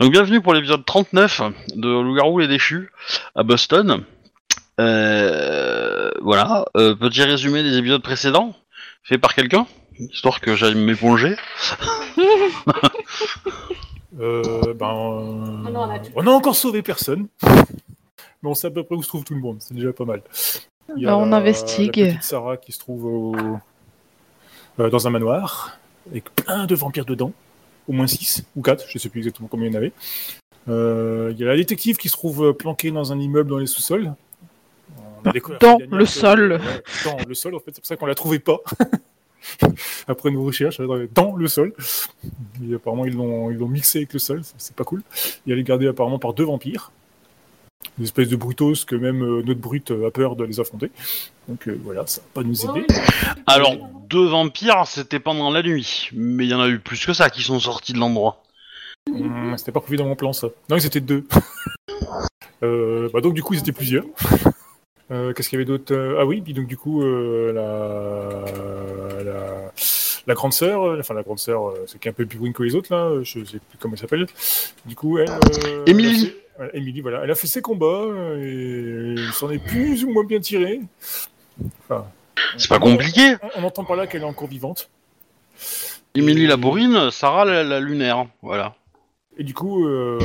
Donc bienvenue pour l'épisode 39 de Loup-garou les déchus à Boston. Euh, voilà, euh, petit résumé des épisodes précédents, fait par quelqu'un, histoire que j'aille m'éponger. Euh, ben, Ah non, on a tout. on a encore sauvé personne. Mais on sait à peu près où se trouve tout le monde, c'est déjà pas mal. Il y a on la- investigue. La petite Sarah qui se trouve au- euh, dans un manoir, avec plein de vampires dedans, au moins 6 ou 4, je sais plus exactement combien il y en avait. Euh, Il y a la détective qui se trouve euh, planquée dans un immeuble dans les sous-sols. A découvert Dans le sol. Dans le sol, en fait, c'est pour ça qu'on la trouvait pas. Après nos recherches, dans le sol. Et apparemment, ils l'ont mixé avec le sol, c'est- pas cool. Et elle est gardée apparemment par deux vampires. Des espèces de brutos que même euh, notre brute euh, a peur de les affronter. Donc euh, voilà, ça va pas nous aider. Alors, deux vampires, c'était pendant la nuit, mais il y en a eu plus que ça qui sont sortis de l'endroit. Hum, C'était pas prévu dans mon plan ça. Non, ils étaient deux. Euh, bah, donc du coup, ils étaient plusieurs. Euh, Qu'est-ce qu'il y avait d'autre Ah oui, puis donc du coup, euh, la... la la grande sœur, euh, enfin la grande sœur, euh, c'est qui est un peu plus brune que les autres là, je sais plus comment elle s'appelle. Du coup, elle. euh, Émilie. Émilie, voilà, elle a fait ses combats euh, et elle s'en est plus ou moins bien tirée. Enfin, C'est pas compliqué. on, on entend par là qu'elle est encore vivante. Émilie la bourrine, Sarah la, la lunaire, voilà. Et du coup, euh,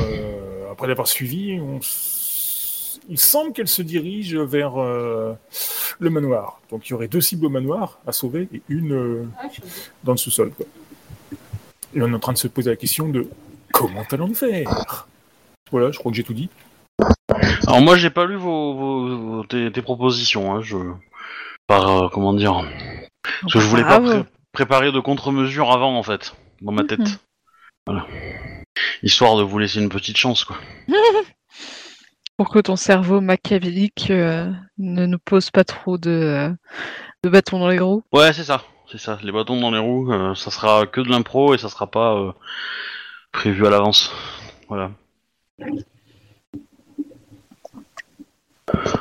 après l'avoir suivi, on s- il semble qu'elle se dirige vers euh, le manoir. Donc il y aurait deux cibles au manoir à sauver et une euh, Ah, dans le sous-sol. Et on est en train de se poser la question de comment allons-nous faire? Voilà, je crois que j'ai tout dit. Alors moi j'ai pas lu vos, vos- vos- tes, tes propositions, hein, je par euh, comment dire, parce que je voulais pas pré- préparer de contre-mesures avant en fait dans ma tête, Mhm. voilà, histoire de vous laisser une petite chance quoi. Pour que ton cerveau machiavélique euh, ne nous pose pas trop de, euh, de bâtons dans les roues. Ouais c'est ça, c'est ça, les bâtons dans les roues, euh, ça sera que de l'impro et ça sera pas euh, prévu à l'avance, voilà.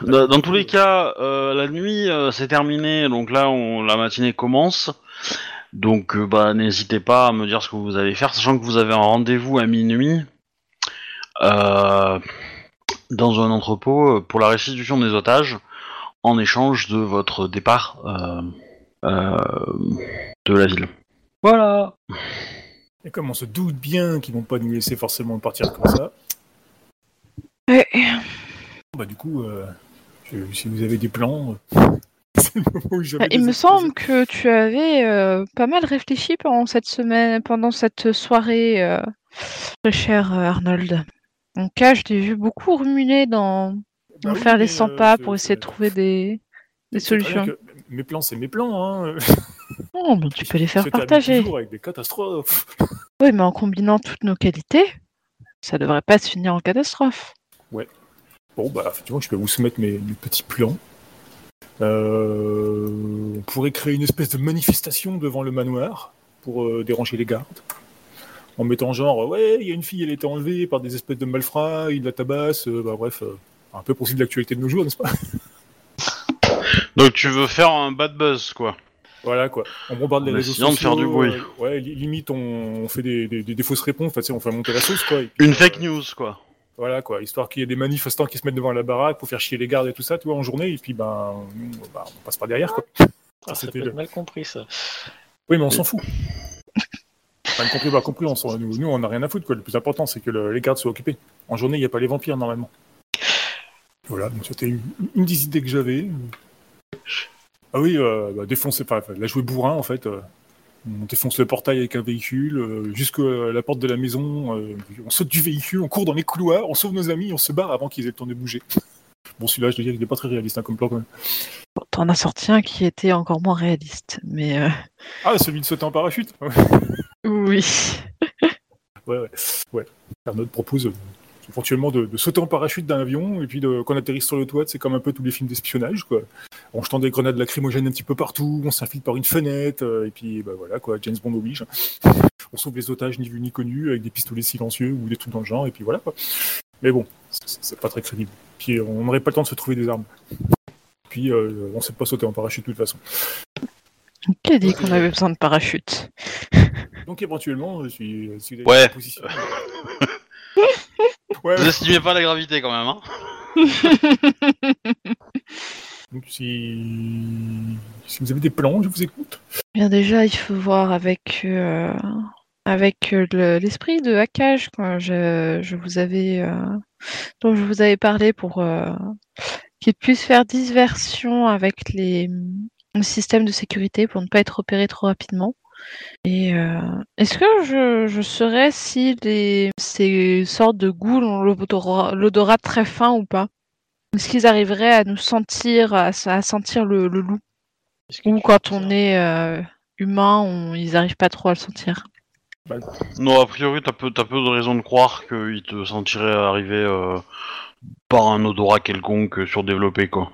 Dans, dans tous les cas, euh, la nuit euh, c'est terminé, donc là on, la matinée commence. Donc euh, bah n'hésitez pas à me dire ce que vous allez faire, sachant que vous avez un rendez-vous à minuit euh, dans un entrepôt euh, pour la restitution des otages en échange de votre départ euh, euh, de la ville. Voilà. Et comme on se doute bien qu'ils vont pas nous laisser forcément partir comme ça. Bah du coup, euh, je- si vous avez des plans, euh, c'est le moment où je vais Bah, Il me semble que tu avais euh, pas mal réfléchi pendant cette semaine, pendant cette soirée, euh, très cher euh, Arnold. En cas, je t'ai vu beaucoup ruminer dans, Bah oui, faire les mais, 100 euh, pas c'est- pour essayer de c'est- trouver des, des c'est très bien solutions. que- Mes plans, c'est mes plans. Hein. Oh, mais tu peux les faire partager. toujours avec des catastrophes. Oui, mais en combinant toutes nos qualités, ça devrait pas se finir en catastrophe. Bon, bah, effectivement, je peux vous soumettre mes, mes petits plans. Euh, on pourrait créer une espèce de manifestation devant le manoir pour euh, déranger les gardes. En mettant genre, ouais, il y a une fille, elle a été enlevée par des espèces de malfrats, ils la tabassent, euh, bah bref, euh, un peu possible l'actualité de nos jours, n'est-ce pas? Donc tu veux faire un bad buzz quoi. Voilà quoi. On bombarde les réseaux de faire du bruit. euh, ouais, li- limite on, on fait des, des- des- des fausses réponses. Enfin, on fait monter la sauce quoi. Et puis, Une euh, fake news quoi. Voilà quoi, histoire qu'il y ait des manifestants qui se mettent devant la baraque pour faire chier les gardes et tout ça, tu vois, en journée. Et puis ben, nous, bah, on passe par derrière quoi. Ah, ça c'était peut le- être mal compris ça. Oui, mais on s'en fout. Enfin, compris, pas compris, on s'en- nous, nous, on n'a rien à foutre quoi. Le plus important c'est que le- les gardes soient occupés. En journée, il n'y a pas les vampires normalement. Voilà, donc c'était une, une des idées que j'avais. Ah oui, euh, bah, défoncer, enfin, la jouer bourrin en fait. euh, on défonce le portail avec un véhicule, euh, jusqu'à la porte de la maison, euh, on saute du véhicule, on court dans les couloirs, on sauve nos amis, on se barre avant qu'ils aient le temps de bouger. Bon, celui-là, je dois dire, il n'est pas très réaliste hein, comme plan quand même. Bon, T'en as sorti un qui était encore moins réaliste, mais euh, Ah, celui de sauter en parachute oui. ouais. ouais. ouais. Arnaud propose éventuellement de, de sauter en parachute d'un avion, et puis de, qu'on atterrisse sur le toit, c'est comme un peu tous les films d'espionnage, quoi. En jetant des grenades lacrymogènes un petit peu partout, on s'infiltre par une fenêtre, euh, et puis bah voilà, quoi, James Bond oblige. On sauve les otages ni vus ni connus, avec des pistolets silencieux ou des trucs dans le genre, et puis voilà, quoi. Mais bon, c'est- pas très crédible. Puis euh, on n'aurait pas le temps de se trouver des armes. Puis euh, on sait pas sauter en parachute de toute façon. Qui a dit qu'on avait besoin de parachute? Donc éventuellement, je suis, si vous avez Ouais. Ouais, Vous estimez pas la gravité quand même, hein donc si... si vous avez des plans, je vous écoute. Bien déjà, il faut voir avec euh, avec euh, le- l'esprit de hackage quand je, je vous avais euh, dont je vous avais parlé pour euh, qu'il puisse faire diversion avec les, les systèmes de sécurité pour ne pas être opéré trop rapidement. Et euh, est-ce que je, je saurais si les, ces sortes de ghouls ont l'odorat très fin ou pas? Est-ce qu'ils arriveraient à nous sentir, à, à sentir le, le loup? Que Ou quand on est euh, humain, on- ils n'arrivent pas trop à le sentir? Non, a priori, t'as peu, t'as peu de raison de croire qu'il te sentirait arriver euh, par un odorat quelconque surdéveloppé, quoi.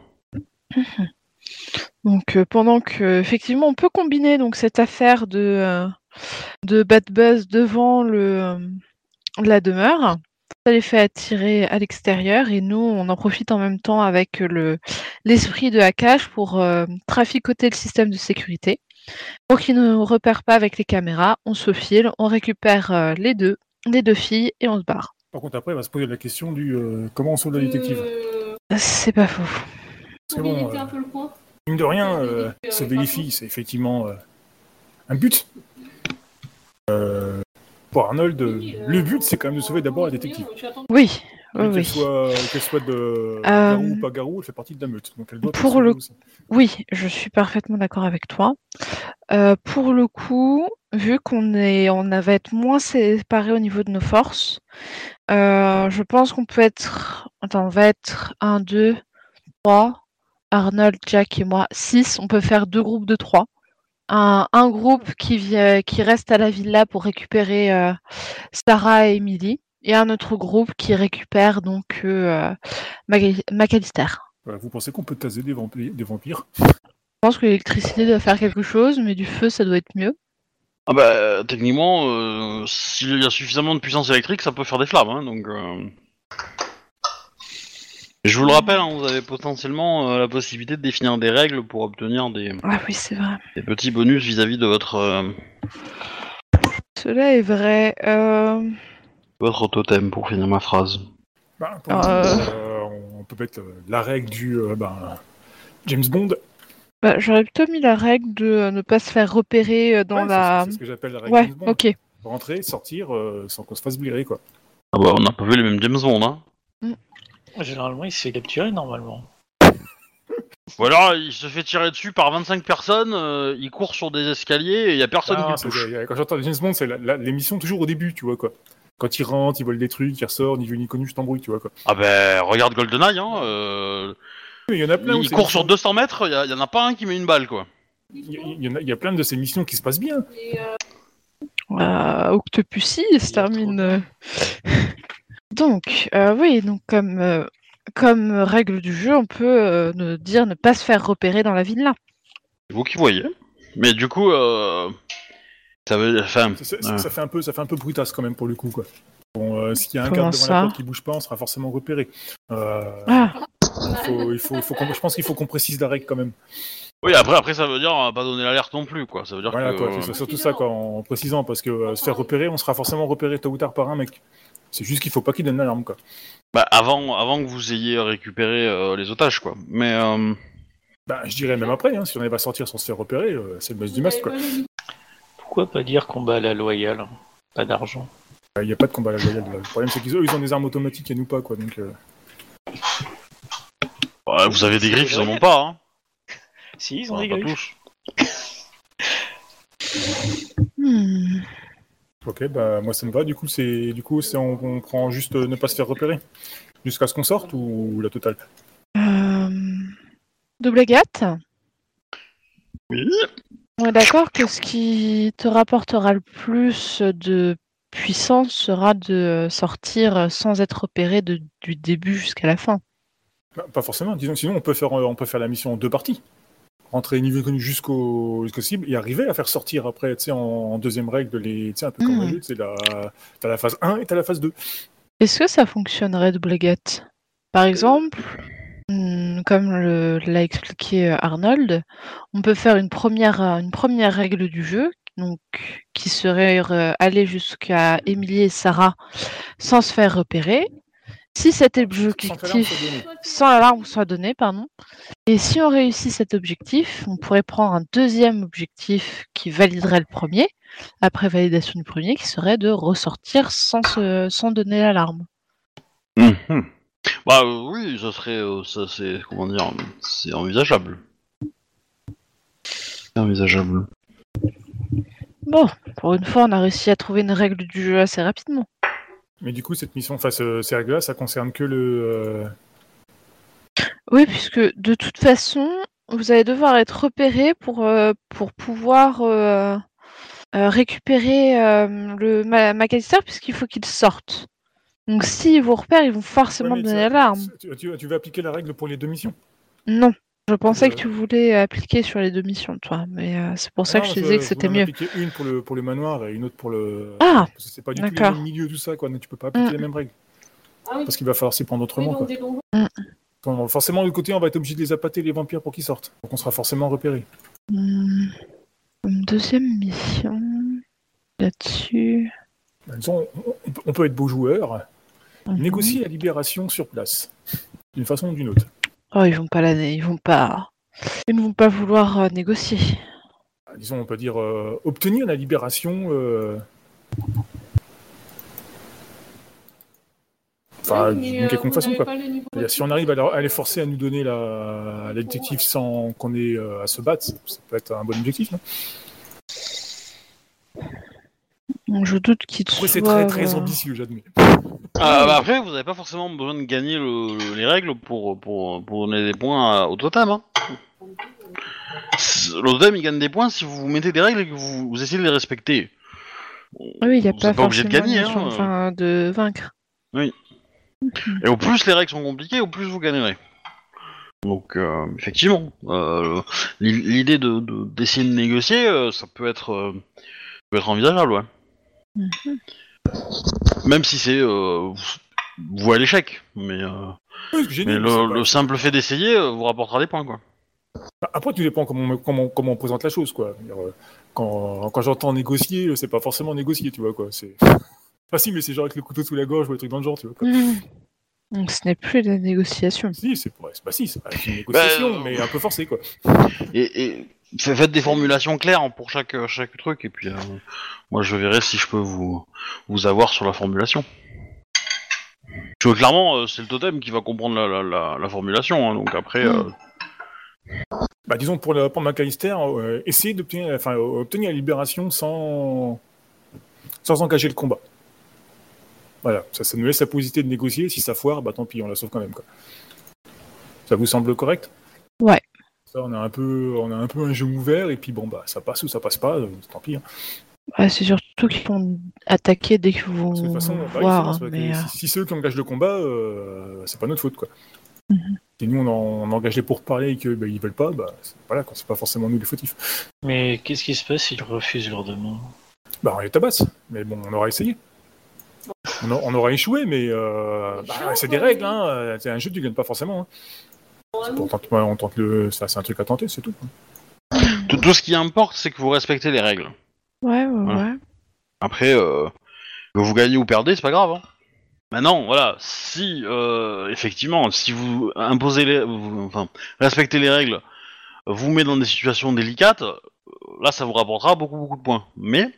Donc euh, pendant que effectivement on peut combiner donc cette affaire de euh, de bad buzz devant le euh, la demeure, ça les fait attirer à l'extérieur et nous on en profite en même temps avec le l'esprit de hackage pour euh, traficoter le système de sécurité pour qu'ils ne nous repèrent pas avec les caméras. On se file, on récupère euh, les deux les deux filles et on se barre. Par contre, après, il va se poser la question du euh, comment on sauve la détective? Euh, C'est pas faux. Pour bon, euh, un peu le coin. Mine de rien, euh, sauver les filles, c'est effectivement euh, un but. Euh, pour Arnold, euh, le but, c'est quand même de sauver d'abord la détective. Oui, oui, Qu'elle oui. soit, qu'elle soit de Euh, garou ou pas garou, elle fait partie de la meute. Donc elle doit pour le- aussi. Oui, je suis parfaitement d'accord avec toi. Euh, pour le coup, vu qu'on est, on va être moins séparés au niveau de nos forces, euh, je pense qu'on peut être, attends, on va être 1, 2, 3, Arnold, Jack et moi, 6. On peut faire deux groupes de 3. Un, un groupe qui, vient, qui reste à la villa pour récupérer euh, Sarah et Emily, et un autre groupe qui récupère donc euh, McAllister. Vous pensez qu'on peut taser des vampires, des vampires? Je pense que l'électricité doit faire quelque chose, mais du feu, ça doit être mieux. Ah bah, euh, techniquement, euh, s'il y a suffisamment de puissance électrique, ça peut faire des flammes, hein, donc... Je vous le rappelle, hein, vous avez potentiellement euh, la possibilité de définir des règles pour obtenir des, Ah oui, c'est vrai. des petits bonus vis-à-vis de votre, euh, Cela est vrai. Euh, votre totem, pour finir ma phrase. Bah, pour Euh. le coup, euh, On peut mettre euh, la règle du euh, ben, James Bond. bah, J'aurais plutôt mis la règle de euh, ne pas se faire repérer euh, dans Ouais, c'est- la. C'est ce que j'appelle la règle Ouais, James Bond. ok. Rentrer, sortir euh, sans qu'on se fasse blairer, quoi. Ah bah, on n'a pas vu les mêmes James Bond, hein. Généralement, il se fait capturer normalement. Ou alors, il se fait tirer dessus par 25 personnes, euh, il court sur des escaliers et il y a personne Ah, qui le touche. quand j'entends James Bond, c'est la- la- l'émission toujours au début, tu vois, quoi. Quand il rentre, il vole des trucs, il ressort, ni vu ni connu, je t'embrouille, tu vois, quoi. Ah bah, regarde GoldenEye, hein. euh, Mais il y en a plein. où il c'est- court sur 200 mètres, il y, a- il y en a pas un qui met une balle, quoi. Il y, il y en a, il y a plein de ces missions qui se passent bien. Euh, Octopussy il se termine. euh. donc, euh, oui, donc comme, euh, comme règle du jeu, on peut euh, ne dire ne pas se faire repérer dans la villa. C'est vous qui voyez. Mais du coup, euh, ça veut... Enfin, Ça, ça- ouais. ça fait un peu, ça fait un peu brutasse quand même pour le coup, quoi. Bon, euh, s'il y a un Comment garde devant la porte qui bouge pas, on sera forcément repéré. Euh, Ah, il faut, il faut, il faut qu'on- je pense qu'il faut qu'on précise la règle quand même. Oui, après, après, ça veut dire on va pas donner l'alerte non plus, quoi. Ça veut dire Voilà, que... quoi. C'est surtout ça, quoi, en précisant, parce que euh, se faire repérer, on sera forcément repéré tôt ou tard par un mec. C'est juste qu'il faut pas qu'il donne l'alarme, quoi. Bah, avant, avant que vous ayez récupéré euh, les otages, quoi. Mais... euh, Bah, je dirais même après, hein, si on arrive à sortir sans se faire repérer, euh, c'est le must du avez quoi. pas Pourquoi pas dire combat à la loyale Pas d'argent. Il n'y a pas de combat à la loyale. là. Le problème, c'est qu'ils ils ont des armes automatiques et nous pas, quoi. Donc, euh, ouais, vous avez des griffes, ils en ont pas, hein. Si, ils ont Ouais, des pas griffes. tous. hmm. Ok, bah, moi, ça me va. Du coup, c'est, du coup, c'est, on, on prend juste euh, ne pas se faire repérer jusqu'à ce qu'on sorte ou la totale? Euh, Double gâte Oui. On est d'accord que ce qui te rapportera le plus de puissance sera de sortir sans être repéré de- du début jusqu'à la fin. Bah, Pas forcément. Disons, sinon, on peut faire, euh, on peut faire la mission en deux parties. Rentrer niveau connu jusqu'au jusqu'au cible et arriver à faire sortir après, tu sais, en, en deuxième règle, les, tu un peu comme Mhm. un jeu, c'est la, t'as la phase 1 et t'as la phase 2. Est-ce que ça fonctionnerait double gâte Par exemple, hmm, comme l'a expliqué euh, Arnold, on peut faire une première, euh, une première règle du jeu, donc qui serait euh, aller jusqu'à Emily et Sarah sans se faire repérer. Si cet objectif, sans l'alarme soit donnée, pardon, et si on réussit cet objectif, on pourrait prendre un deuxième objectif qui validerait le premier, après validation du premier, qui serait de ressortir sans, se- sans donner l'alarme. Mhm. Bah euh, oui, ça serait, euh, ça c'est comment dire, c'est envisageable. C'est envisageable. Bon, pour une fois, on a réussi à trouver une règle du jeu assez rapidement. Mais du coup, cette mission, enfin, ce- ces règles-là, ça concerne que le. euh, Oui, puisque de toute façon, vous allez devoir être repéré pour, euh, pour pouvoir euh, euh, récupérer euh, le Ma- McAllister, puisqu'il faut qu'il sorte. Donc s'ils vous repèrent, ils vont forcément ouais, donner l'alarme. Tu, tu- tu vas appliquer la règle pour les deux missions? Non, je pensais que Euh. tu voulais appliquer sur les deux missions, toi, mais euh, c'est pour ça Non, que je te disais que c'était mieux. appliquer une pour le, pour le manoir et une autre pour le. Ah, Parce que c'est pas du tout mêmes milieux, tout ça, quoi. Tu peux pas appliquer Mm. les mêmes règles. Ah oui. Parce qu'il va falloir s'y prendre autrement, quoi. Quand- forcément, de l'autre côté, on va être obligé de les appâter, les vampires, pour qu'ils sortent. Donc on sera forcément repéré. Une deuxième mission là-dessus. Disons, on, peut- être beau joueur, Mhm. négocier la libération sur place, d'une façon ou d'une autre. Oh, ils vont pas l'année, ils vont pas, ils ne vont pas vouloir euh, négocier. Ah, Disons, on peut dire euh, obtenir la libération. euh, Enfin, Ouais, mais, d'une quelconque façon, quoi. Si on arrive à, leur- à les forcer à nous donner la, la détective sans qu'on ait euh, à se battre, ça, ça peut être un bon objectif. non? Donc, je doute qu'ils Après, c'est très très euh, ambitieux, j'admets. Ah, bah, après, vous n'avez pas forcément besoin de gagner le- les règles pour, pour, pour donner des points à- au totem. Hein. Le totem, il gagne des points si vous mettez des règles et que vous, vous essayez de les respecter. Oui, il n'y a Vous pas pas obligé de gagner, hein. enfin, de vaincre. Et au plus les règles sont compliquées, au plus vous gagnerez. Donc, euh, effectivement, euh, l'i- l'idée de de- d'essayer de, négocier, euh, ça peut être, euh, peut être envisageable, ouais. Mhm. Même si c'est euh, vous à l'échec, mais, euh, Oui, mais le, c'est pas- le simple fait d'essayer euh, vous rapportera des points, quoi. Après, tout dépend comment, on- comment, comment on présente la chose, quoi. Quand, quand j'entends négocier, c'est pas forcément négocier, tu vois, quoi. C'est... Ah si, mais c'est genre avec le couteau sous la gorge ou des trucs dans le genre, tu vois, quoi. Mhm. Donc ce n'est plus de la négociation. Si, c'est bah si, c'est pas une négociation, Bah, euh, mais un peu forcé, quoi. Et, et fa- faites des formulations claires pour chaque, chaque truc, et puis euh, moi je verrai si je peux vous, vous avoir sur la formulation. Parce que clairement, euh, c'est le totem qui va comprendre la, la, la, la formulation, hein, donc après... euh, Bah, disons, pour, le, pour McAllister, essayer d'obtenir enfin, obtenir la libération sans, sans engager le combat. Voilà, ça, ça nous laisse la possibilité de négocier. Si ça foire, bah tant pis, on la sauve quand même, quoi. Ça vous semble correct? Ça, on a un peu, on a un peu un jeu ouvert, et puis bon, bah, ça passe ou ça passe pas, euh, tant pis. hein. Ouais, c'est surtout qu'ils vont attaquer dès qu'ils vont que de toute façon, bah voir. que mais, euh, si, si ceux qui engagent le combat, euh, c'est pas notre faute, quoi. Mhm. Si nous, on, en- on engage les pour parler et qu'ils bah, ils veulent pas, bah, c'est- voilà, quoi, c'est pas forcément nous les fautifs. Mais qu'est-ce qui se passe s'ils refusent leur demande? Bah, on les tabasse, mais bon, on aura essayé. On, a- on aura échoué, mais euh, bah, c'est des règles, hein. C'est un jeu, tu gagnes pas forcément. Hein. On tente, ouais, on tente le, ça, c'est un truc à tenter, c'est tout. tout, tout ce qui importe, c'est que vous respectez les règles. Ouais, ouais, Voilà. ouais. Après, euh, que vous gagnez ou perdez, c'est pas grave. Hein. Maintenant, voilà, si euh, effectivement, si vous imposez les, vous- enfin, respectez les règles, vous met dans des situations délicates, là, ça vous rapportera beaucoup, beaucoup de points. Mais,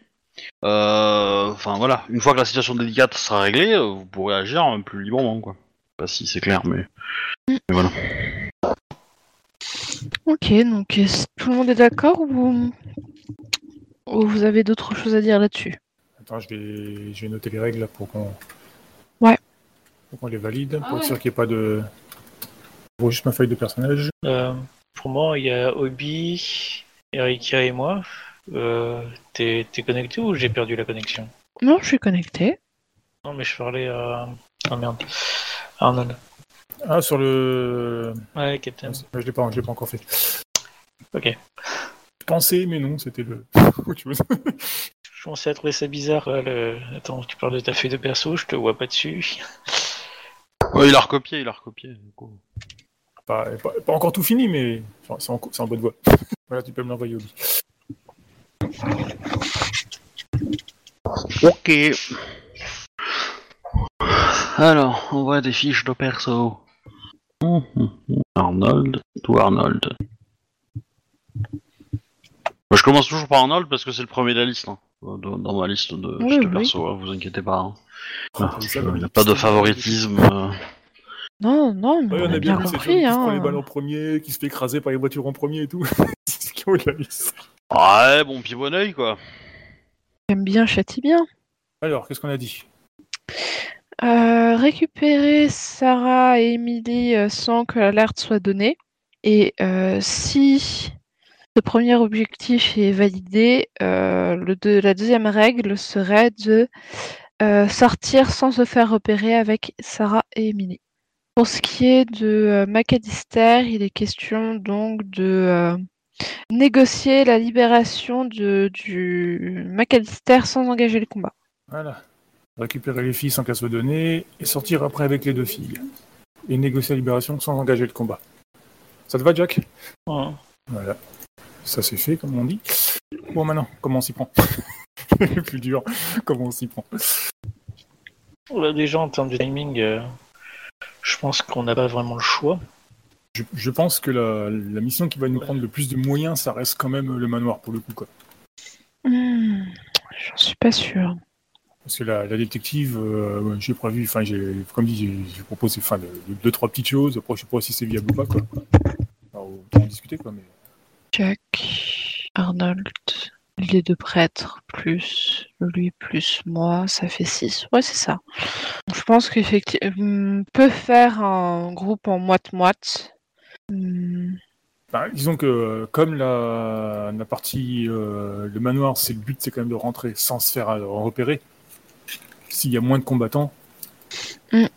euh, enfin voilà, une fois que la situation délicate sera réglée, vous pourrez agir euh, plus librement, quoi. Je sais Pas si c'est clair, mais, mais voilà. Ok, donc est-ce- tout le monde est d'accord ou... ou vous avez d'autres choses à dire là-dessus? Attends, je vais, je vais noter les règles là, pour qu'on. Ouais. Pour qu'on les valide, Ah pour être ouais. sûr qu'il n'y ait pas de. Vois juste ma feuille de personnage. Euh, Pour moi, il y a Obi, Erika et moi. Euh, T'es t'es connecté ou j'ai perdu la connexion? Non, je suis connecté. Non, mais je parlais à. Ah merde. Arnold. Ah, sur le. Ouais, Captain. Je l'ai pas, je l'ai pas encore fait. Ok. Je pensais, mais non, c'était le. Je commençais à trouver ça bizarre. là, le... Attends, tu parles de ta feuille de perso, je te vois pas dessus. Ouais, il a recopié, il a recopié. du coup. pas, pas, pas encore tout fini, mais enfin, c'est en, c'est en bonne voie. voilà, tu peux me l'envoyer, Obi. Ok. Alors, on voit des fiches de perso. Arnold, tout Arnold. Bah, je commence toujours par Arnold parce que c'est le premier de la liste. hein. Dans dans ma liste de Oui, oui. perso, hein, vous inquiétez pas. hein. Ah, Ah, ça, je- comme y a pas de favoritisme. euh. Non, non, mais Ouais, on a bien celui compris. qui se Hein. prend les balles en premier, qui se fait écraser par les voitures en premier et tout. c'est ce qui ont de la liste. Ouais, bon pied bon oeil quoi. J'aime bien, châtie bien. Alors, qu'est-ce qu'on a dit? Euh, récupérer Sarah et Emily euh, sans que l'alerte soit donnée. Et euh, si ce premier objectif est validé, le la deuxième règle serait de sortir sans se faire repérer avec Sarah et Emily. Pour ce qui est de McAllister, il est question donc de négocier la libération de, du McAllister sans engager le combat. Voilà. Récupérer les filles sans qu'elles soient données et sortir après avec les deux filles. Et négocier la libération sans engager le combat. Ça te va, Jack? Ouais. Voilà. Ça c'est fait, comme on dit. Bon, maintenant, comment on s'y prend? Plus dur, comment on s'y prend? Là, déjà, en termes de timing, euh, je pense qu'on n'a pas vraiment le choix. je, je pense que la, la mission qui va nous prendre le plus de moyens, ça reste quand même le manoir pour le coup. Quoi. Hmm, J'en suis pas sûre. Parce que la, la détective, euh, j'ai prévu, enfin, j'ai, comme dit, j'ai, proposé enfin, de- de- deux, trois petites choses. Après, je sais pas si c'est viable ou pas. Quoi. Alors, autant en discuter, quoi. Mais... Jack, Arnold, les deux prêtres, plus lui, plus moi, ça fait 6. Ouais, c'est ça. Je pense qu'effectivement, on peut faire un groupe en moite-moite. Hmm, Bah, disons que euh, comme la, la partie, euh, le manoir, c'est le but, c'est quand même de rentrer sans se faire euh, repérer. S'il y a moins de combattants, Non,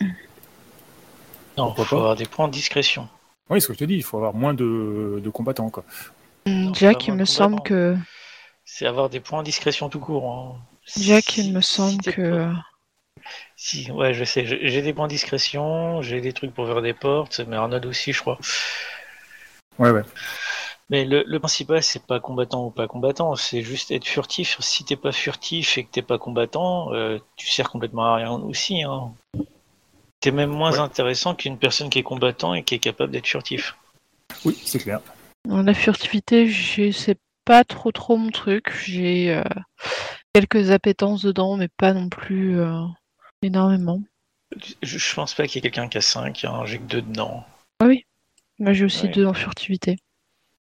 Pourquoi il faut pas avoir des points de discrétion. oui, ce que je te dis, il faut avoir moins de, de combattants. Quoi. Non, Jack, il me le semble que C'est avoir des points de discrétion tout court. hein. Jack, il me semble que pas- Si, ouais, je sais. J'ai j'ai des points de discrétion, j'ai des trucs pour ouvrir des portes, mais Arnold aussi, je crois. Ouais, ouais. Mais le, le principal, c'est pas combattant ou pas combattant, c'est juste être furtif. Si t'es pas furtif et que t'es pas combattant, euh, tu sers complètement à rien aussi. Hein. T'es même moins Ouais. intéressant qu'une personne qui est combattant et qui est capable d'être furtif. Oui, c'est clair. la furtivité, j'ai- c'est pas trop trop mon truc. J'ai euh, quelques appétences dedans, mais pas non plus euh, énormément. Je, je pense pas qu'il y ait quelqu'un qui a 5, hein, j'ai que 2 dedans. Moi, j'ai aussi Ouais. deux en furtivité.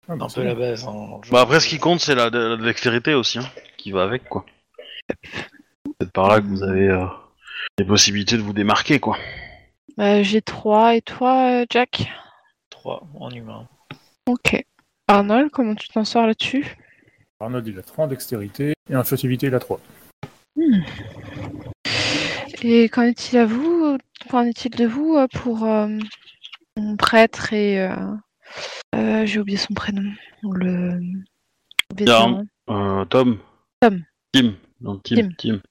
Ah, bah, Un peu la base. hein. Bah après ce qui compte c'est la, la dextérité aussi, hein, qui va avec quoi. C'est par là que vous avez euh, les possibilités de vous démarquer quoi. Bah, j'ai trois. Et toi, euh, Jack? 3 en humain. Ok. Arnold, comment tu t'en sors là-dessus? Arnold, il a 3 en dextérité et en furtivité, il a 3. Et qu'en est-il à vous? Qu'en est-il de vous euh, pour euh, mon prêtre et euh, j'ai oublié son prénom, le. Euh, Tom. Tom. Tim. Non, Tim. Tim. Tim.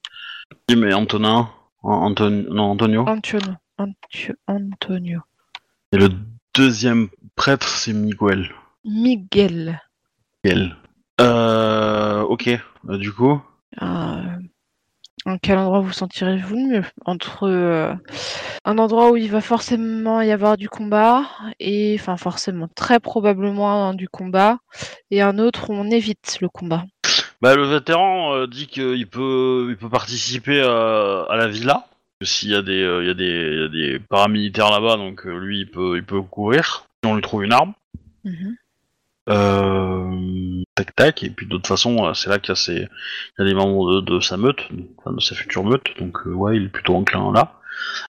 Tim et Antonin. An- Anton- non, Antonio. Antonio. Antio- Antonio. Et le deuxième prêtre c'est Miguel. Miguel. Miguel. Euh, ok. Du coup? Euh, en quel endroit vous sentirez-vous le mieux? Entre euh, un endroit où il va forcément y avoir du combat, et enfin forcément, très probablement hein, du combat, et un autre où on évite le combat. Bah, le vétéran euh, dit qu'il peut, il peut participer euh, à la villa. S'il y a des, euh, il y a des, il y a des paramilitaires là-bas, donc lui, il peut, il peut courir. Si on lui trouve une arme. Mhm. Euh, tac tac. Et puis de toute façon, euh, c'est là qu'il y a, ses, il y a des membres de, de sa meute, enfin, de sa future meute. Donc euh, ouais, il est plutôt enclin là.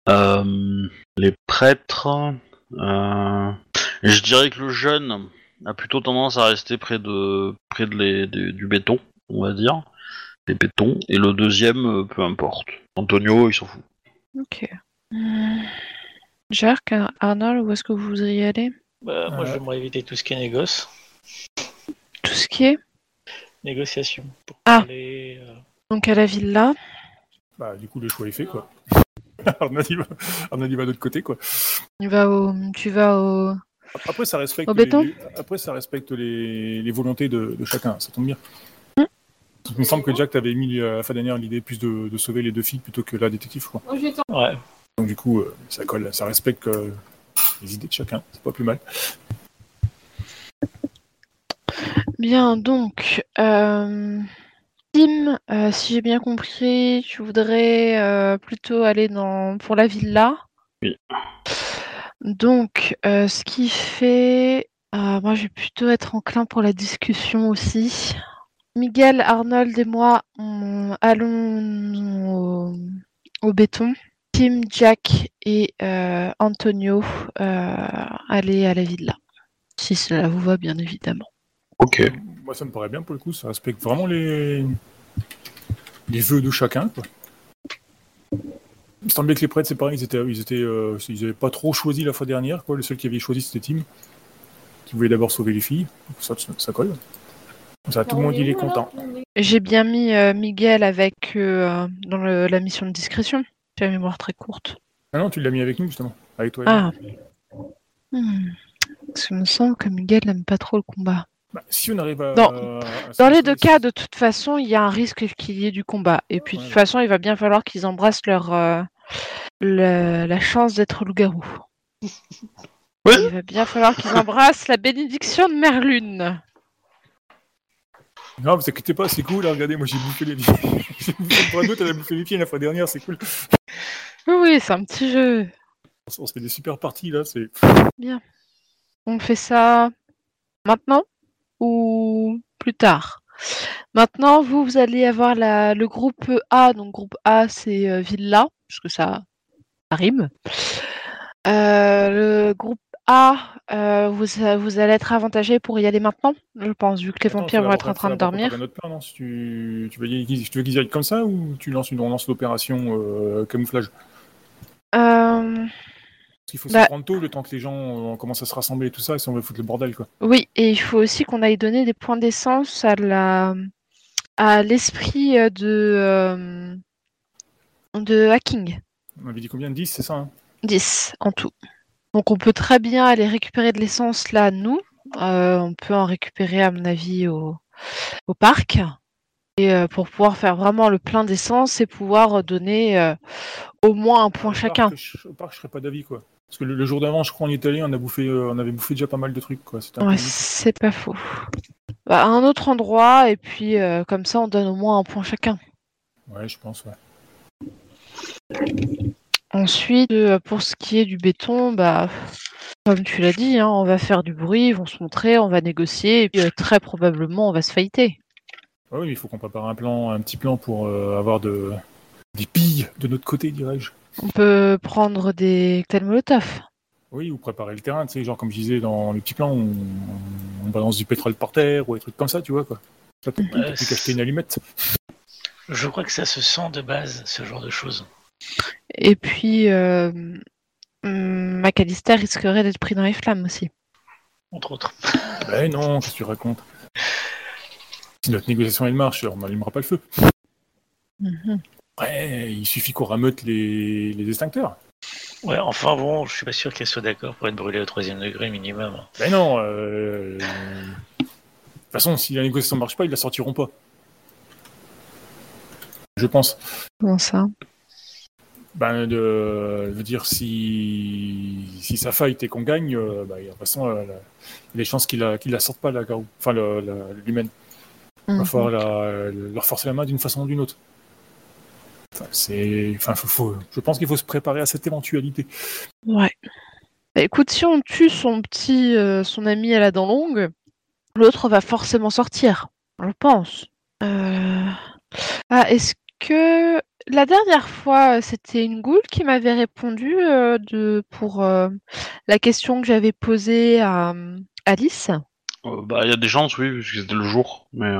Euh, les prêtres. Euh, je dirais que le jeune a plutôt tendance à rester près de, près de les, du béton, on va dire, des bétons. Et le deuxième, peu importe. Antonio, il s'en fout. Ok. Jack, Arnold, où est-ce que vous voudriez aller? Bah, moi, Euh. j'aimerais éviter tout ce qui est négoce. Tout ce qui est Négociation. Pour Ah. parler, euh, donc à la villa. Bah, du coup, le choix est fait, quoi. Arnold, il va, va de l'autre côté, quoi. Tu vas au, tu vas au. Après, ça respecte, Au les, béton? les- après, ça respecte les, les volontés de, de chacun, ça tombe bien. Il me semble que Jack t'avait mis euh, à la fin dernière l'idée plus de, de sauver les deux filles plutôt que la détective, quoi. Ouais. Donc du coup, euh, ça colle, ça respecte euh, les idées de chacun. C'est pas plus mal. Bien, donc, euh, Tim, euh, si j'ai bien compris, tu voudrais euh, plutôt aller dans pour la villa. Oui. Donc, ce qui fait, moi, je vais plutôt être enclin pour la discussion aussi. Miguel, Arnold et moi, on- allons au, au béton. Tim, Jack et Antonio, allez à la villa. Si cela vous va, bien évidemment. Ok. Moi, ça me paraît bien pour le coup. Ça respecte vraiment les les vœux de chacun. Quoi. Il semblait que les prêtres, c'est pareil, ils étaient, ils étaient, euh, ils avaient pas trop choisi la fois dernière. Quoi. Le seul qui avait choisi, c'était Tim, qui voulait d'abord sauver les filles. Ça, ça colle. Ça, tout le monde, il est content. J'ai bien mis euh, Miguel avec euh, dans le- la mission de discrétion. J'ai la mémoire très courte. Ah non, tu l'as mis avec nous justement, avec toi. et moi. Ah. Hmm. Me semble que Miguel n'aime pas trop le combat. Bah, si on arrive à. Dans- à Dans les deux cas, de toute façon, il y a un risque qu'il y ait du combat. Et puis, de Ouais. toute façon, il va bien falloir qu'ils embrassent leur euh, le- la chance d'être loup-garou. Oui. Il va bien falloir qu'ils embrassent la bénédiction de Merlune. Non, vous inquiétez pas, c'est cool. hein, regardez, moi j'ai bouffé les j'ai bouffé le bras d'autre, elle a bouffé les pieds la fois dernière, c'est cool. Oui, oui, c'est un petit jeu. On se- on se fait des super parties là, c'est. On fait ça maintenant? Ou plus tard Maintenant, vous, vous allez avoir la, le groupe A. Donc, groupe A, c'est euh, Villa, parce que ça, ça rime. Euh, le groupe A, euh, vous, vous allez être avantagé pour y aller maintenant, je pense, vu que les Attends, vampires vont être en train de dormir. plan, non Si tu, tu veux qu'ils tu veux qu'ils y aillent comme ça ou tu lances une, on lance l'opération camouflage? Qu'il faut Bah- s'y prendre tôt, le temps que les gens euh, commencent à se rassembler et tout ça, et si on veut foutre le bordel quoi. oui, et il faut aussi qu'on aille donner des points d'essence à la à l'esprit euh, de euh, de hacking. On avait dit combien? 10, c'est ça hein? 10 en tout. Donc on peut très bien aller récupérer de l'essence là, nous. Euh, on peut en récupérer à mon avis au, au parc. Et euh, pour pouvoir faire vraiment le plein d'essence et pouvoir donner euh, au moins un point Au chacun. parc, je- Au parc, je serais pas d'avis quoi. Parce que le, le jour d'avant, je crois, est allé, on, a bouffé, euh, on avait bouffé déjà pas mal de trucs quoi. Ouais, c'est pas faux. Bah, à un autre endroit et puis euh, comme ça on donne au moins un point chacun. Ouais, je pense, ouais. Ensuite, euh, pour ce qui est du béton, bah comme tu l'as dit, hein, on va faire du bruit, ils vont se montrer, on va négocier et puis très probablement on va se failliter. Ouais, oui, mais il faut qu'on prépare un plan, un petit plan pour avoir de, des pilles de notre côté, dirais-je. On peut prendre des cocktails Molotov. Oui, ou préparer le terrain, tu sais, genre comme je disais dans les petits plans, on, on balance du pétrole par terre ou des trucs comme ça, tu vois quoi. Ça peut Ouais, plus qu'acheter une allumette. Je crois que ça se sent de base, ce genre de choses. Et puis, euh, McAllister risquerait d'être pris dans les flammes aussi. Entre autres. Ben non, qu'est-ce que tu racontes? Si notre négociation elle marche, on n'allumera pas le feu. Mhm. Ouais, il suffit qu'on rameute les, les extincteurs. Ouais, enfin bon, je suis pas sûr qu'elle soit d'accord pour être brûlée au troisième degré minimum. Ben non, euh... de toute façon, si la négociation marche pas, ils la sortiront pas. Je pense. Comment ça? Ben, de, je veux dire, si, si ça fight et qu'on gagne, euh, ben, de toute façon, euh, la- des chances qu'ils la, qu'ils la sortent pas, la garou. Enfin, le- l'humaine. Il va Mhm. falloir la- leur forcer la main d'une façon ou d'une autre. Enfin, c'est, enfin, faut- faut- je pense qu'il faut se préparer à cette éventualité. Ouais. Bah, écoute, si on tue son petit, euh, son ami à la dent longue, l'autre va forcément sortir. Je pense. Euh, Ah, est-ce que la dernière fois, c'était une goule qui m'avait répondu euh, de pour euh, la question que j'avais posée à euh, Alice? Euh, bah, il y a des chances, oui, puisque c'était le jour. Mais,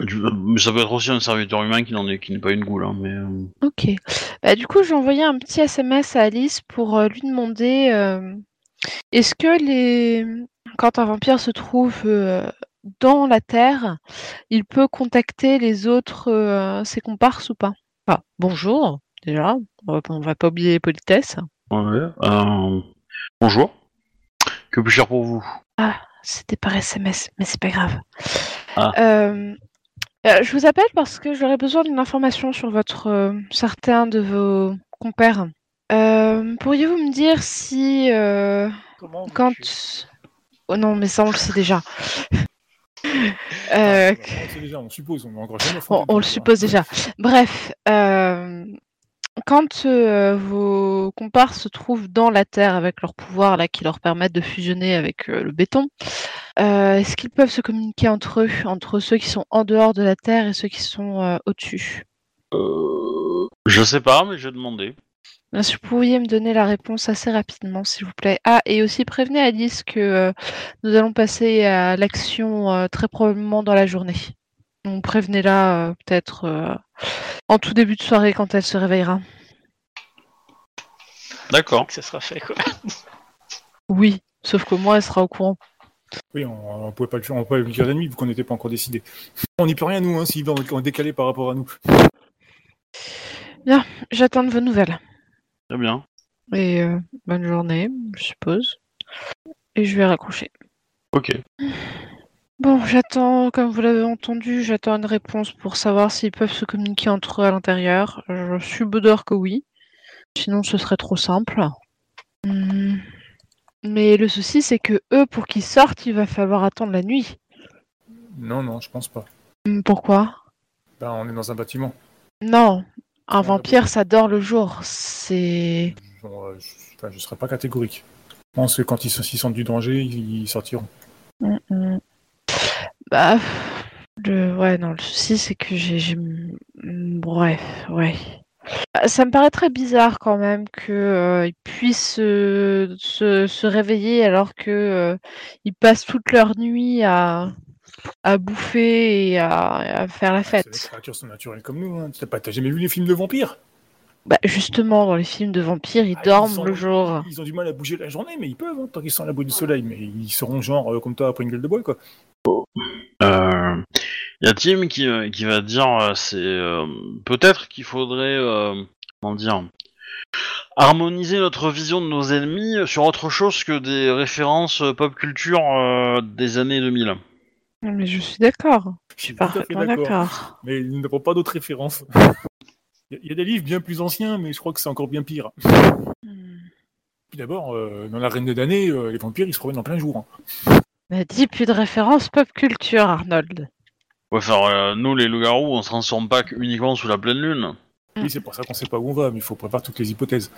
euh, ça peut être aussi un serviteur humain qui n'en est, qui n'est pas une goule. Hein, mais, euh, Ok. Bah, du coup, j'ai envoyé un petit SMS à Alice pour euh, lui demander euh, est-ce que les quand un vampire se trouve euh, dans la Terre, il peut contacter les autres euh, ses comparses ou pas? Ah, bonjour, déjà. On va, on va pas oublier les politesses. ouais, euh, bonjour. Que puis-je faire pour vous? C'était par SMS, mais c'est pas grave. Ah. Euh, euh, je vous appelle parce que j'aurais besoin d'une information sur votre euh, certains de vos compère. Euh, Pourriez-vous me dire si Comment quand... Oh non, mais ça on le sait déjà. Ah, on sait déjà, on suppose, on, on, on le suppose déjà. Bref, quand euh, vos compars se trouvent dans la Terre avec leurs pouvoirs là, qui leur permettent de fusionner avec euh, le béton, euh, est-ce qu'ils peuvent se communiquer entre eux, entre ceux qui sont en dehors de la Terre et ceux qui sont au-dessus? Euh, Je sais pas, mais je vais demander. Si vous pouviez me donner la réponse assez rapidement, s'il vous plaît. Ah, et aussi prévenez Alice que nous allons passer à l'action très probablement dans la journée. Donc prévenez-la euh, peut-être euh, en tout début de soirée quand elle se réveillera. D'accord. que ça sera fait quoi. Oui, sauf qu'au moins elle sera au courant. Oui, on, on pouvait pas le faire, on pouvait le dire la nuit vu qu'on n'était pas encore décidé. On n'y peut rien nous, hein, s'ils vont en décaler par rapport à nous. J'attends de vos nouvelles. Très bien. Et euh, bonne journée, je suppose. Et je vais raccrocher. Ok. Bon, j'attends, comme vous l'avez entendu, j'attends une réponse pour savoir s'ils peuvent se communiquer entre eux à l'intérieur. Je suis d'or que oui. Sinon, ce serait trop simple. Hmm. Mais le souci, c'est que eux, pour qu'ils sortent, il va falloir attendre la nuit. Non, non, je pense pas. Hmm, Pourquoi? Ben, on est dans un bâtiment. Non, un vampire, ça dort le jour. C'est... Euh, je, je serais pas catégorique. Je pense que quand ils, se- s'ils sentent du danger, ils sortiront. Bah, le... ouais, non, le souci, c'est que j'ai... Bref, ouais. Ah, Ça me paraît très bizarre quand même qu'ils puissent euh, se, se réveiller alors que euh, ils passent toute leur nuit à, à bouffer et à, à faire la des fête. créatures sont naturelles comme nous. Hein. T'as jamais vu les films de vampires? Bah, justement, dans les films de vampires, ils Ah, ils dorment sont- le jour. Ils ont du mal à bouger la journée, mais ils peuvent, hein, tant qu'ils sont à l'abri du soleil. Mais ils seront genre euh, comme toi après une gueule de bois, quoi. Euh, y a Tim qui, euh, qui va dire, euh, c'est euh, peut-être qu'il faudrait, euh, comment dire, harmoniser notre vision de nos ennemis sur autre chose que des références pop culture euh, des années 2000. Non, Mais je suis d'accord. Je suis parfaitement d'accord. Mais nous n'avons pas d'autres références. Il y a- il des livres bien plus anciens, mais je crois que c'est encore bien pire. Hmm. Puis d'abord, euh, dans la Reine des damnés, euh, les vampires, ils se promènent en plein jour. hein. Mais dis plus de référence pop culture, Arnold. Ouais, faire, euh, nous les loups-garous, on se transforme pas que uniquement sous la pleine lune. Oui, c'est pour ça qu'on sait pas où on va, mais il faut préparer toutes les hypothèses.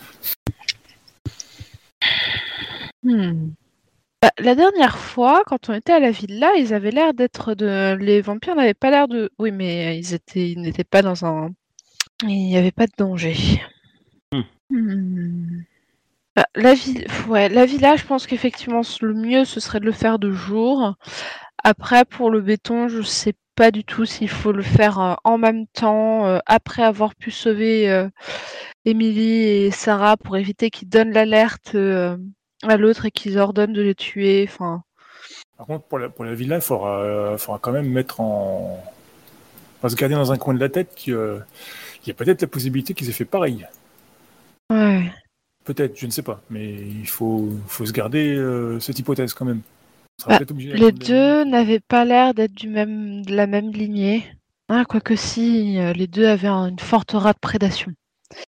Hmm. Bah, la dernière fois, quand on était à la villa, ils avaient l'air d'être de. Les vampires n'avaient pas l'air de. Oui, mais ils étaient, ils n'étaient pas dans un. Il n'y avait pas de danger. Hmm. Hmm. Bah, la ville, ouais, la villa, je pense qu'effectivement, le mieux, ce serait de le faire de jour. Après, pour le béton, je sais pas du tout s'il faut le faire euh, en même temps, euh, après avoir pu sauver euh, Emily et Sarah pour éviter qu'ils donnent l'alerte euh, à l'autre et qu'ils ordonnent de les tuer. Enfin, Par contre, pour la, pour la villa, il faudra, euh, faudra quand même mettre en. Se garder dans un coin de la tête qu'il il y a peut-être la possibilité qu'ils aient fait pareil. ouais. Peut-être, je ne sais pas. Mais il faut, faut se garder euh, cette hypothèse quand même. On sera Bah, obligé Les deux n'avaient pas l'air d'être du même, de la même lignée. Ah, quoique si, euh, les deux avaient un- une forte rate de prédation.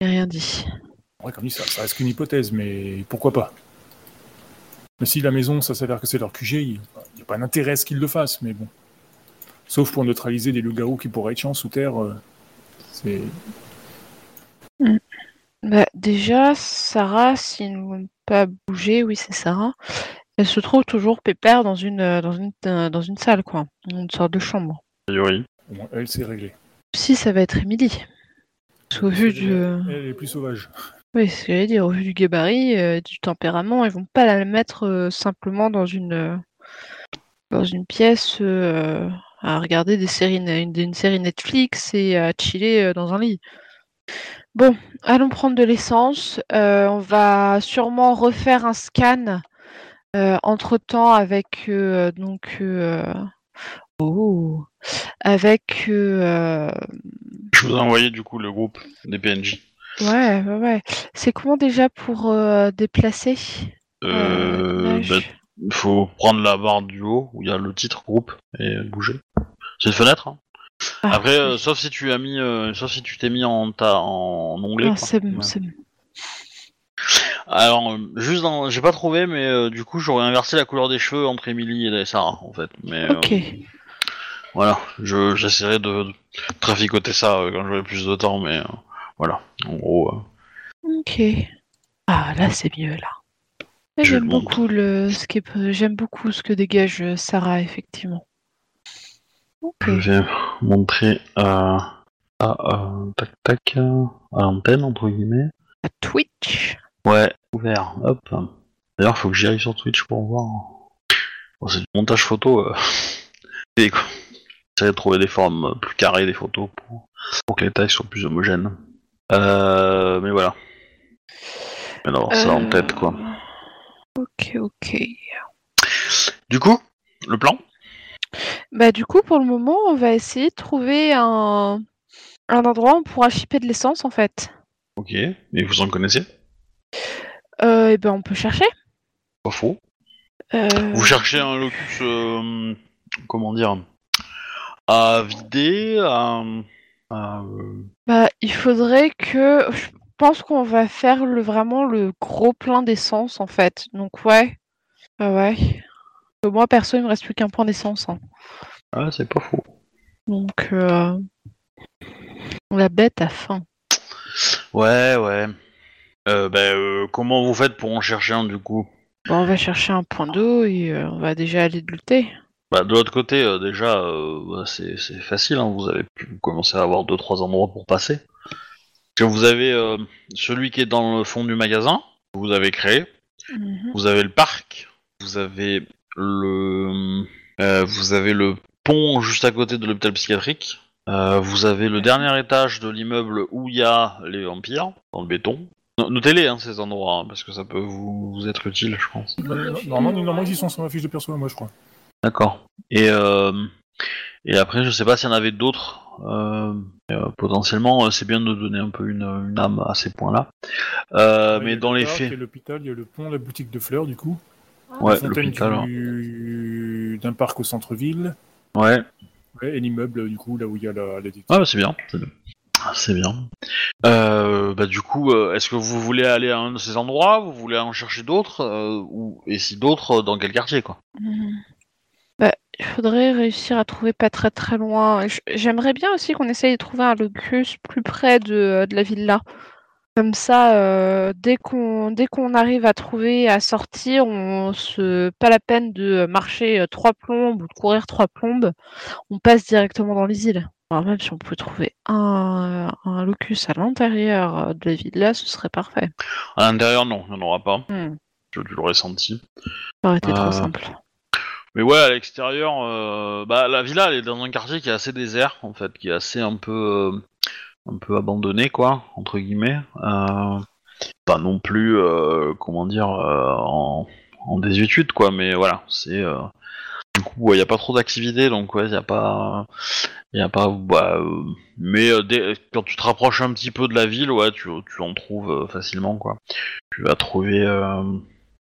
J'ai rien dit. Ouais, comme dit, ça, ça reste qu'une hypothèse, mais pourquoi pas? Mais si la maison, ça s'avère que c'est leur QG, il n'y a pas d'intérêt à ce qu'ils le fassent, mais bon. Sauf pour neutraliser des loups-garous qui pourraient être chiants sous terre, euh, c'est. Bah, déjà, Sarah, s'ils ne vont pas bouger, oui, c'est Sarah, elle se trouve toujours pépère dans une, euh, dans une, euh, dans une salle, quoi. Une sorte de chambre. A priori. Au moins, elle, c'est réglé. Si, ça va être Emily. Parce qu'au vu du. euh, Elle est plus sauvage. Oui, ce que j'allais dire, au vu du gabarit, euh, du tempérament, ils vont pas la mettre euh, simplement dans une euh, dans une pièce euh, à regarder des séries, une, une série Netflix et à chiller euh, dans un lit. Bon, allons prendre de l'essence. Euh, on va sûrement refaire un scan entre temps avec euh, donc euh, oh, avec euh, Je vous ai envoyé du coup le groupe des PNJ. ouais ouais ouais. C'est comment déjà pour euh, déplacer Euh, bah, faut prendre la barre du haut où il y a le titre groupe et bouger. C'est une fenêtre. hein. Ah, Après, euh, sauf si tu as mis, euh, sauf si tu t'es mis en ta en onglet. ah, c'est bon, Ouais. c'est bon. Alors, euh, juste dans... J'ai pas trouvé, mais du coup, j'aurais inversé la couleur des cheveux entre Emily et Sarah, en fait. Mais, Ok. voilà, je- j'essaierai de, de traficoter ça quand j'aurai plus de temps, mais voilà, en gros... Ok. Ah, là, c'est mieux, là. J'aime beaucoup le ce qui est- j'aime beaucoup ce que dégage Sarah, effectivement. Ok. Je vais montrer à, euh, tac tac à l'antenne entre guillemets. À Twitch. Ouais, ouvert. Hop. D'ailleurs, faut que j'y aille sur Twitch pour voir. Bon, c'est du montage photo. Euh... et quoi. J'essaie de trouver des formes plus carrées des photos pour, pour que les tailles soient plus homogènes. Euh, mais voilà. Mais non, ça en Euh, tête quoi. Ok, ok. Du coup, le plan? Bah du coup, pour le moment, on va essayer de trouver un, un endroit où on pourra shipper de l'essence, en fait. Ok. Et vous en connaissez? Euh, et ben, on peut chercher. Pas faux. Euh, Vous cherchez un locus, euh, comment dire, à vider, à, à, euh, Bah, il faudrait que... Je pense qu'on va faire le, vraiment le gros plein d'essence, en fait. Donc, ouais. Ah ouais. Euh, Moi, perso, il me reste plus qu'un point d'essence. hein. Ah, c'est pas faux. Donc, euh, la bête a faim. Ouais, ouais. Euh, ben, euh, comment vous faites pour en chercher un du coup? Bon, on va chercher un point d'eau et euh, on va déjà aller lutter. Bah, de l'autre côté, euh, déjà, euh, bah, c'est c'est facile. hein, vous avez pu commencer à avoir deux trois endroits pour passer. Que vous avez euh, celui qui est dans le fond du magasin, que vous avez créé. Mhm. Vous avez le parc. Vous avez le, euh, vous avez le pont juste à côté de l'hôpital psychiatrique. Euh, vous avez le dernier étage de l'immeuble où il y a les vampires, dans le béton. No- Notez-les, hein, ces endroits, hein, parce que ça peut vous, vous être utile, je pense. Normalement, normalement, ils sont sur ma fiche de perso, moi, je crois. D'accord. Et, euh, et après, je sais pas s'il y en avait d'autres. Euh, euh, potentiellement, euh, c'est bien de donner un peu une, une âme à ces points-là. Euh, Il y mais a dans le les parc, Il y a faits, l'hôpital, il y a le pont, la boutique de fleurs, du coup. Ouais, la fontaine hein. du- d'un parc au centre-ville. ouais, Ouais, et l'immeuble, du coup, là où il y a la, la. Ah bah c'est bien, c'est bien. Ah. Euh, bah du coup, euh, est-ce que vous voulez aller à un de ces endroits? Vous voulez en chercher d'autres euh, ou Et si d'autres, dans quel quartier quoi? Bah, il faudrait réussir à trouver pas très très loin. J'aimerais bien aussi qu'on essaye de trouver un locus plus près de, de la villa. Comme ça, euh, dès qu'on dès qu'on arrive à trouver à sortir, on se pas la peine de marcher euh, trois plombes ou de courir trois plombes. On passe directement dans les îles. Alors même si on pouvait trouver un, un locus à l'intérieur euh, de la villa, ce serait parfait. À l'intérieur, non, il n'y en aura pas. Hmm. Je tu l'aurais senti. Ça aurait été Euh, trop simple. Mais ouais, à l'extérieur, euh, bah la villa, elle est dans un quartier qui est assez désert en fait, qui est assez un peu, euh, un peu abandonné quoi, entre guillemets. Euh, pas non plus, euh, comment dire, euh, en, en désuétude quoi, mais voilà, c'est. du coup, il n'y a pas trop d'activité, donc ouais, il n'y a pas, y a pas, bah, mais quand tu te rapproches un petit peu de la ville, ouais, tu, tu en trouves facilement quoi. Tu vas trouver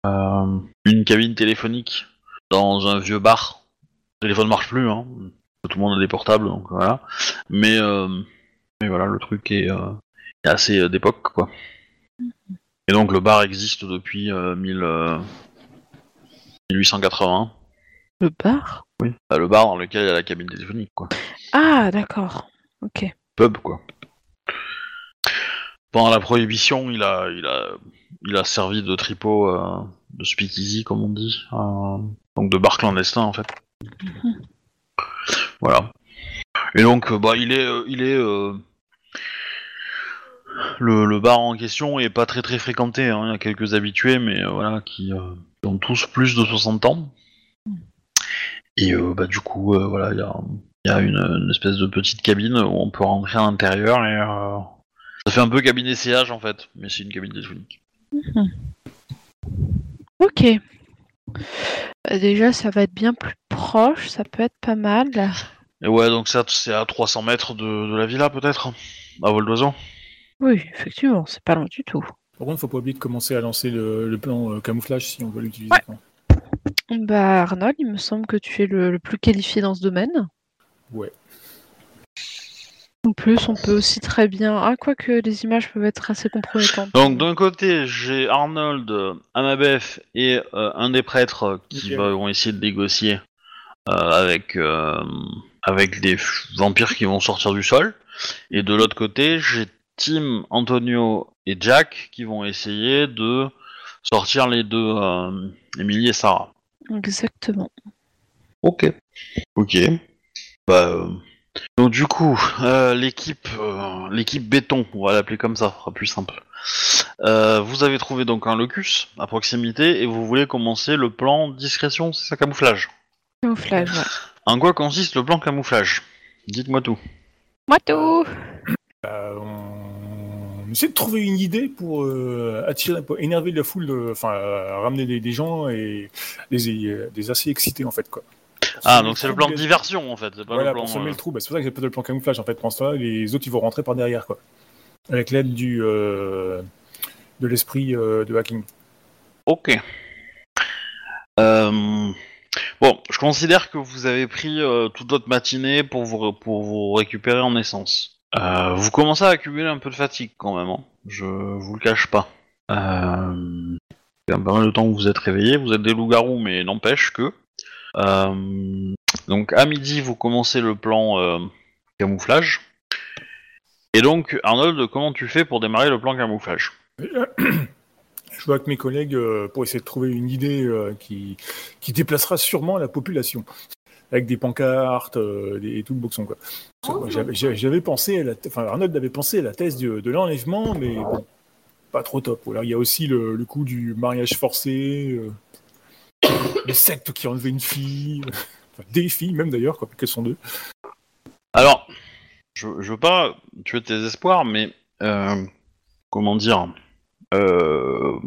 une cabine téléphonique dans un vieux bar. Le téléphone marche plus, hein. Tout le monde a des portables, donc voilà. Mais, mais voilà, le truc est, euh, est assez euh, d'époque, quoi. Et donc le bar existe depuis euh, 1000, euh, 1880. Le bar? Oui. Bah, le bar dans lequel il y a la cabine téléphonique, quoi. Ah, d'accord. Ok. Pub, quoi. Pendant la prohibition, il a, il a, il a servi de tripot, euh, de speakeasy, comme on dit. euh, donc de bar clandestin, en fait. Voilà. Et donc, bah, il est, il est, euh, le, le bar en question est pas très très fréquenté. hein. Il y a quelques habitués, mais euh, voilà, qui, euh, qui ont tous plus de 60 ans. Et euh, bah, du coup, voilà, il y a, il y a une, une espèce de petite cabine où on peut rentrer à l'intérieur et ça fait un peu cabine essayage en fait, mais c'est une cabine téléphonique. Ok. Euh, Déjà, ça va être bien plus proche, ça peut être pas mal. Et ouais, donc ça c'est à 300 mètres de, de la villa peut-être, à vol d'oiseau. Oui, effectivement, c'est pas loin du tout. Par contre, faut pas oublier de commencer à lancer le, le plan euh, camouflage si on veut l'utiliser. Ouais. Bah, Arnold, il me semble que tu es le, le plus qualifié dans ce domaine. Ouais. En plus, on peut aussi très bien. Ah, quoique les images peuvent être assez compromettantes. Donc d'un côté, j'ai Arnold, Amabeth et euh, un des prêtres qui vont essayer de négocier euh, avec euh, avec des vampires qui vont sortir du sol. Et de l'autre côté, j'ai Tim, Antonio et Jack qui vont essayer de sortir les deux euh, Emily et Sarah. Exactement. Ok. Ok. Bah, euh, Donc du coup, euh, l'équipe, euh, l'équipe béton, on va l'appeler comme ça, ça sera plus simple. Euh, vous avez trouvé donc un locus à proximité et vous voulez commencer le plan discrétion, c'est ça camouflage? Camouflage, ouais. En quoi consiste le plan camouflage? Dites-moi tout. Moi tout Euh, on... on essaie de trouver une idée pour euh, attirer, pour énerver la foule, de- enfin euh, ramener des, des gens et des, des assez excités en fait quoi. Ah, donc c'est le plan de les- diversion en fait, c'est pas Voilà, le plan. pour semer euh, le trou, bah, c'est pour ça que j'ai pas de plan camouflage en fait. Pense toi, les autres ils vont rentrer par derrière quoi, avec l'aide du euh, de l'esprit euh, de hacking. Ok. Bon, je considère que vous avez pris euh, toute votre matinée pour vous, pour vous récupérer en essence. Euh, vous commencez à accumuler un peu de fatigue quand même, hein. je vous le cache pas. Euh... Pas mal de temps que vous êtes réveillés, vous êtes des loups-garous, mais n'empêche que... Euh, Donc à midi, vous commencez le plan camouflage. Et donc, Arnold, comment tu fais pour démarrer le plan camouflage? Je vois avec mes collègues euh, pour essayer de trouver une idée euh, qui, qui déplacera sûrement la population. Avec des pancartes euh, des- et tout le boxon. Quoi. J'avais- J'avais pensé, à la, enfin Arnold avait pensé à la thèse de l'enlèvement, mais bon, pas trop top. Voilà, il y a aussi le, le coup du mariage forcé, euh, les sectes qui enlevé une fille, enfin, des filles même d'ailleurs, quoi, qu'elles sont deux. Alors, je, je veux pas tuer tes espoirs, mais euh, comment dire euh,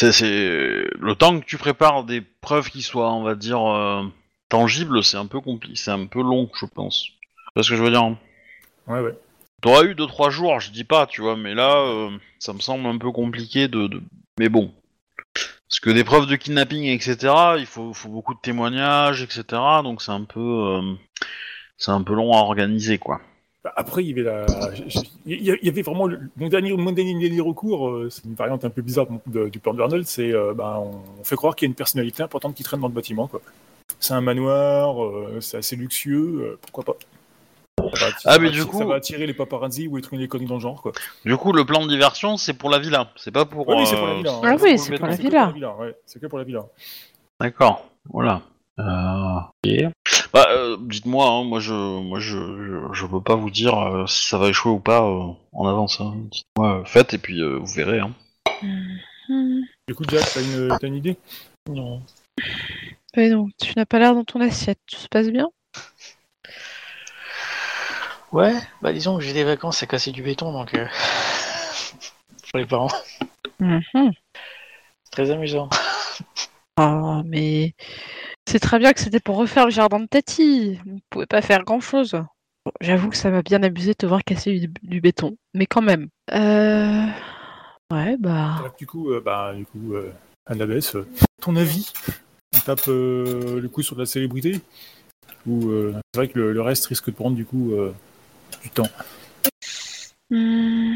c'est, c'est- le temps que tu prépares des preuves qui soient, on va dire, euh, tangibles, c'est un peu compliqué, c'est un peu long, je pense. Tu vois ce que je veux dire? Ouais, ouais. T'aurais eu 2-3 jours, je dis pas, tu vois, mais là, euh, ça me semble un peu compliqué de, de- Mais bon. Parce que des preuves de kidnapping, etc., il faut, faut beaucoup de témoignages, etc., donc c'est un peu... euh, c'est un peu long à organiser, quoi. Après, il y avait la, il y vraiment le- mon dernier, mon dernier, recours. euh, c'est une variante un peu bizarre de- du plan de Arnold. C'est, euh, ben, on, fait croire qu'il y a une personnalité importante qui traîne dans le bâtiment. Quoi. C'est un manoir, euh, c'est assez luxueux. euh, pourquoi pas Ça va atti- Ah, mais du coup- ça va attirer les paparazzi ou être une conneries dans le genre. Quoi. Du coup, le plan de diversion, c'est pour la villa, c'est pas pour. Ouais, oui, c'est pour la villa. hein. Ah oui, c'est pour la villa. c'est que pour la villa. D'accord, voilà. Euh, ok. Bah, euh, dites-moi, hein, moi je, moi je, je, je peux pas vous dire euh, si ça va échouer ou pas euh, en avance. hein. Dites-moi, euh, faites et puis euh, vous verrez. Hein. Du coup, Jack, t'as une, t'as une idée? Non. Mais non, tu n'as pas l'air dans ton assiette. Tout se passe bien? Ouais, bah disons que j'ai des vacances à casser du béton, donc... Euh... pour les parents. Mhm. C'est très amusant. Ah, mais c'est très bien que c'était pour refaire le jardin de Tati. Vous ne pouvez pas faire grand-chose. Bon, J'avoue que ça m'a bien abusé de te voir casser du, du béton, mais quand même. Euh... Ouais, bah... Alors, Du coup, euh, bah, du coup, euh, Annabeth, euh, ton avis? On tape euh, le coup sur de la célébrité? Ou euh, c'est vrai que le, le reste risque de prendre du coup du temps Hmm.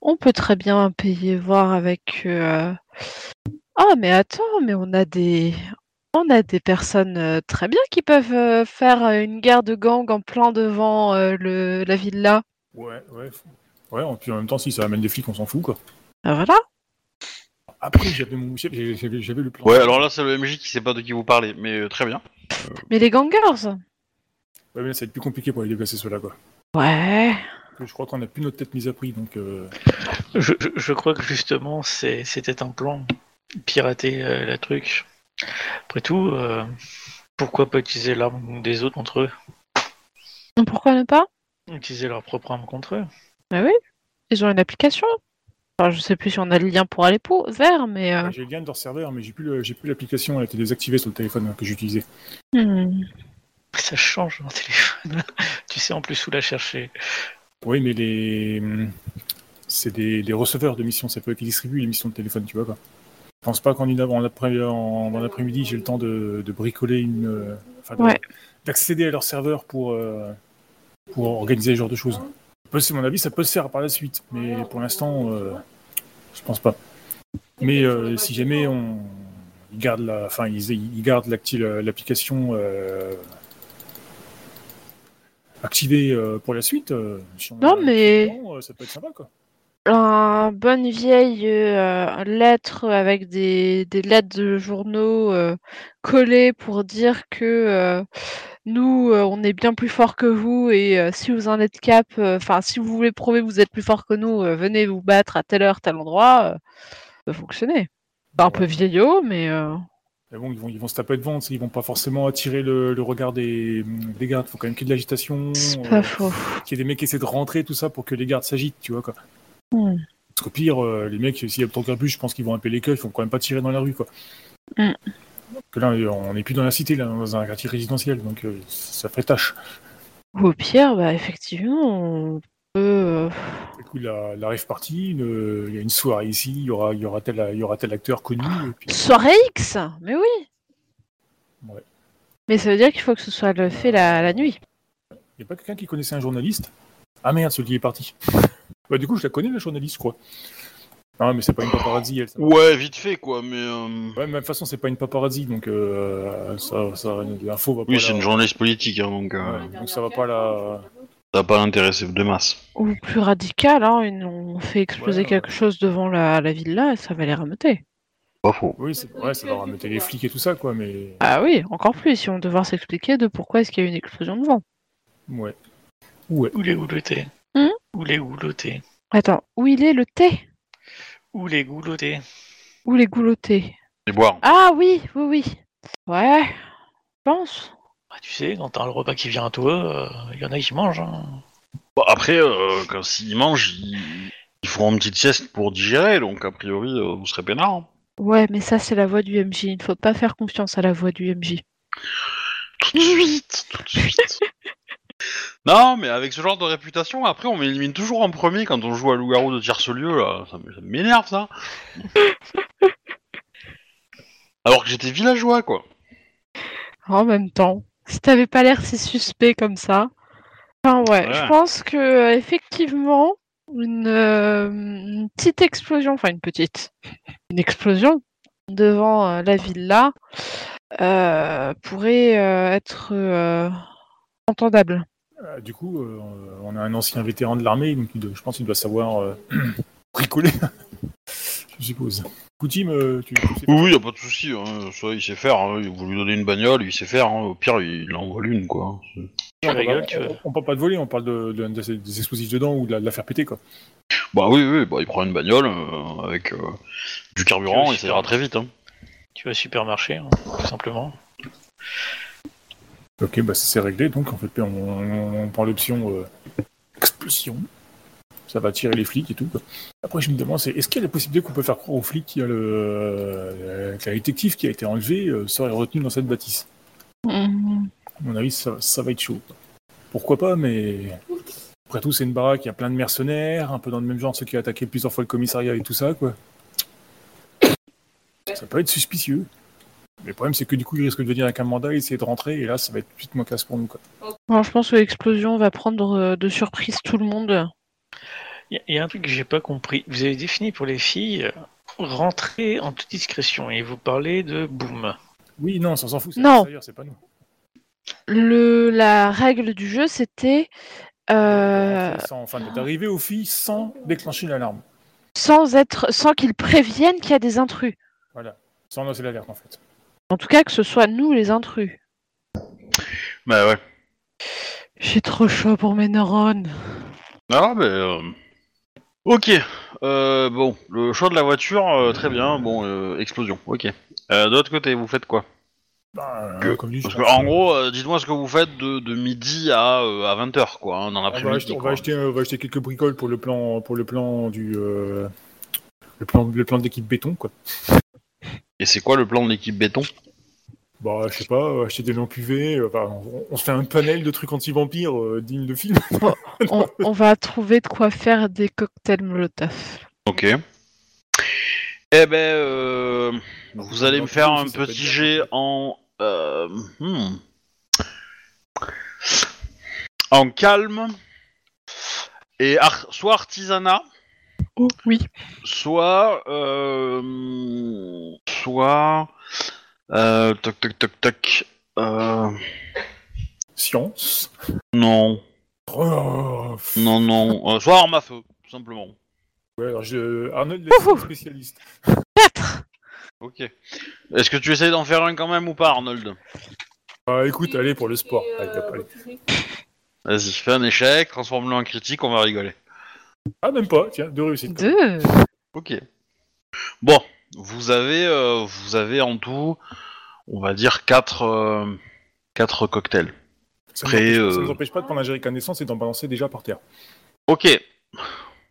On peut très bien payer voir avec. Ah, mais attends, mais on a des. On a des personnes euh, très bien qui peuvent euh, faire euh, une guerre de gang en plein devant euh, le... la villa. Ouais, ouais. Ouais, et puis en même temps, si ça amène des flics, on s'en fout quoi. Ah, voilà. Après, j'avais mon j'avais, j'avais- le plan. Ouais, alors là c'est le MJ qui sait pas de qui vous parlez, mais euh, très bien. Mais les gangers Ouais, mais là, ça va être plus compliqué pour les déplacer ceux-là quoi. Ouais. Je crois qu'on a plus notre tête mise à prix donc. euh, Je, je, je crois que justement, c'est- c'était un plan. Pirater euh, la truc. Après tout, euh, pourquoi pas utiliser l'arme des autres contre eux? Pourquoi ne pas? Utiliser leur propre arme contre eux Bah oui. Ils ont une application. Enfin, je sais plus si on a le lien pour aller pour... vers, mais. euh, J'ai le lien de leur serveur, mais j'ai plus, le- j'ai plus l'application, elle a été désactivée sur le téléphone hein, que j'utilisais. hmm. Ça change le téléphone. tu sais en plus où la chercher. Oui, mais les. hum, C'est des, des receveurs de missions, c'est pas eux qui distribuent les missions de téléphone, tu vois quoi. Je pense pas qu'en une en après, en, en après-midi, j'ai le temps de, de bricoler une. euh, enfin, de- Ouais. d'accéder à leur serveur pour, euh, pour organiser ce genre de choses. C'est mon avis, ça peut se faire par la suite, mais pour l'instant, euh, je pense pas. Mais euh, si jamais on ils gardent la, enfin ils, ils gardent l'acti- l'application activée pour la suite, si on Non, mais- ça peut être sympa quoi. Un bonne vieille euh, lettre avec des, des lettres de journaux euh, collées pour dire que euh, nous, on est bien plus fort que vous et si vous en êtes cap, enfin si vous voulez prouver que vous êtes plus fort que nous, venez vous battre à telle heure, tel endroit, ça peut fonctionner. C'est un peu vieillot, mais bon, ils vont, ils vont se taper devant, tu sais, ils vont pas forcément attirer le, le regard des, des gardes. Faut quand même qu'il y ait de l'agitation, c'est pas faux. qu'il y ait des mecs qui essaient de rentrer, tout ça, pour que les gardes s'agitent, tu vois quoi. Parce qu'au pire, euh, les mecs, s'il y a qu'un plus, je pense qu'ils vont appeler les queues, ils vont quand même pas tirer dans la rue, quoi. Parce Que là, on n'est plus dans la cité, là, dans un quartier résidentiel, donc euh, ça ferait tâche. Ou au pire, bah effectivement, on peut. euh, Du coup, la, la rave party, une- il y a une soirée ici, il y aura, il y aura tel, il y aura tel acteur connu, et puis Soirée X? Mais oui Ouais. Mais ça veut dire qu'il faut que ce soit le fait la, la nuit. il n'y a pas quelqu'un qui connaissait un journaliste? Ah merde, celui est parti. Bah du coup, je la connais, la journaliste, crois. Non, mais c'est pas une paparazzi, elle. ça. Ouais, vite fait quoi, mais. euh, Ouais, mais de toute façon, c'est pas une paparazzi, donc euh, ça, ça, l'info va pas Oui, c'est la- une journaliste politique, hein, donc euh, Ouais, donc ça va pas la. ça va pas l'intéresser de masse. Ou plus radical, hein, on fait exploser Ouais, ouais. quelque chose devant la, la villa et ça va les rameuter. Pas faux. Oui, ouais, ça va remettre les flics et tout ça, quoi, mais. Ah oui, encore plus, ils vont devoir s'expliquer de pourquoi est-ce qu'il y a eu une explosion devant. Ouais. Ouais. Où les goulotés Hmm? Où les goulotés Attends, où il est le thé? Où les goulotés Où les goulottés Et boire. Ah oui, oui, oui. Ouais, je pense. Bah, Tu sais, quand t'as le repas qui vient à toi, il y en a qui mangent. hein. Bon, après, euh, quand s'ils mangent, ils... ils feront une petite sieste pour digérer, donc a priori, euh, vous serez peinard. hein. Ouais, mais ça c'est la voix du MJ, il ne faut pas faire confiance à la voix du MJ. Tout de suite, tout de suite. non, mais avec ce genre de réputation, après, on m'élimine toujours en premier quand on joue à loup-garou de tierce-lieu, là. Ça m'énerve, ça. Alors que j'étais villageois, quoi. En même temps, si t'avais pas l'air si suspect comme ça. Enfin ouais, Ouais. je pense que euh, effectivement une, euh, une petite explosion, enfin une petite, une explosion devant euh, la villa euh, pourrait être entendable. Euh, du coup, euh, on a un ancien vétéran de l'armée, donc il doit- je pense qu'il doit savoir euh, bricoler. je suppose. Coutim, euh, tu, tu sais Oui, oui, y a pas de souci. Hein. Ça, il sait faire. hein. Vous lui donnez une bagnole, il sait faire. hein. Au pire, il en vole une, quoi. On, on- tu veux. on- on parle pas de voler, on parle de, de- de- des explosifs dedans ou de la, de la faire péter, quoi. Bah oui, oui, bah, il prend une bagnole euh, avec euh, du carburant et ça ira très vite. Hein. Tu vas au supermarché, hein, tout simplement. Ok, bah ça c'est réglé, donc en fait, on, on- on prend l'option euh, explosion. Ça va attirer les flics et tout. quoi. Après, je me demande, c'est est-ce qu'il y a la possibilité qu'on peut faire croire aux flics qu'il y a le, euh, que la détective qui a été enlevée euh, serait retenue dans cette bâtisse? Mhm. À mon avis, ça, ça va être chaud. Pourquoi pas, mais après tout, c'est une baraque, il y a plein de mercenaires, un peu dans le même genre, ceux qui ont attaqué plusieurs fois le commissariat et tout ça, quoi. Ça peut être suspicieux. Mais le problème, c'est que du coup, ils risquent de venir avec un mandat et essayer de rentrer, et là, ça va être tout de suite moins classe pour nous, quoi. Je pense que l'explosion va prendre euh, de surprise tout le monde. Il y, a un truc que j'ai pas compris. Vous avez défini pour les filles euh, rentrer en toute discrétion et vous parlez de boom. Oui, non, ça s'en fout, Non. c'est pas nous. Le, la règle du jeu, c'était euh, Sans, enfin, d'arriver aux filles sans déclencher l'alarme. sans être, sans qu'ils préviennent qu'il y a des intrus. Voilà. Sans lancer l'alerte, en fait. En tout cas, que ce soit nous les intrus. Bah ouais. J'ai trop chaud pour mes neurones. Ah, bah. euh, Ok. Euh, bon, le choix de la voiture, euh, très bien. Bon, euh, explosion. Ok. Euh, de l'autre côté, vous faites quoi? Bah, Que- comme dit, je Parce pense que, en que- gros, euh, dites-moi ce que vous faites de, de midi à, euh, à 20h, quoi, hein, dans on va, l'après-midi. acheter, on, quoi. va acheter, on va acheter quelques bricoles pour le plan, pour le plan du. euh, le plan, le plan d'équipe béton, quoi. Et c'est quoi le plan de l'équipe béton? Bah, je sais pas, acheter des lampes UV, euh, enfin, on, on se fait un panel de trucs anti-vampires euh, dignes de film. On, on va trouver de quoi faire des cocktails Molotov. Ok. Eh ben, euh, vous allez me faire un petit jet en. euh, hmm. en calme et ar- soit artisanat, Oh, oui. soit euh, soit euh, toc toc toc toc euh, Science. non Oh, non non euh, soit arme à feu tout simplement. ouais, alors je... Arnold est Ouhou. spécialiste. 4 Ok. Est-ce que tu essayes d'en faire un quand même ou pas Arnold? Ah, écoute, allez pour le sport. Vas-y, fais un échec, transforme-le en critique, on va rigoler. Ah, même pas, tiens, deux réussites. 2 Ok. Bon, vous avez, euh, vous avez en tout, on va dire quatre, euh, quatre cocktails. Ça ne nous euh, empêche pas de prendre un jerrycan d'essence et d'en balancer déjà par terre. Ok.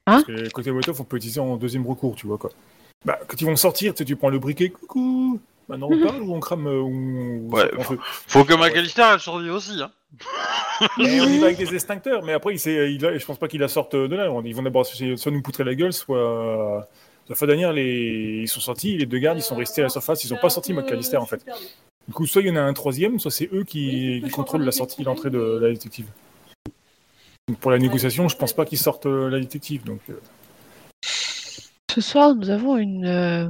Parce que les cocktails Molotov, on peut utiliser en deuxième recours, tu vois quoi. Bah, quand ils vont sortir, tu sais, tu prends le briquet, coucou Maintenant on parle ou on crame euh, ou... ou Ouais, Faut que McAllister elle survive aussi. Hein. Et on y va avec des extincteurs, mais après, il sait- il a- je pense pas qu'il la sorte de là. Ils vont d'abord soit soit nous poutrer la gueule, soit. La fois dernière, les... ils sont sortis, les deux gardes, ils sont restés à la surface, ils ont pas sorti McAllister en fait. Du coup, soit il y en a un troisième, soit c'est eux qui, qui contrôlent la sortie et l'entrée de la détective. Donc pour la négociation, je pense pas qu'ils sortent euh, la détective. Donc, euh, Ce soir, nous avons une, euh,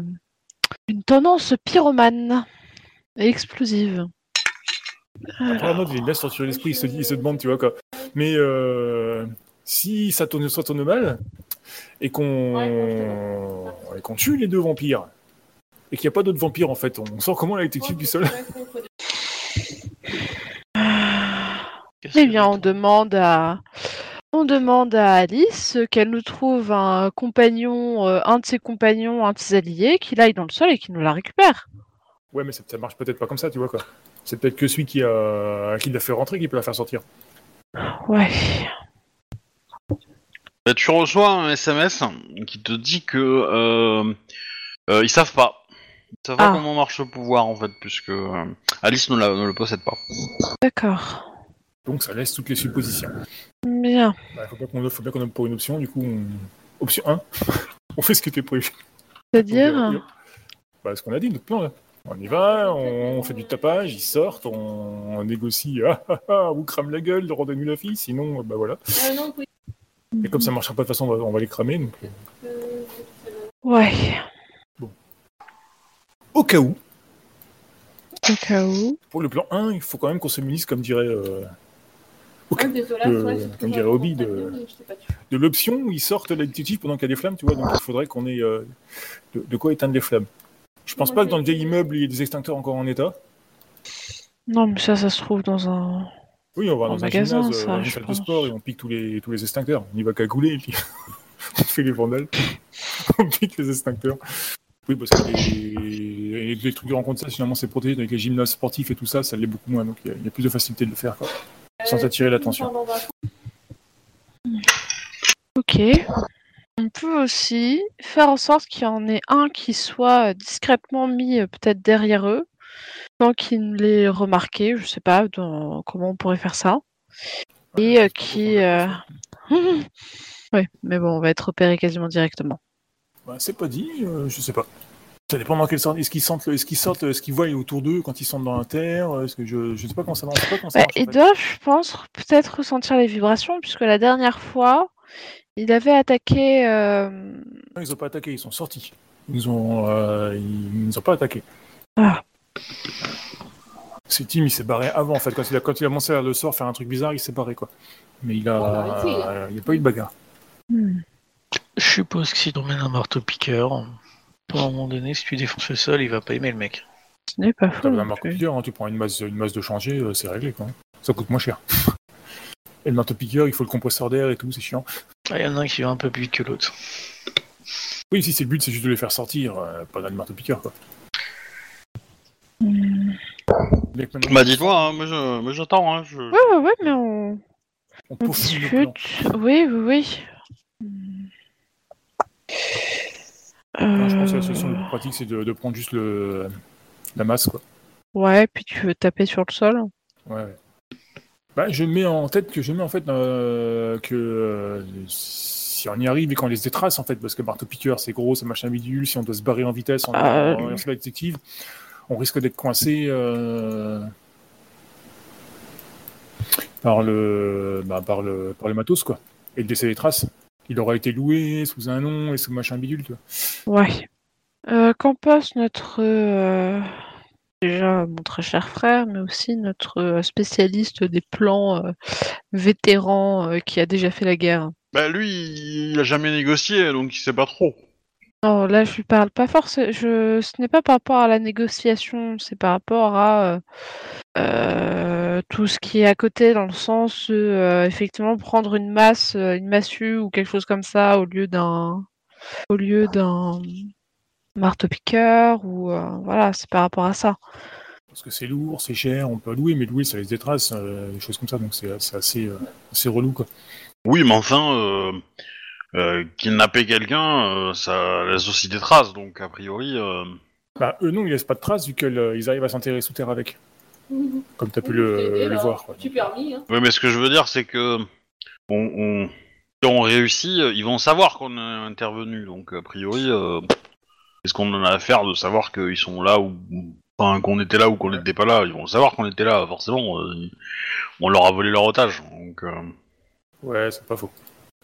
une tendance pyromane et explosive. après, Arnaud, il laisse sortir l'esprit, il se, dit- il se demande, tu vois quoi. Mais euh, si ça tourne, ça tourne mal, et qu'on et qu'on tue les deux vampires, et qu'il n'y a pas d'autres vampires en fait, on sort comment la détective du sol? Eh bien, on demande à, on demande à Alice qu'elle nous trouve un compagnon, euh, un de ses compagnons, un de ses alliés, qu'il aille dans le sol et qu'il nous la récupère. Ouais, mais ça, ça marche peut-être pas comme ça, tu vois quoi. C'est peut-être que celui qui a qui l'a fait rentrer qui peut la faire sortir. Ouais. Bah, tu reçois un SMS qui te dit que euh, euh, ils savent pas. Ils savent pas Ah. comment marche le pouvoir en fait, puisque euh, Alice ne, la- ne le possède pas. D'accord. Donc ça laisse toutes les suppositions. Bien. Bah, faut, qu'on, bien qu'on opte pour une option, du coup, on... option 1, on fait ce qui était prévu. C'est-à-dire euh, bah, ce qu'on a dit, notre plan là. On y va, on, on fait du tapage, ils sortent, on, on négocie, ah ah ah, on vous crame la gueule, rendez-nous la fille, sinon, euh, bah voilà. Et comme ça marchera pas de toute façon, on va, on va les cramer. Donc, euh, Ouais. Au cas où, Au cas où. pour le plan 1, il faut quand même qu'on se munisse, comme dirait, euh, Ah, désolé, Euh, ouais, c'est comme dirait Obi, bon de- l'option où ils sortent la détective pendant qu'il y a des flammes, tu vois. Donc il faudrait qu'on ait euh, de, de quoi éteindre les flammes. Je pense pas que dans le vieil immeuble, il y ait des extincteurs encore en état. Non, mais ça, ça se trouve dans un. Oui, on va dans un magasin, gymnase, euh, ça, dans une salle de sport et on pique tous les, tous les extincteurs. On y va cagouler et puis on fait les vandales. on pique les extincteurs. Oui, parce que les, les trucs de rencontre, ça, finalement, c'est protégé avec les gymnases sportifs et tout ça, ça l'est beaucoup moins. Donc il y, y a plus de facilité de le faire, quoi. Sans Euh, attirer l'attention. Ok. On peut aussi faire en sorte qu'il y en ait un qui soit discrètement mis euh, peut-être derrière eux, sans qu'ils ne l'aient remarqué, je sais pas dans- comment on pourrait faire ça. Et euh, qui. euh, oui, mais bon, on va être repéré quasiment directement. Bah, c'est pas dit, euh, je sais pas. Ça dépend dans quel sens. Est-ce qu'ils sentent, est-ce qu'ils sortent, est-ce qu'ils voient autour d'eux quand ils sont dans la terre? Est-ce que je, je sais pas comment ça marche. je sais pas comment ça Bah, ils doivent, je pense, peut-être ressentir les vibrations, puisque la dernière fois, il avait attaqué. euh, Non, Ils ont pas attaqué, ils sont sortis. Ils ont, euh, ils nous ont pas attaqué. Ah. C'est Tim, il s'est barré avant en fait. Quand il a, quand il a commencé à le sort faire un truc bizarre, il s'est barré quoi. Mais il a, il n'y a pas eu de bagarre. hmm. Je suppose que si t'emmènes un à un moment donné, si tu défonces le sol, il va pas aimer le mec. Ce n'est pas faux. Piqueur, hein, tu prends une masse, une masse de changer, euh, c'est réglé quoi. Ça coûte moins cher. Et le marteau piqueur, il faut le compresseur d'air et tout, c'est chiant. Ah, Il y en a un qui va un peu plus vite que l'autre. Oui, si c'est le but, c'est juste de les faire sortir, euh, pas d'un marteau piqueur quoi. Mais maintenant, Bah dis-toi, hein, moi j'attends. Hein, je... Ouais, ouais, ouais, mais on, on le discute. Oui, oui, oui. Enfin, je pense que la solution Euh, la plus pratique, c'est de, de prendre juste le, la masse, quoi. Ouais, puis tu veux taper sur le sol. Ouais. Bah, je mets en tête que je mets en fait euh, que euh, si on y arrive et qu'on les détrace en fait, parce que marteau piqueur c'est gros, c'est machin bidule, si on doit se barrer en vitesse en, Euh, en détective, on risque d'être coincé. euh, par le, bah, par le, par le matos, quoi. Et de laisser les traces. Il aura été loué sous un nom et sous machin bidule, tu vois. Ouais. Euh, Qu'en pense notre euh, déjà mon très cher frère, mais aussi notre euh, spécialiste des plans euh, vétéran euh, qui a déjà fait la guerre Bah lui, il a jamais négocié, donc il sait pas trop. Oh, là, je lui parle pas forcément. Je... Ce n'est pas par rapport à la négociation, c'est par rapport à euh, euh, tout ce qui est à côté, dans le sens, euh, effectivement, prendre une masse, euh, une massue ou quelque chose comme ça au lieu d'un, au lieu d'un marteau-piqueur ou euh, voilà, c'est par rapport à ça. Parce que c'est lourd, c'est cher, on peut louer, mais louer, ça laisse des traces, euh, des choses comme ça, donc c'est c'est assez, euh, assez relou, quoi. Oui, mais enfin, euh, euh, kidnapper quelqu'un, euh, ça laisse aussi des traces, donc a priori... euh, Bah, eux, non, ils laissent pas de traces, vu qu'ils arrivent à s'enterrer sous terre avec. Comme tu as pu le, voir, quoi. Tu permis, hein. Oui, mais ce que je veux dire, c'est que on, on, si on réussit, euh, ils vont savoir qu'on est intervenu. Donc, a priori, euh, est-ce qu'on en a à faire de savoir qu'ils sont là ou enfin, qu'on était là ou qu'on n'était pas là? Ils vont savoir qu'on était là, forcément. euh, on leur a volé leur otage. Donc, euh, Ouais, c'est pas faux.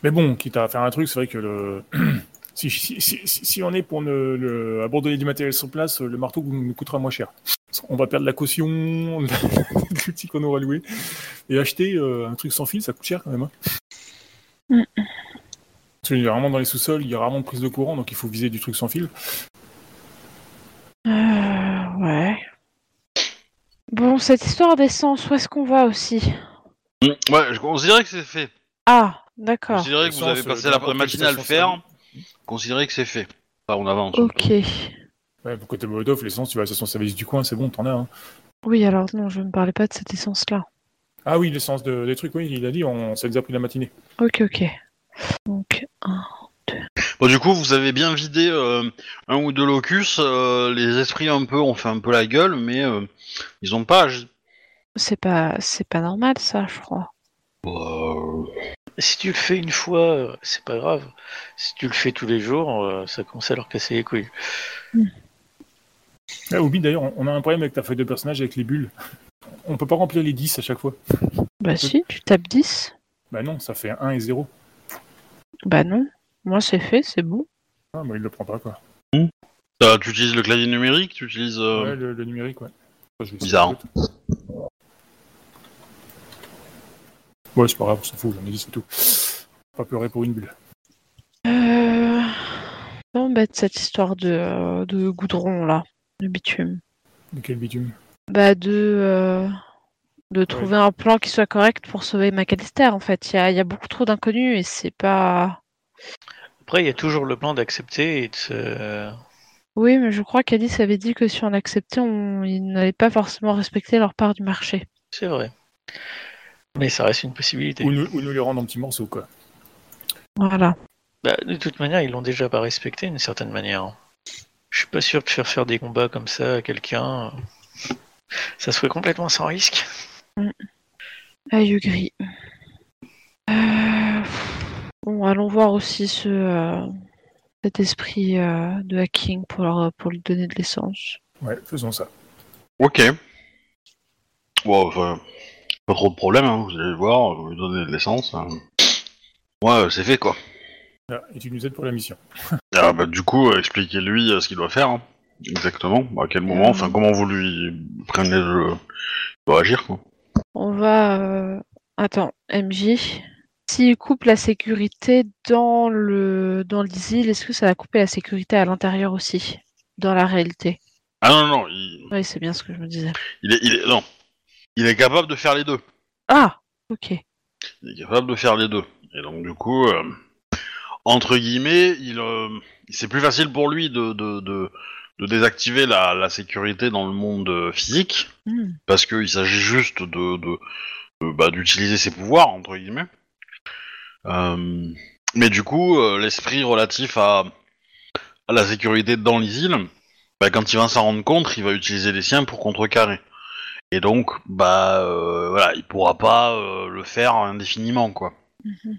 Mais bon, quitte à faire un truc, c'est vrai que le... si, si, si, si- si on est pour ne- le- abandonner du matériel sur place, le marteau nous coûtera moins cher. On va perdre la caution, l'outil qu'on aura loué. Et acheter euh, un truc sans fil, ça coûte cher quand même. hein. Mm. Parce a vraiment dans les sous-sols, il y a rarement de prise de courant, donc il faut viser du truc sans fil. Euh, ouais. Bon, cette histoire d'essence, où est-ce qu'on va aussi? Mm, ouais, je considérais que c'est fait. Ah, d'accord. Considérez que vous avez euh, passé la, matinée à le faire. Considérez que c'est fait. Enfin, on avance. Ok. Ouais, pour côté Molotov, l'essence, tu vas à la station service du coin, c'est bon, t'en as. Hein. Oui, alors non, je ne parlais pas de cette essence-là. Ah oui, l'essence de- des trucs, oui, il a dit, on, ça nous a pris la matinée. Ok, ok. Donc, un. Bon, du coup, vous avez bien vidé euh, un ou deux locus. euh, les esprits un peu ont fait un peu la gueule, mais euh, ils ont pas agi. C'est pas, c'est pas normal ça, je crois. Euh, Si tu le fais une fois, euh, c'est pas grave. Si tu le fais tous les jours, euh, ça commence à leur casser les couilles. Ah, Obi, d'ailleurs, on- a un problème avec ta feuille de personnage avec les bulles. On peut pas remplir les 10 à chaque fois. Bah si, tu tapes 10. Bah non, ça fait 1 et 0. Bah non. Moi c'est fait, c'est bon. Ah, bah il le prend pas, quoi. euh, tu utilises le clavier numérique, tu utilises. euh, Ouais, le, le numérique, ouais. Enfin, je vais essayer Bizarre, de- Ouais, c'est pas grave, on s'en fout, j'en ai dit, c'est tout. Pas pleurer pour une bulle. Euh... Ça m'embête cette histoire de, euh, de goudron là, de bitume. De quel bitume? Bah de, euh, de trouver un plan qui soit correct pour sauver McAllister en fait. Il y a, il y a beaucoup trop d'inconnus et c'est pas... Après, il y a toujours le plan d'accepter et de se... Oui, mais je crois qu'Alice avait dit que si on acceptait, on... ils n'allaient pas forcément respecter leur part du marché. C'est vrai. Mais ça reste une possibilité. ou nous, ou nous les rendre en petits morceaux, quoi. Voilà. Bah, de toute manière, ils l'ont déjà pas respecté d'une certaine manière. Je suis pas sûr de faire faire des combats comme ça à quelqu'un. Ça se ferait complètement sans risque. Aïe gris. Euh, Bon, allons voir aussi ce, euh, cet esprit euh, de hacking pour, leur- pour lui donner de l'essence. Ouais, faisons ça. Ok. Bon, enfin, pas trop de problème, hein, vous allez le voir, vous lui donnez de l'essence. hein. Ouais, c'est fait quoi. Ah, et tu nous aides pour la mission. Ah, bah, du coup, euh, expliquez-lui euh, ce qu'il doit faire. hein. Exactement. À quel moment, enfin, comment vous lui prenez le. Il doit agir quoi. On va... euh, Attends, MJ. S'il coupe la sécurité dans le dans l'isile, est-ce que ça va couper la sécurité à l'intérieur aussi Dans la réalité? Ah non, non, il, Oui, c'est bien ce que je me disais. il est, il est. Non. Il est capable de faire les deux. Ah Ok. Il est capable de faire les deux. Et donc, du coup, euh, entre guillemets, il, euh, c'est plus facile pour lui de, de, de, de désactiver la, la sécurité dans le monde euh, physique, Hmm. parce qu'il s'agit juste de, bah, d'utiliser ses pouvoirs, entre guillemets. Euh, mais du coup, l'esprit relatif à, à la sécurité dans les îles, bah, quand il va s'en rendre compte, il va utiliser les siens pour contrecarrer. Et donc, bah euh, voilà, il pourra pas le faire indéfiniment, quoi. Mhm.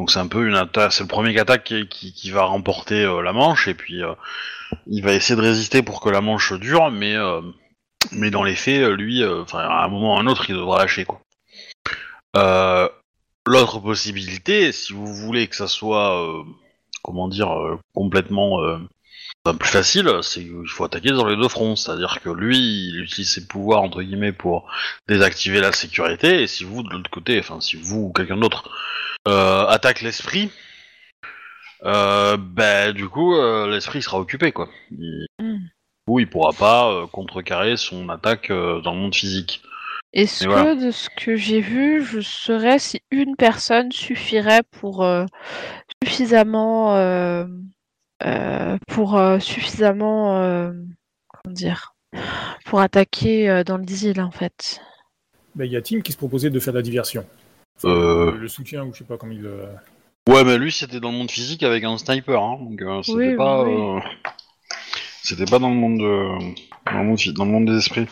Donc c'est un peu une attaque, c'est le premier attaque qui, qui, qui va remporter euh, la manche, et puis euh, il va essayer de résister pour que la manche dure, mais euh, mais dans les faits, lui, enfin à un moment ou à un autre, il devra lâcher, quoi. L'autre possibilité, si vous voulez que ça soit, comment dire, complètement plus facile, c'est qu'il faut attaquer dans les deux fronts. C'est-à-dire que lui, il utilise ses pouvoirs entre guillemets pour désactiver la sécurité, et si vous de l'autre côté, enfin si vous ou quelqu'un d'autre attaque l'esprit, euh, ben du coup euh, l'esprit sera occupé quoi. Il, Mm. du coup, il pourra pas euh, contrecarrer son attaque euh, dans le monde physique. Est-ce que voilà. de ce que j'ai vu, je saurais si une personne suffirait pour euh, suffisamment euh, euh, pour euh, suffisamment euh, comment dire pour attaquer euh, dans le diesel en fait? Ben, Il y a Tim qui se proposait de faire de la diversion? Euh. Le, le soutien, ou je sais pas comment il. euh, Ouais, mais lui c'était dans le monde physique avec un sniper, hein, donc euh, c'était Oui, pas, oui. euh, c'était pas dans le monde, de- dans le monde, phy- dans le monde des esprits.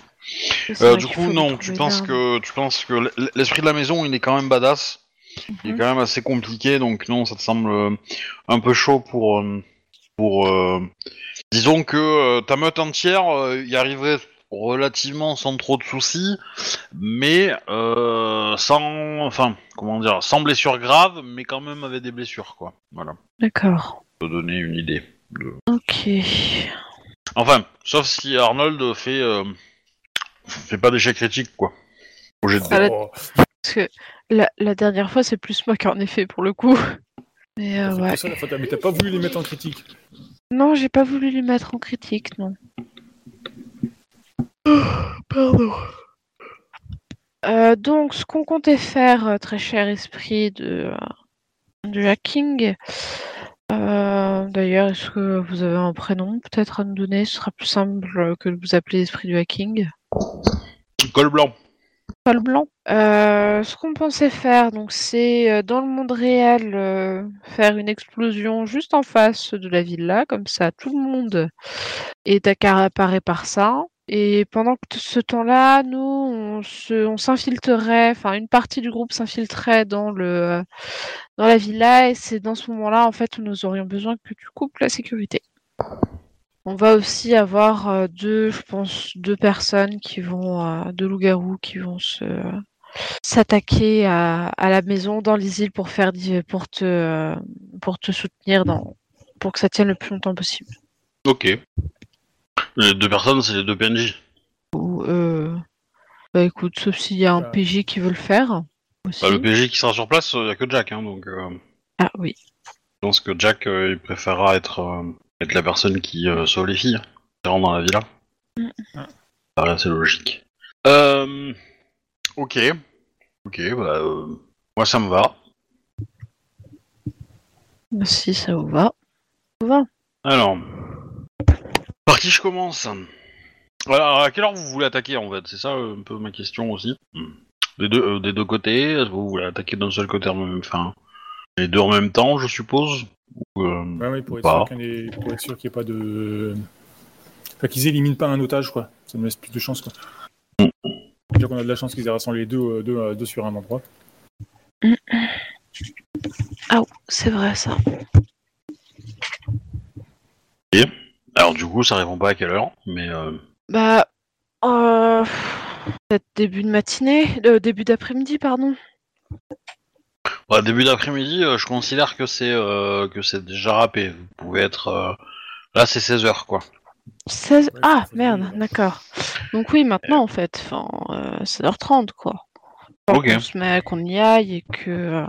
Euh, du coup, non, tu penses que tu penses que l'esprit de la maison, il est quand même badass. Il est Mhm. quand même assez compliqué, donc non, ça te semble euh, un peu chaud pour euh, pour. euh, Disons que euh, ta meute entière euh, y arriverait relativement sans trop de soucis, mais euh, sans, enfin, comment dire, sans blessure grave, mais quand même avec des blessures, quoi. Voilà, D'accord. pour te donner une idée. de- Ok. Enfin, sauf si Arnold fait euh, fait pas d'échec critique, quoi. Au jet de dés. Ah, la- oh, Parce que la, la dernière fois, c'est plus moi qui en ai fait pour le coup. Mais euh, c'est ouais. pour ça la faute. Mais t'as pas voulu les mettre en critique. Non, j'ai pas voulu lui mettre en critique, non. Pardon. Euh, donc, ce qu'on comptait faire, euh, très cher esprit de, euh, du hacking. euh, D'ailleurs, est-ce que vous avez un prénom peut-être à nous donner? Ce sera plus simple que de vous appeler esprit du hacking. Col blanc. Col blanc. Euh, ce qu'on pensait faire, donc, c'est dans le monde réel euh, faire une explosion juste en face de la villa, comme ça tout le monde est accaparé par ça. Et pendant ce temps-là, nous, on se, on s'infiltrerait, enfin une partie du groupe s'infiltrerait dans dans la villa, et c'est dans ce moment-là, en fait, où nous aurions besoin que tu coupes la sécurité. On va aussi avoir euh, deux, je pense, deux personnes qui vont, euh, deux loups-garous qui vont s'attaquer à, à la maison dans les îles pour faire, pour te, pour te soutenir dans, pour que ça tienne le plus longtemps possible. Ok. Les deux personnes, c'est les deux PNJ. Ou, euh, bah écoute, sauf s'il y a un Ah. PJ qui veut le faire aussi. Bah, le PNJ qui sera sur place, il n'y a que Jack, hein, donc euh, Ah oui. je pense que Jack, euh, il préférera être, euh, être la personne qui euh, sauve les filles, qui rentre dans la villa. Mm. Ça paraît assez logique. Euh, ok. Ok, bah, euh, moi ça me va. Si ça vous va. Ça vous va. Alors, par qui je commence Alors, à quelle heure vous voulez attaquer en fait? C'est ça euh, un peu ma question aussi. Hmm. Des deux, euh, des deux côtés Est-ce que vous voulez attaquer d'un seul côté en même Enfin, les deux en même temps, je suppose? Ou, euh, Ouais, ouais, pour être Pas. sûr qu'il n'y ait, pour être sûr qu'il y ait pas de. Enfin, qu'ils éliminent pas un otage, quoi. Ça nous laisse plus de chance, quoi. Déjà qu'on a de la chance qu'ils aient rassemblé les deux, euh, deux, euh, deux sur un endroit. Ah, c'est vrai ça. Alors du coup, ça répond pas à quelle heure, mais euh, Bah, euh, peut-être début de matinée, euh, début d'après-midi, pardon. bah, début d'après-midi, euh, je considère que c'est euh, que c'est déjà râpé. Vous pouvez être euh, là, c'est 16 heures quoi. 16... Ouais, Ah, merde, d'accord. Donc oui, maintenant en fait, enfin, euh, 16h30 quoi. Ok. Qu'on se met, qu'on y aille et que. euh,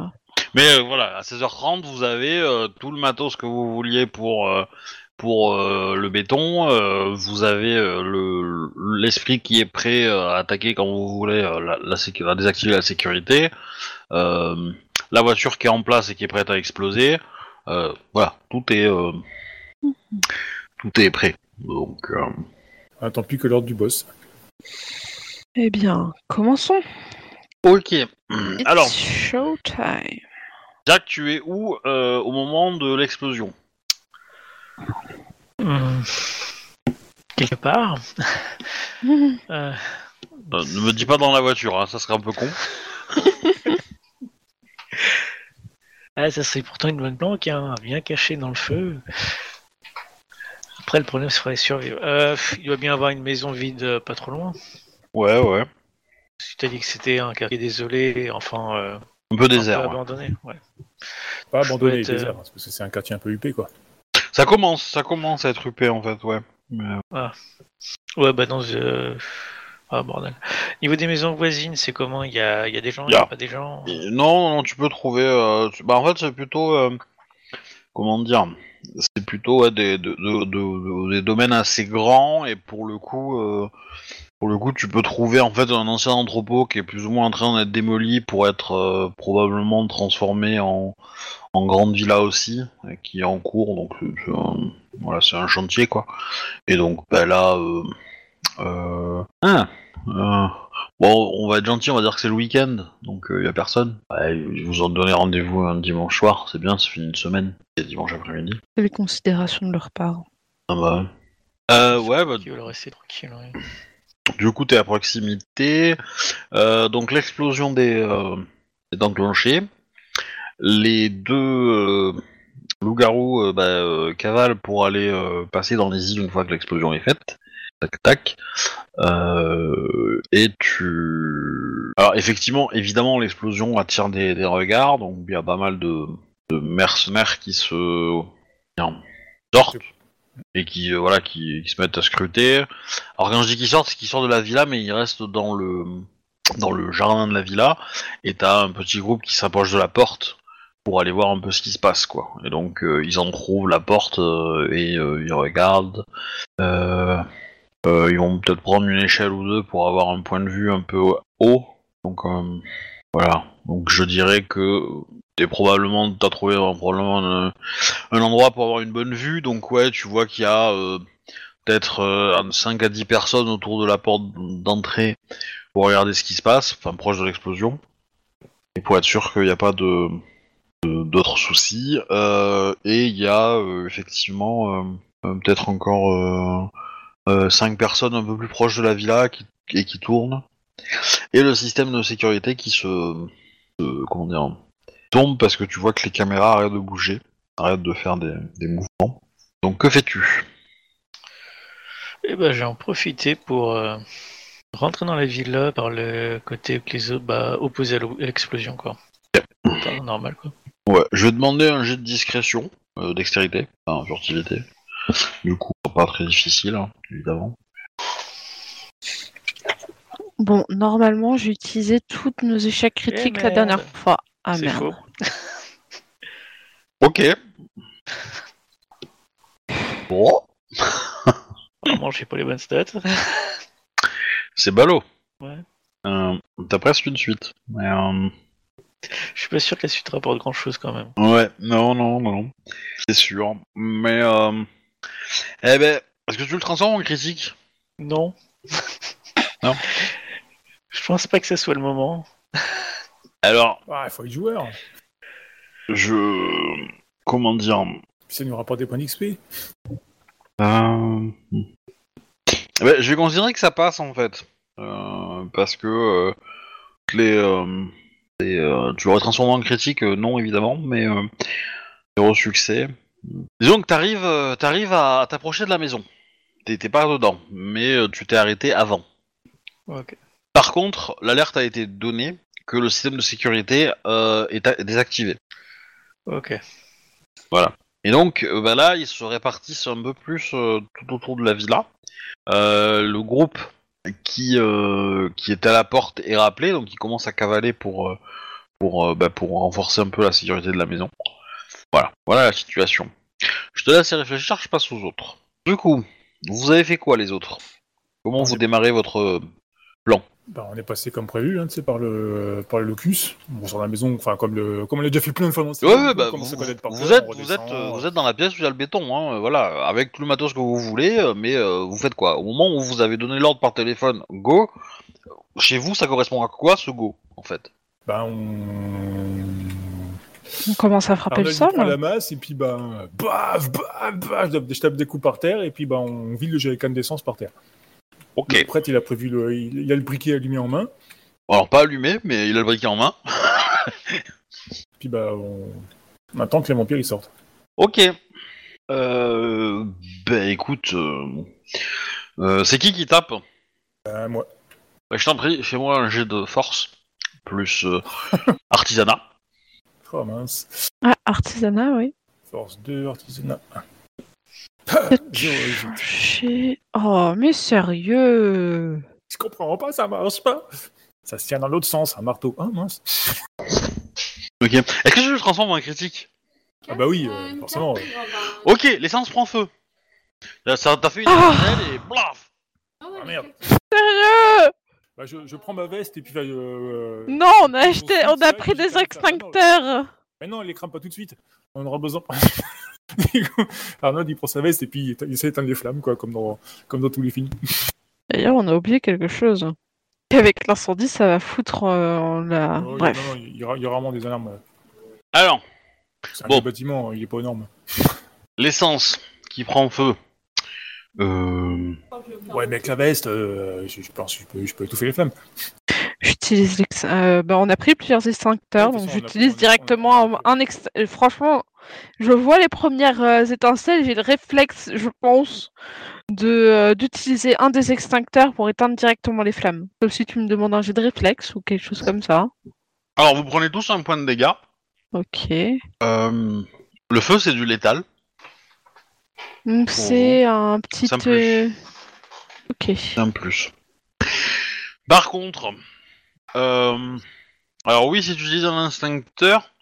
Mais euh, voilà, à 16h30, vous avez euh, tout le matos que vous vouliez pour euh, pour euh, le béton. euh, vous avez euh, le l'esprit qui est prêt à attaquer quand vous voulez, euh, la, la sécu- à désactiver la sécurité. euh, la voiture qui est en place et qui est prête à exploser. euh, voilà, tout est euh, tout est prêt. Donc euh, On attend plus que l'ordre du boss. Eh bien, commençons. ok. It's Alors, showtime. Jack, tu es où euh, au moment de l'explosion? Hmm. Quelque part. Euh, Euh, Ne me dis pas dans la voiture, hein, ça serait un peu con. ah, ça serait pourtant une bonne planque, hein, bien cachée dans le feu. Après, le problème serait survivre. Euh, il doit bien avoir une maison vide euh, pas trop loin. Ouais, ouais. Tu t'as dit que c'était un quartier désolé, enfin, euh, Un peu un peu désert. ouais. abandonné. Ouais. Pas abandonné, être, désert, parce que c'est un quartier un peu huppé, quoi. Ça commence, ça commence à être huppé en fait, ouais. Mais, euh, Ouais, bah non, je... Ah, bordel. Niveau des maisons voisines, c'est comment? Il y a, y a des gens, il Y y a. pas des gens? Et non, non, tu peux trouver. euh, Bah en fait, c'est plutôt. euh, Comment dire? C'est plutôt ouais, des, de- de- de- de- des domaines assez grands et pour le coup. euh, Pour le coup, tu peux trouver en fait un ancien entrepôt qui est plus ou moins en train d'être démoli pour être euh, probablement transformé en, en grande villa aussi, et qui est en cours. Donc c'est- c'est un- voilà, c'est un chantier quoi. Et donc bah, là, euh, euh, ah, euh, bon, on va être gentil, on va dire que c'est le week-end, donc il y a personne. Ouais, ils vous ont donné rendez-vous un dimanche soir, c'est bien, c'est fini une semaine. C'est dimanche après-midi. C'est les considérations de leur part. Ah bah. ouais. Euh, ouais, bah, Qui veulent rester tranquille. ouais. Du coup, t'es à proximité. Euh, donc l'explosion des euh, est enclenchée. Les deux euh, loups-garous euh, bah, euh, cavalent pour aller passer dans les îles une fois que l'explosion est faite. Tac tac. Et tu. Alors effectivement, évidemment, l'explosion attire des, regards. Donc il y a pas mal de, de mercenaires qui se sortent et qui voilà qui, qui se mettent à scruter. Alors quand je dis qu'ils sortent, c'est qu'ils sortent de la villa, mais ils restent dans le dans le jardin de la villa, et t'as un petit groupe qui s'approche de la porte pour aller voir un peu ce qui se passe, quoi. Et donc euh, ils en trouvent la porte euh, et euh, ils regardent. Ils vont peut-être prendre une échelle ou deux pour avoir un point de vue un peu haut. Donc voilà. Donc je dirais que t'es probablement t'as trouvé probablement un, un endroit pour avoir une bonne vue. Donc ouais, tu vois qu'il y a peut-être euh, 5 à 10 personnes autour de la porte d'entrée pour regarder ce qui se passe, enfin proche de l'explosion, et pour être sûr qu'il n'y a pas de- d'autres soucis. Euh, et il y a euh, effectivement euh, peut-être encore 5 personnes un peu plus proches de la villa qui, et qui tournent. Et le système de sécurité qui se, comment dire tombe parce que tu vois que les caméras arrêtent de bouger, arrêtent de faire des, des mouvements. Donc que fais-tu? Et ben, j'ai en profité pour euh, rentrer dans la villa par le côté les bah, opposé à l'o- à l'explosion, quoi. Normal, quoi. Ouais, je vais demander un jet de discrétion, euh, dextérité, enfin furtivité. Du coup, pas très difficile, hein, évidemment. Bon, normalement, j'ai utilisé toutes nos échecs critiques la dernière fois. Ah C'est merde. faux. Ok. Bon, Vraiment, j'ai pas les bonnes stats. c'est ballot. Ouais. Euh, T'as presque une suite. Mais, euh, Je suis pas sûr que la suite rapporte grand chose quand même. Ouais, non, non, non. C'est sûr. Mais, euh... eh ben, est-ce que tu le transformes en critique? Non. Non? Je pense pas que ce soit le moment. Alors, Ah, il faut être joueur. je... Comment dire? Ça nous rapporte des points d'XP. Euh, eh ben, je vais considérer que ça passe en fait, Euh, parce que euh, les, euh, euh, tu l'aurais transformé en critique, euh, non évidemment, mais euh, zéro succès. Disons que t'arrives, euh, t'arrives à t'approcher de la maison. T'es pas dedans, mais euh, tu t'es arrêté avant. Ok. Par contre, l'alerte a été donnée que le système de sécurité euh, est a- désactivé. Ok. Et donc euh, bah là, ils se répartissent un peu plus euh, tout autour de la villa. Euh, le groupe qui euh, qui est à la porte est rappelé, donc ils commencent à cavaler pour euh, pour euh, bah, pour renforcer un peu la sécurité de la maison. Voilà, voilà la situation. Je te laisse y réfléchir, je passe aux autres. Du coup, vous avez fait quoi les autres? Comment On vous démarrez votre Bah, on est passé comme prévu, hein, tu sais, par le, par le locus. Bon, sur la maison, enfin, comme le, comme on l'a déjà fait plein de fois dans Ouais, ouais, on bah, vous, êtes, on vous êtes, vous êtes dans la pièce où il y a le béton, hein, voilà, avec tout le matos que vous voulez, euh, mais euh, vous faites quoi? Au moment où vous avez donné l'ordre par téléphone, go, chez vous, ça correspond à quoi ce go, en fait? Bah, on. On commence à Alors, frapper on le sol. à la masse, et puis, bah, baf, baf, baf, je tape- je tape des coups par terre, et puis, bah, on vide le jerrycan d'essence par terre. Ok. Le prêtre, il a prévu le, il, il a le briquet allumé en main, Alors, pas allumé, mais il a le briquet en main. puis, bah, on, on attend que les vampires ils sortent. Ok. Euh, ben écoute, euh, euh, c'est qui qui tape? Bah, moi. Bah, je t'en prie, fais-moi un jet de force plus euh, artisanat. Oh mince. Ah, artisanat, oui. Force 2, artisanat 1. Peut-être Zéro réussite. changer- Oh, mais sérieux? Je comprends pas, ça marche pas. Ça se tient dans l'autre sens, un marteau. Ah mince. Ok. Est-ce que je le transforme en critique? Ah bah oui, euh, Euh, forcément, ouais. oh, Ok, l'essence prend feu. Là, ça t'a fait une Ah. étincelle et blaf ah Ah, merde. Sérieux? Bah, je, je prends ma veste et puis. euh, Non, on a acheté, on a pris des extincteurs Mais non, elle les crame pas tout de suite. On aura besoin. Arnaud, il prend sa veste et puis il essaie d'éteindre les flammes, quoi, comme dans, comme dans tous les films. D'ailleurs, on a oublié quelque chose. Avec l'incendie, ça va foutre euh, la... Oh, Bref. Non, non, il y aura, il y aura vraiment des alarmes. Alors, C'est un Bon. bâtiment, il est pas énorme. l'essence qui prend feu. Euh... Ouais, mais avec la veste, euh, je, je pense que je peux, je peux étouffer les flammes. J'utilise l'ex... euh, bah, on a pris plusieurs extincteurs, Ouais, donc j'utilise directement un, un ext- Franchement, je vois les premières euh, étincelles, j'ai le réflexe, je pense, de euh, d'utiliser un des extincteurs pour éteindre directement les flammes. Sauf si tu me demandes un jet de réflexe ou quelque chose comme ça. Alors, vous prenez tous un point de dégâts. Ok. Euh, Le feu, c'est du létal. Donc c'est un petit... Ok. C'est un plus. Par contre, alors oui, si tu utilises un instincteur,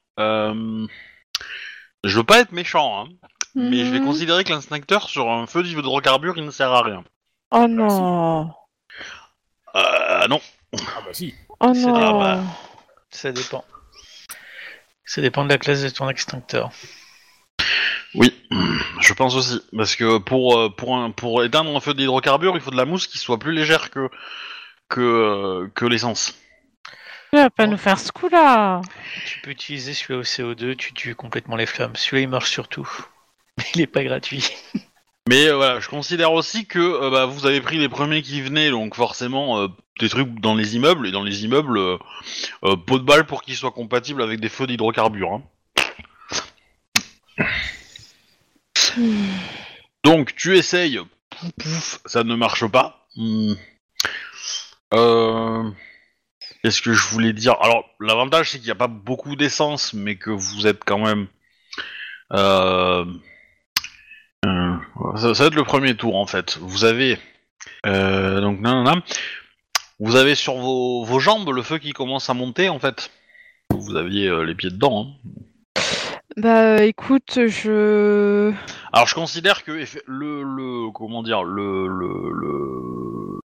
je veux pas être méchant, hein, mais je vais Mhm. considérer que l'instincteur sur un feu d'hydrocarbure, il ne sert à rien. Oh non Euh, non. Ah bah si. Oh C'est- non Ah bah. Ça dépend. Ça dépend de la classe de ton extincteur. Oui, je pense aussi, parce que pour euh, pour un, pour éteindre un feu d'hydrocarbure, il faut de la mousse qui soit plus légère que que euh, que l'essence. Tu vas pas nous faire ce coup-là Tu peux utiliser celui-là au CO2, tu tues complètement les flammes. Celui-là il marche surtout. Mais il est pas gratuit. Mais euh, voilà, je considère aussi que euh, bah, vous avez pris les premiers qui venaient, donc forcément euh, des trucs dans les immeubles, et dans les immeubles, euh, euh, pot de balle pour qu'ils soient compatibles avec des feux d'hydrocarbures. hein. Donc tu essayes, pouf, pouf, ça ne marche pas. Hmm. Euh, Qu'est-ce que je voulais dire Alors l'avantage c'est qu'il n'y a pas beaucoup d'essence, mais que vous êtes quand même... Euh... Euh, ça, ça va être le premier tour en fait. Vous avez euh, donc nanana. vous avez sur vos, vos jambes le feu qui commence à monter en fait. Vous aviez euh, les pieds dedans. hein. Bah écoute, je... Alors je considère que le, le comment dire le le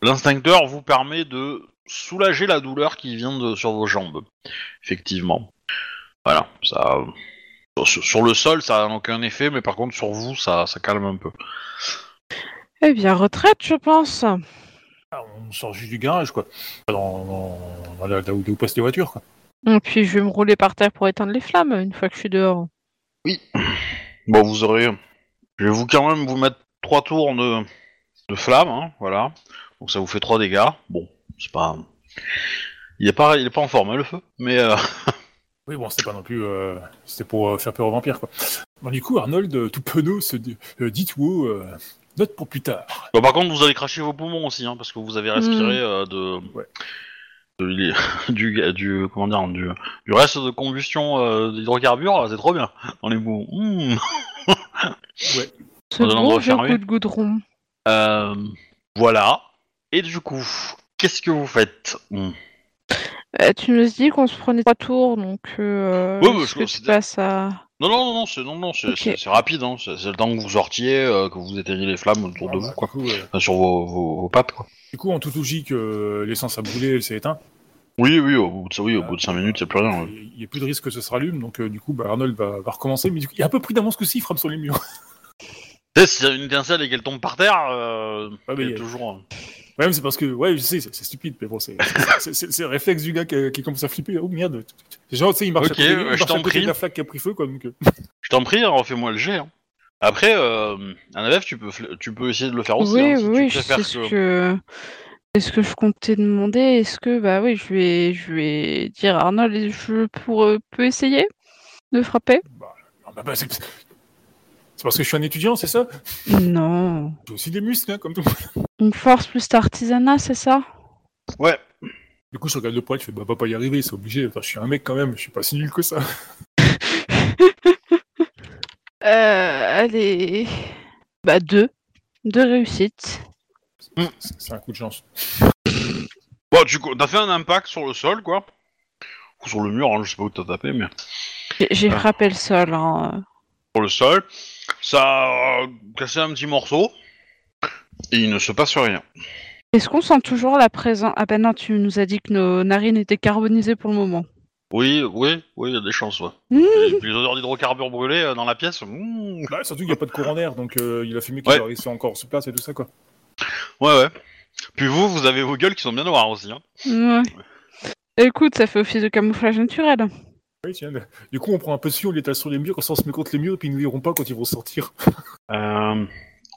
l'instincteur vous permet de soulager la douleur qui vient de sur vos jambes. Effectivement. Voilà, ça sur, sur le sol ça n'a aucun effet, mais par contre sur vous ça ça calme un peu. Eh bien, retraite, je pense. Ah, on sort juste du garage, quoi. Dans, dans, dans là, là où, là où passent les voitures, quoi. Et puis je vais me rouler par terre pour éteindre les flammes une fois que je suis dehors. Bon, vous aurez. Je vais vous quand même vous mettre trois tours de, de flamme, hein, voilà. Donc ça vous fait trois dégâts. Bon, c'est pas. Il est pas, il est pas en forme hein, le feu, mais euh, Oui, bon, c'était pas non plus. euh, c'était pour euh, faire peur aux vampires, quoi. Bon, du coup, Arnold, tout penaud, se dit euh, dites euh, note pour plus tard. bon, par contre vous allez cracher vos poumons aussi, hein, parce que vous avez respiré euh, de, Ouais. de du, du, comment dire, du, du reste de combustion euh, d'hydrocarbures, c'est trop bien. Dans les poumons. Mmh. Ce Dans un bon endroit vieux fermé. coup de goudron. Euh, voilà. Et du coup, qu'est-ce que vous faites Mmh. Euh, tu nous dis qu'on se prenait trois tours, donc euh, Ouais, ouais, est-ce je que tu considère- passes à... Non, non, non, non, c'est non, non, c'est rapide, hein. c'est le temps que vous sortiez, euh, que vous éteigniez les flammes autour de Ah, vous, bah, quoi. Coup, euh, Enfin, sur vos, vos, vos pattes, quoi. du coup, en toute logique, euh, l'essence a brûlé, elle s'est éteinte. Oui, oui, au bout de, oui, au bout de 5 minutes, c'est plus rien. ouais. Il n'y a plus de risque que ça se rallume, donc euh, du coup, bah, Arnold va, va recommencer. Mais du coup, il y a un peu pris d'avance que si, il frappe sur les murs. Tu sais, s'il y a une étincelle et qu'elle tombe par terre, euh, Ouais, mais il y il y a a- toujours. Mais c'est parce que, ouais, je sais, c'est stupide, mais bon, c'est le réflexe du gars qui, qui commence à flipper. Oh merde. Genre, tu sais, il marche Ok, à côté, je t'en prie. la flaque qui a pris feu, quoi. Donc, euh, Je t'en prie, refais-moi le jet. hein. Après, euh, un AVF, tu peux, tu peux essayer de le faire aussi. oui, hein, si oui, c'est que... que... C'est ce que je comptais demander. Est-ce que, bah oui, je vais, je vais dire Arnold, je pour, euh, peux essayer de frapper? Bah, bah, bah, c'est c'est parce que je suis un étudiant, c'est ça? Non. J'ai aussi des muscles, hein, comme tout le monde. Une force plus artisanat, c'est ça? Ouais. Du coup, je regarde le poil, je fais bah, va pas y arriver, c'est obligé. Enfin, je suis un mec quand même, je suis pas si nul que ça. Euh, allez. Bah, deux. Deux réussites. C'est c'est un coup de chance. Bon, tu t'as fait un impact sur le sol, quoi? Ou sur le mur, hein, je sais pas où t'as tapé, mais J'ai- frappé le sol. Hein. sur le sol. Ça a cassé un petit morceau. Et il ne se passe rien. Est-ce qu'on sent toujours la présence? Ah ben non, tu nous as dit que nos narines étaient carbonisées pour le moment. Oui, oui, oui, il y a des chances, ouais. Mmh. Et puis les odeurs d'hydrocarbures brûlés euh, dans la pièce. mmh. Bah, surtout qu'il n'y a pas de courant d'air, donc euh, il a fumé qui Ouais. encore sur place et tout ça, quoi. Ouais, ouais. Puis vous, vous avez vos gueules qui sont bien noires aussi. Hein. Ouais. Écoute, ça fait office de camouflage naturel. Oui, tiens. Du coup, on prend un peu de on l'étale sur les murs, comme ça on se met contre les murs, et puis ils ne verront pas quand ils vont sortir. Euh,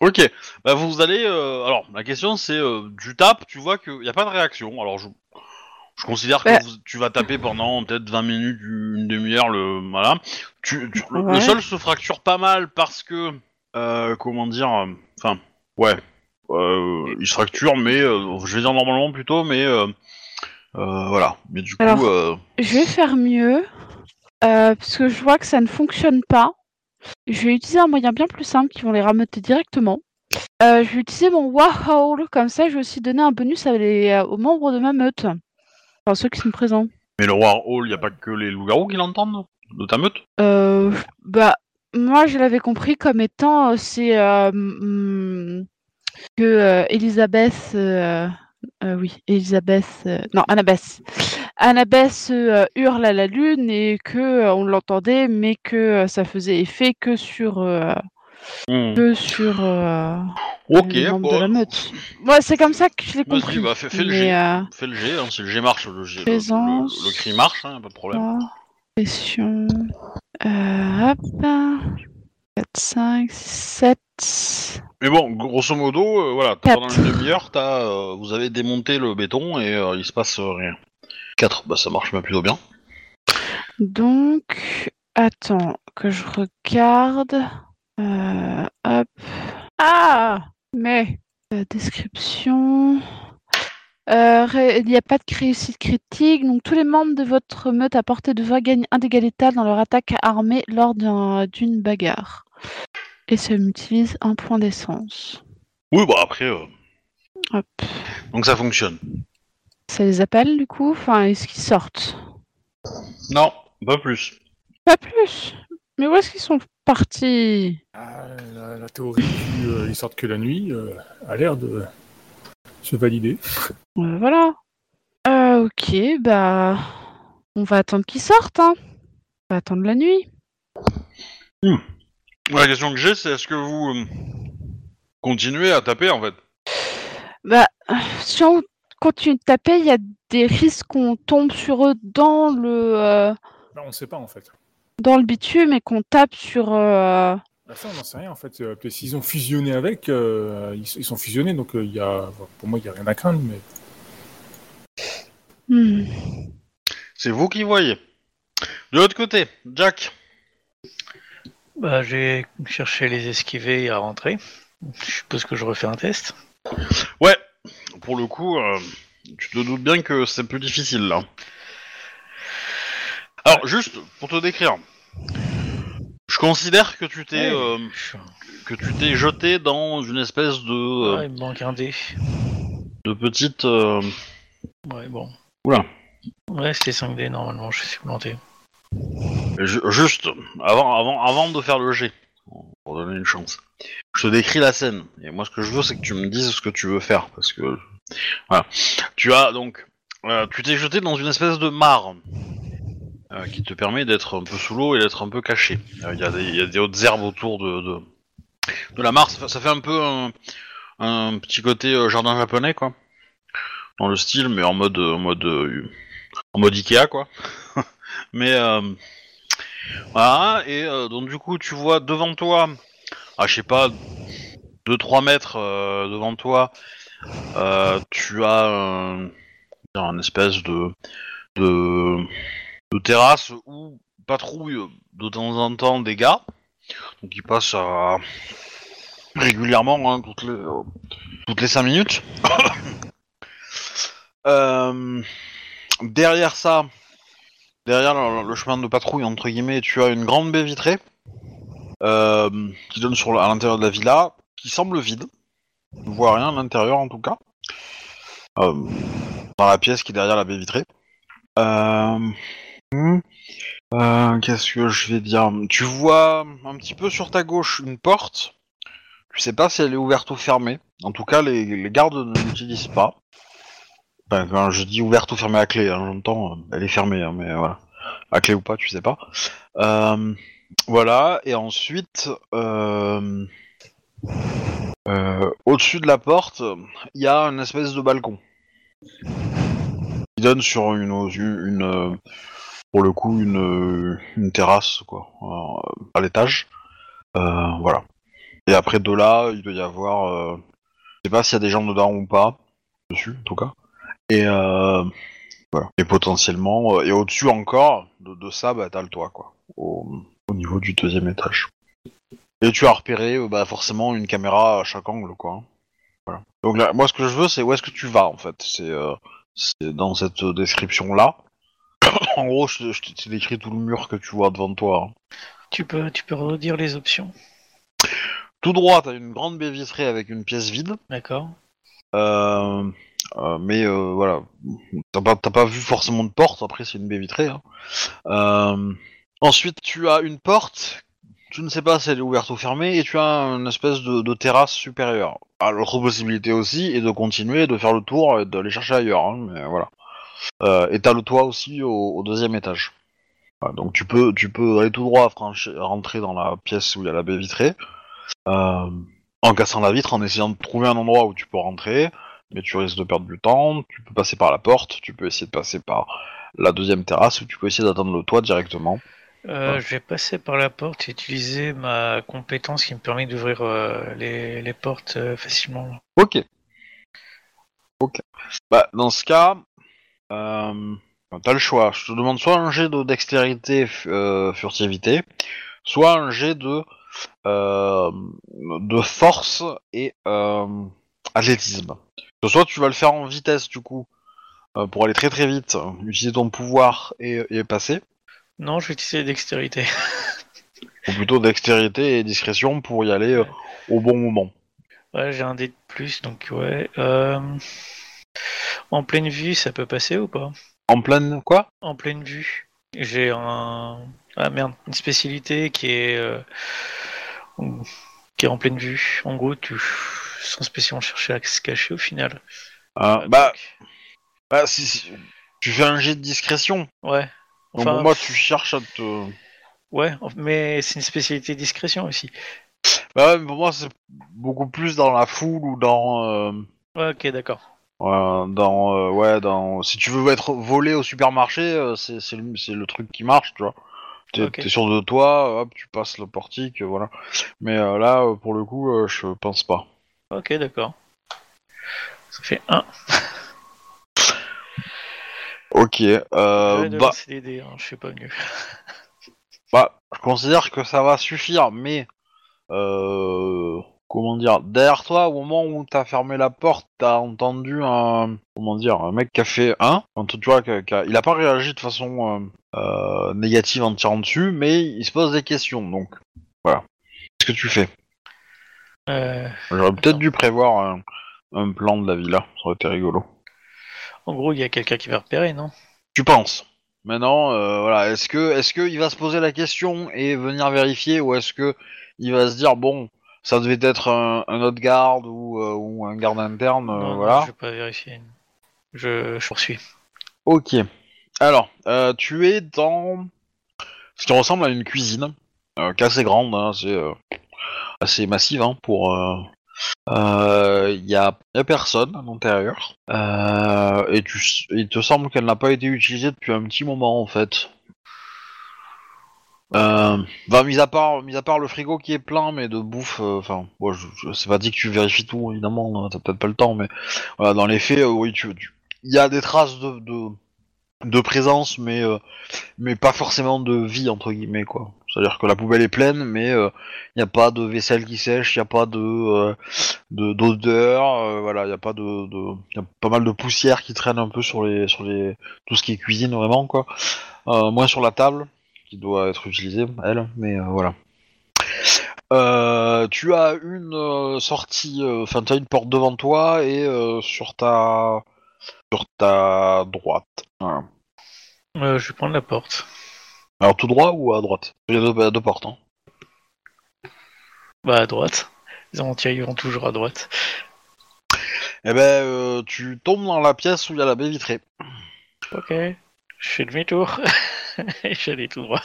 ok. Bah, vous allez. euh, Alors, la question c'est euh, tu tapes, tu vois qu'il n'y a pas de réaction. Alors, je, je considère que Bah. vous- tu vas taper pendant peut-être 20 minutes, une demi-heure. Le voilà. Tu, tu- le- sol se fracture pas mal parce que. euh, comment dire euh, Enfin, ouais. Euh, il se fracture, mais euh, je vais dire normalement plutôt, mais euh, euh, voilà. Mais du coup, Alors- euh, Je vais faire mieux. euh, parce que je vois que ça ne fonctionne pas. Je vais utiliser un moyen bien plus simple qui vont les rameuter directement. Euh, je vais utiliser mon Warhol. Comme ça, je vais aussi donner un bonus à les- euh, aux membres de ma meute. Enfin, ceux qui sont présents. mais le War Hall, il n'y a pas que les loups-garous qui l'entendent de ta meute? Euh, bah, moi, je l'avais compris comme étant euh, c'est euh, mm, que euh, Elisabeth, oui, Elisabeth, non, Annabeth, Annabeth euh, hurle à la lune et que euh, on l'entendait, mais que euh, ça faisait effet que sur Hmm. que sur Ok, bon, la meute. Moi, c'est comme ça que je l'ai Vas-y, compris. bah, fais- fais le jet. euh, Fais le G, hein, si le G marche, le, G, le- le, Présence. le cri marche, hein, pas de problème. Pression. Euh, hop. 4, 5, 7. Mais bon, grosso modo, euh, voilà, pendant une demi-heure, vous avez démonté le béton et il se passe rien. 4, bah ça marche même plutôt bien. Donc, attends, que je regarde. Euh, hop. Ah Mais, euh, description. Euh, il n'y a pas de réussite critique, donc tous les membres de votre meute à portée de voix gagnent un dégât létal dans leur attaque armée lors d'un- d'une bagarre. Et ça utilise un point d'essence. Oui, bah après, euh, Hop. donc ça fonctionne. Ça les appelle du coup? Enfin, est-ce qu'ils sortent? Non, pas plus. Pas plus? Mais où est-ce qu'ils sont partis? Ah, la, la théorie du euh, ils sortent que la nuit euh, a l'air de se valider. Euh, voilà. Euh, ok, bah. On va attendre qu'ils sortent, hein. On va attendre la nuit. La question que j'ai, c'est est-ce que vous euh, continuez à taper en fait? Bah, si on continue de taper, il y a des risques qu'on tombe sur eux dans le, euh, Bah, on ne sait pas en fait. dans le bitume et qu'on tape sur. euh, Bah, ça, on n'en sait rien en fait. Euh, S'ils ont fusionné avec, euh, ils, ils sont fusionnés, donc euh, il y a, pour moi, il n'y a rien à craindre. Mais hmm. C'est vous qui voyez. De l'autre côté, Jack. Bah, j'ai cherché les esquiver et à rentrer. Je suppose que je refais un test. Ouais, pour le coup, euh, tu te doutes bien que c'est plus difficile là. Alors, juste pour te décrire, je considère que tu t'es euh, que tu t'es jeté dans une espèce de, euh, Ah, il me manque un dé. de petite. euh, Ouais, bon. Oula. Ouais, c'était 5 dés normalement, je suis planté. ju- juste avant, avant, avant de faire le jet, pour donner une chance. Je te décris la scène et moi ce que je veux c'est que tu me dises ce que tu veux faire parce que voilà. Tu as donc euh, tu t'es jeté dans une espèce de mare euh, qui te permet d'être un peu sous l'eau et d'être un peu caché. Euh, Il y, a des- hautes herbes autour de, de, la mare. Ça fait, un peu un, un petit côté jardin japonais quoi, dans le style mais en mode en mode en mode Ikea quoi. mais voilà et donc du coup tu vois devant toi, ah je sais pas 2-3 mètres euh, devant toi, euh, tu as un, espèce de, de, terrasse où patrouillent de temps en temps des gars, donc ils passent à- régulièrement, hein, toutes les, toutes les 5 minutes. euh, derrière ça, derrière le, le chemin de patrouille entre guillemets, tu as une grande baie vitrée qui donne sur à l'intérieur de la villa, qui semble vide. On ne voit rien à l'intérieur en tout cas. Euh, dans la pièce qui est derrière la baie vitrée. Euh, hmm, euh, Qu'est-ce que je vais dire? Tu vois un petit peu sur ta gauche une porte. Tu sais pas si elle est ouverte ou fermée. En tout cas, les, gardes ne l'utilisent pas. Enfin, quand je dis ouverte ou fermée à clé, hein, j'entends, euh, elle est fermée, hein, mais voilà. À clé ou pas, tu sais pas. Euh, voilà, et ensuite, euh, euh, au-dessus de la porte, il y a une espèce de balcon. Qui donne sur une, euh, pour le coup, une, terrasse, quoi, à l'étage. Voilà. Et après de là, il doit y avoir, je sais pas s'il y a des gens dedans ou pas, dessus, en tout cas. Et potentiellement, et au-dessus encore, de, ça, bah t'as le toit, quoi, niveau du deuxième étage. Et tu as repéré, euh, bah forcément, une caméra à chaque angle, quoi. Voilà. Donc là, moi, ce que je veux, c'est où est-ce que tu vas, en fait? C'est euh, dans cette description-là. en gros, je, je t'ai décrit tout le mur que tu vois devant toi. hein. Tu peux, tu peux redire les options. Tout droit, t'as une grande baie vitrée avec une pièce vide. D'accord. Euh, euh, mais euh, voilà, t'as pas, t'as pas vu forcément de porte, après c'est une baie vitrée. hein. Euh, ensuite, tu as une porte, tu ne sais pas si elle est ouverte ou fermée, et tu as une espèce de, terrasse supérieure. Ah, L'autre possibilité aussi est de continuer, de faire le tour et d'aller chercher ailleurs, hein, mais voilà. Euh, et t'as le toit aussi au, deuxième étage. Donc tu peux, tu peux aller tout droit, rentrer dans la pièce où il y a la baie vitrée, euh, en cassant la vitre, en essayant de trouver un endroit où tu peux rentrer, mais tu risques de perdre du temps. Tu peux passer par la porte, tu peux essayer de passer par la deuxième terrasse, ou tu peux essayer d'atteindre le toit directement. Euh. Je vais passer par la porte et utiliser ma compétence qui me permet d'ouvrir euh, les, les portes euh, facilement. Ok. Ok. Bah, dans ce cas, t'as le choix. Je te demande soit un jet de dextérité furtivité, soit un jet de de force et athlétisme. Soit tu vas le faire en vitesse du coup pour aller très très vite, utiliser ton pouvoir et, et passer, Non, je vais utiliser dextérité. ou plutôt dextérité et discrétion pour y aller euh, au bon moment. Ouais, j'ai un dé de plus, donc ouais. Euh, En pleine vue, ça peut passer ou pas? En pleine quoi? En pleine vue. J'ai un. Ah merde, une spécialité qui est. euh, qui est en pleine vue. En gros, tu. Sans spécialement chercher à se cacher au final. Euh, Bah, donc, bah si, si- tu fais un jet de discrétion. Ouais. Donc Enfin, moi, tu cherches à te. Ouais, mais c'est une spécialité discrétion aussi. Bah ouais, mais pour moi, c'est beaucoup plus dans la foule ou dans. euh, Ouais, ok, d'accord. ouais, dans. euh, ouais, dans. Si tu veux être volé au supermarché, euh, c'est c'est le, c'est le truc qui marche, tu vois. T'es Ok. t'es sûr de toi, hop, tu passes le portique, euh, voilà. Mais euh, là, euh, pour le coup, euh, je pense pas. Ok, d'accord. Ça fait 1. Ok, euh, je vais bah, dés, hein, je fais pas mieux. bah, je considère que ça va suffire, mais euh, comment dire, derrière toi, au moment où t'as fermé la porte, t'as entendu un, comment dire, un mec qui a fait un, tu vois, que- que- il a pas réagi de façon euh, euh, négative en tirant dessus, mais il se pose des questions, donc voilà. Qu'est-ce que tu fais? Euh, J'aurais peut-être dû prévoir un, un plan de la villa, ça aurait été rigolo. En gros, il y a quelqu'un qui va repérer, non? Tu penses Maintenant, euh, voilà, est-ce que est-ce que il va se poser la question et venir vérifier, ou est-ce que il va se dire bon, ça devait être un, un autre garde ou, euh, ou un garde interne, euh, non, non, voilà. je vais pas vérifier. Je, je poursuis. Ok. Alors, tu es dans ce qui ressemble à une cuisine, qui est assez grande, hein, c'est assez massive hein, pour. Euh, euh, Il y, a, y a personne à l'intérieur euh, et tu, il te semble qu'elle n'a pas été utilisée depuis un petit moment en fait. Euh, mis à part, mis à part le frigo qui est plein, mais de bouffe, euh, enfin, bon, je, je c'est pas dit que tu vérifies tout, évidemment, hein, t'as peut-être pas le temps, mais voilà, dans les faits, euh, oui, tu, tu- il y a des traces de, de, de présence, mais, euh, mais pas forcément de vie entre guillemets, quoi. C'est-à-dire que la poubelle est pleine, mais il n'y a pas de vaisselle qui sèche, il n'y a pas de euh, de- d'odeur, euh, voilà, il y a pas de, y a pas mal de poussière qui traîne un peu sur les sur les tout ce qui est cuisine vraiment quoi. Euh, moins sur la table qui doit être utilisée elle, mais euh, voilà. Euh, tu as une euh, sortie, euh, enfin tu as une porte devant toi et euh, sur ta sur ta droite. Euh, je vais prendre la porte. Alors tout droit ou à droite? Il y a deux, portes. Hein. Bah à droite. Les entiers iront toujours à droite. Eh ben, euh, tu tombes dans la pièce où il y a la baie vitrée. Ok. Je fais demi-tour. Et j'allais tout droit.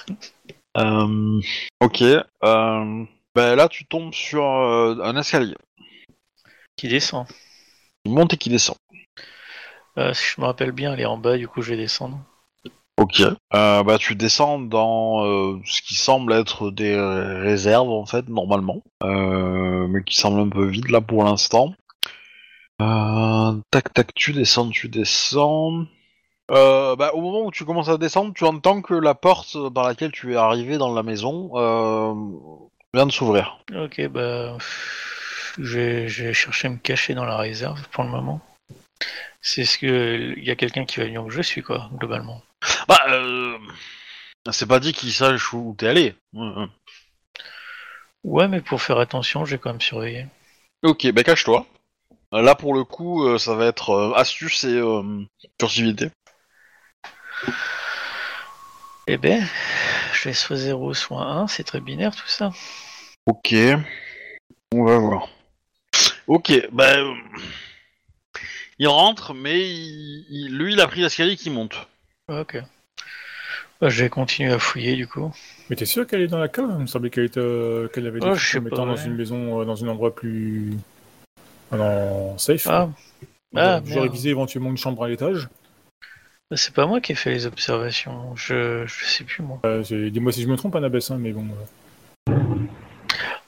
Euh, ok. Euh, ben là, tu tombes sur un escalier. Qui descend. Qui monte et qui descend. Si je me rappelle bien, elle est en bas, du coup je vais descendre. Ok. Euh, bah, tu descends dans euh, ce qui semble être des réserves, en fait, normalement. Euh, mais qui semble un peu vide, là, pour l'instant. Euh, tac, tac, tu descends, tu descends. Euh, bah, au moment où tu commences à descendre, tu entends que la porte par laquelle tu es arrivé dans la maison euh, vient de s'ouvrir. Ok, bah. Je vais, je vais chercher à me cacher dans la réserve pour le moment. C'est ce que. Il y a quelqu'un qui va venir où je suis, quoi, globalement. Bah, euh, c'est pas dit qu'il sache où t'es allé. Ouais, mais pour faire attention, j'ai quand même surveillé. Ok, bah cache-toi. Là, pour le coup, euh, ça va être euh, astuce et euh, furtivité. Eh ben, je vais soit 0, soit 1, c'est très binaire tout ça. Ok. On va voir. Ok, bah... il rentre, mais il- il- lui, il a pris l'escalier qui monte. Ok. Bah, je vais continuer à fouiller du coup. Mais t'es sûr qu'elle est dans la cave? Il me semblait qu'elle était, euh, qu'elle avait Oh, je sais étant pas, dans ouais. une maison, euh, dans un endroit plus. Ah, Dans safe. Ah, ah, J'aurais visé éventuellement une chambre à l'étage. Bah, c'est pas moi qui ai fait les observations. Je, je sais plus moi. Euh, Dis-moi si je me trompe, Annabeth, hein, mais bon. euh,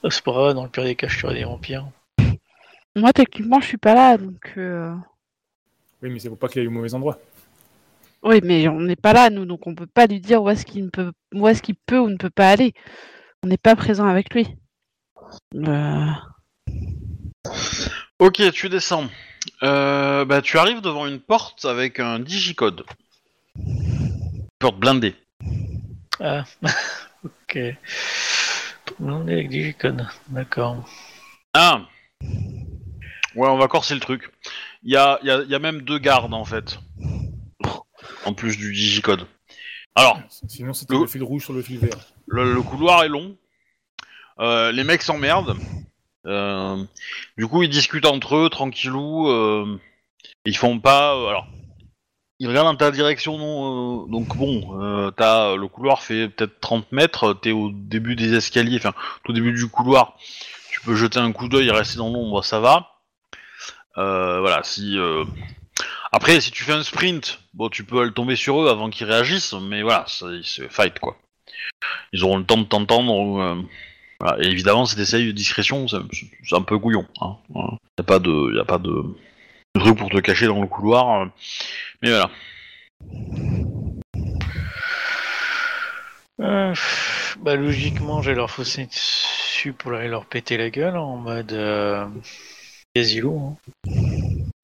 Ah, c'est pas grave, dans le pire des cas, je tuerai des vampires. Moi, techniquement, je suis pas là, donc. euh, Oui, mais c'est pour pas qu'il aille au mauvais endroit. Oui, mais on n'est pas là, nous, donc on peut pas lui dire où est-ce qu'il ne peut, où est-ce qu'il peut ou ne peut pas aller. On n'est pas présent avec lui. Euh, Ok, tu descends. Euh, bah, tu arrives devant une porte avec un digicode. Porte blindée. Ah, ok. On est avec Digicode, d'accord. Ah Ouais, on va corser le truc. Il y a, il y, a, il y a même deux gardes, en fait. En plus du digicode. Alors, Sinon, c'était Le- le fil rouge sur le fil vert. le, le couloir est long. Euh, les mecs s'emmerdent. Euh, du coup, ils discutent entre eux, tranquillou. Euh, ils font pas. alors, ils regardent dans ta direction. non, donc bon, t'as le couloir fait peut-être 30 mètres. T'es au début des escaliers, enfin, tout au début du couloir. Tu peux jeter un coup d'œil et rester dans l'ombre, ça va. Voilà, si. Après, si tu fais un sprint, bon, tu peux aller tomber sur eux avant qu'ils réagissent, mais voilà, c'est fight quoi. Ils auront le temps de t'entendre. euh. Et évidemment, si t'essayes de discrétion, c'est un peu couillon. Hein. Voilà. A pas de, y pas de, truc pour te cacher dans le couloir. euh. Mais voilà. Euh, bah, logiquement, j'ai leur fossé dessus pour aller leur péter la gueule en mode euh, asilo. Hein.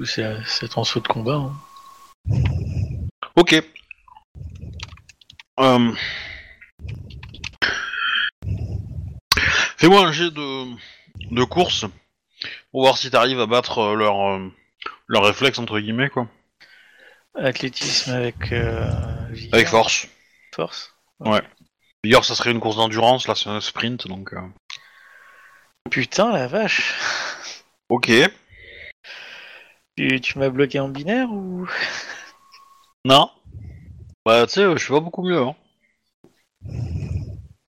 C'est en saut de combat. Hein. Ok. Euh... Fais-moi un jet de, de course pour voir si t'arrives à battre euh, leur, euh, leur réflexe entre guillemets quoi. Athlétisme avec. Euh, force. Force? D'ailleurs, ça serait une course d'endurance, là c'est un sprint donc. euh. Putain, la vache. Ok. Tu, tu m'as bloqué en binaire ou? Non. Bah tu sais, je suis pas beaucoup mieux. Hein.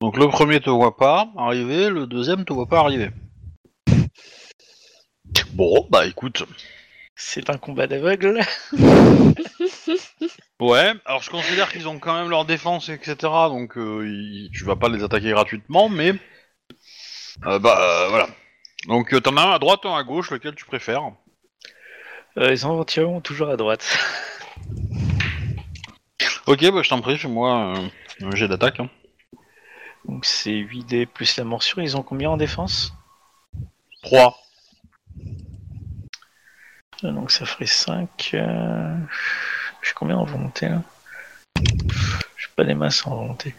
Donc le premier te voit pas arriver, le deuxième te voit pas arriver. Bon, bah écoute. C'est un combat d'aveugle. Ouais, alors je considère qu'ils ont quand même leur défense, etc. Donc euh, ils- tu vas pas les attaquer gratuitement, mais euh, bah euh, voilà. Donc euh, t'en as un à droite, un à gauche, lequel tu préfères? Euh, les entiers vont toujours à droite. Ok, bah je t'en prie, fais-moi euh, un jet d'attaque. hein. Donc c'est 8 dés plus la morsure. Ils ont combien en défense? 3. Euh, Donc ça ferait 5. Euh... J'ai combien en volonté là? J'ai pas des masses en volonté.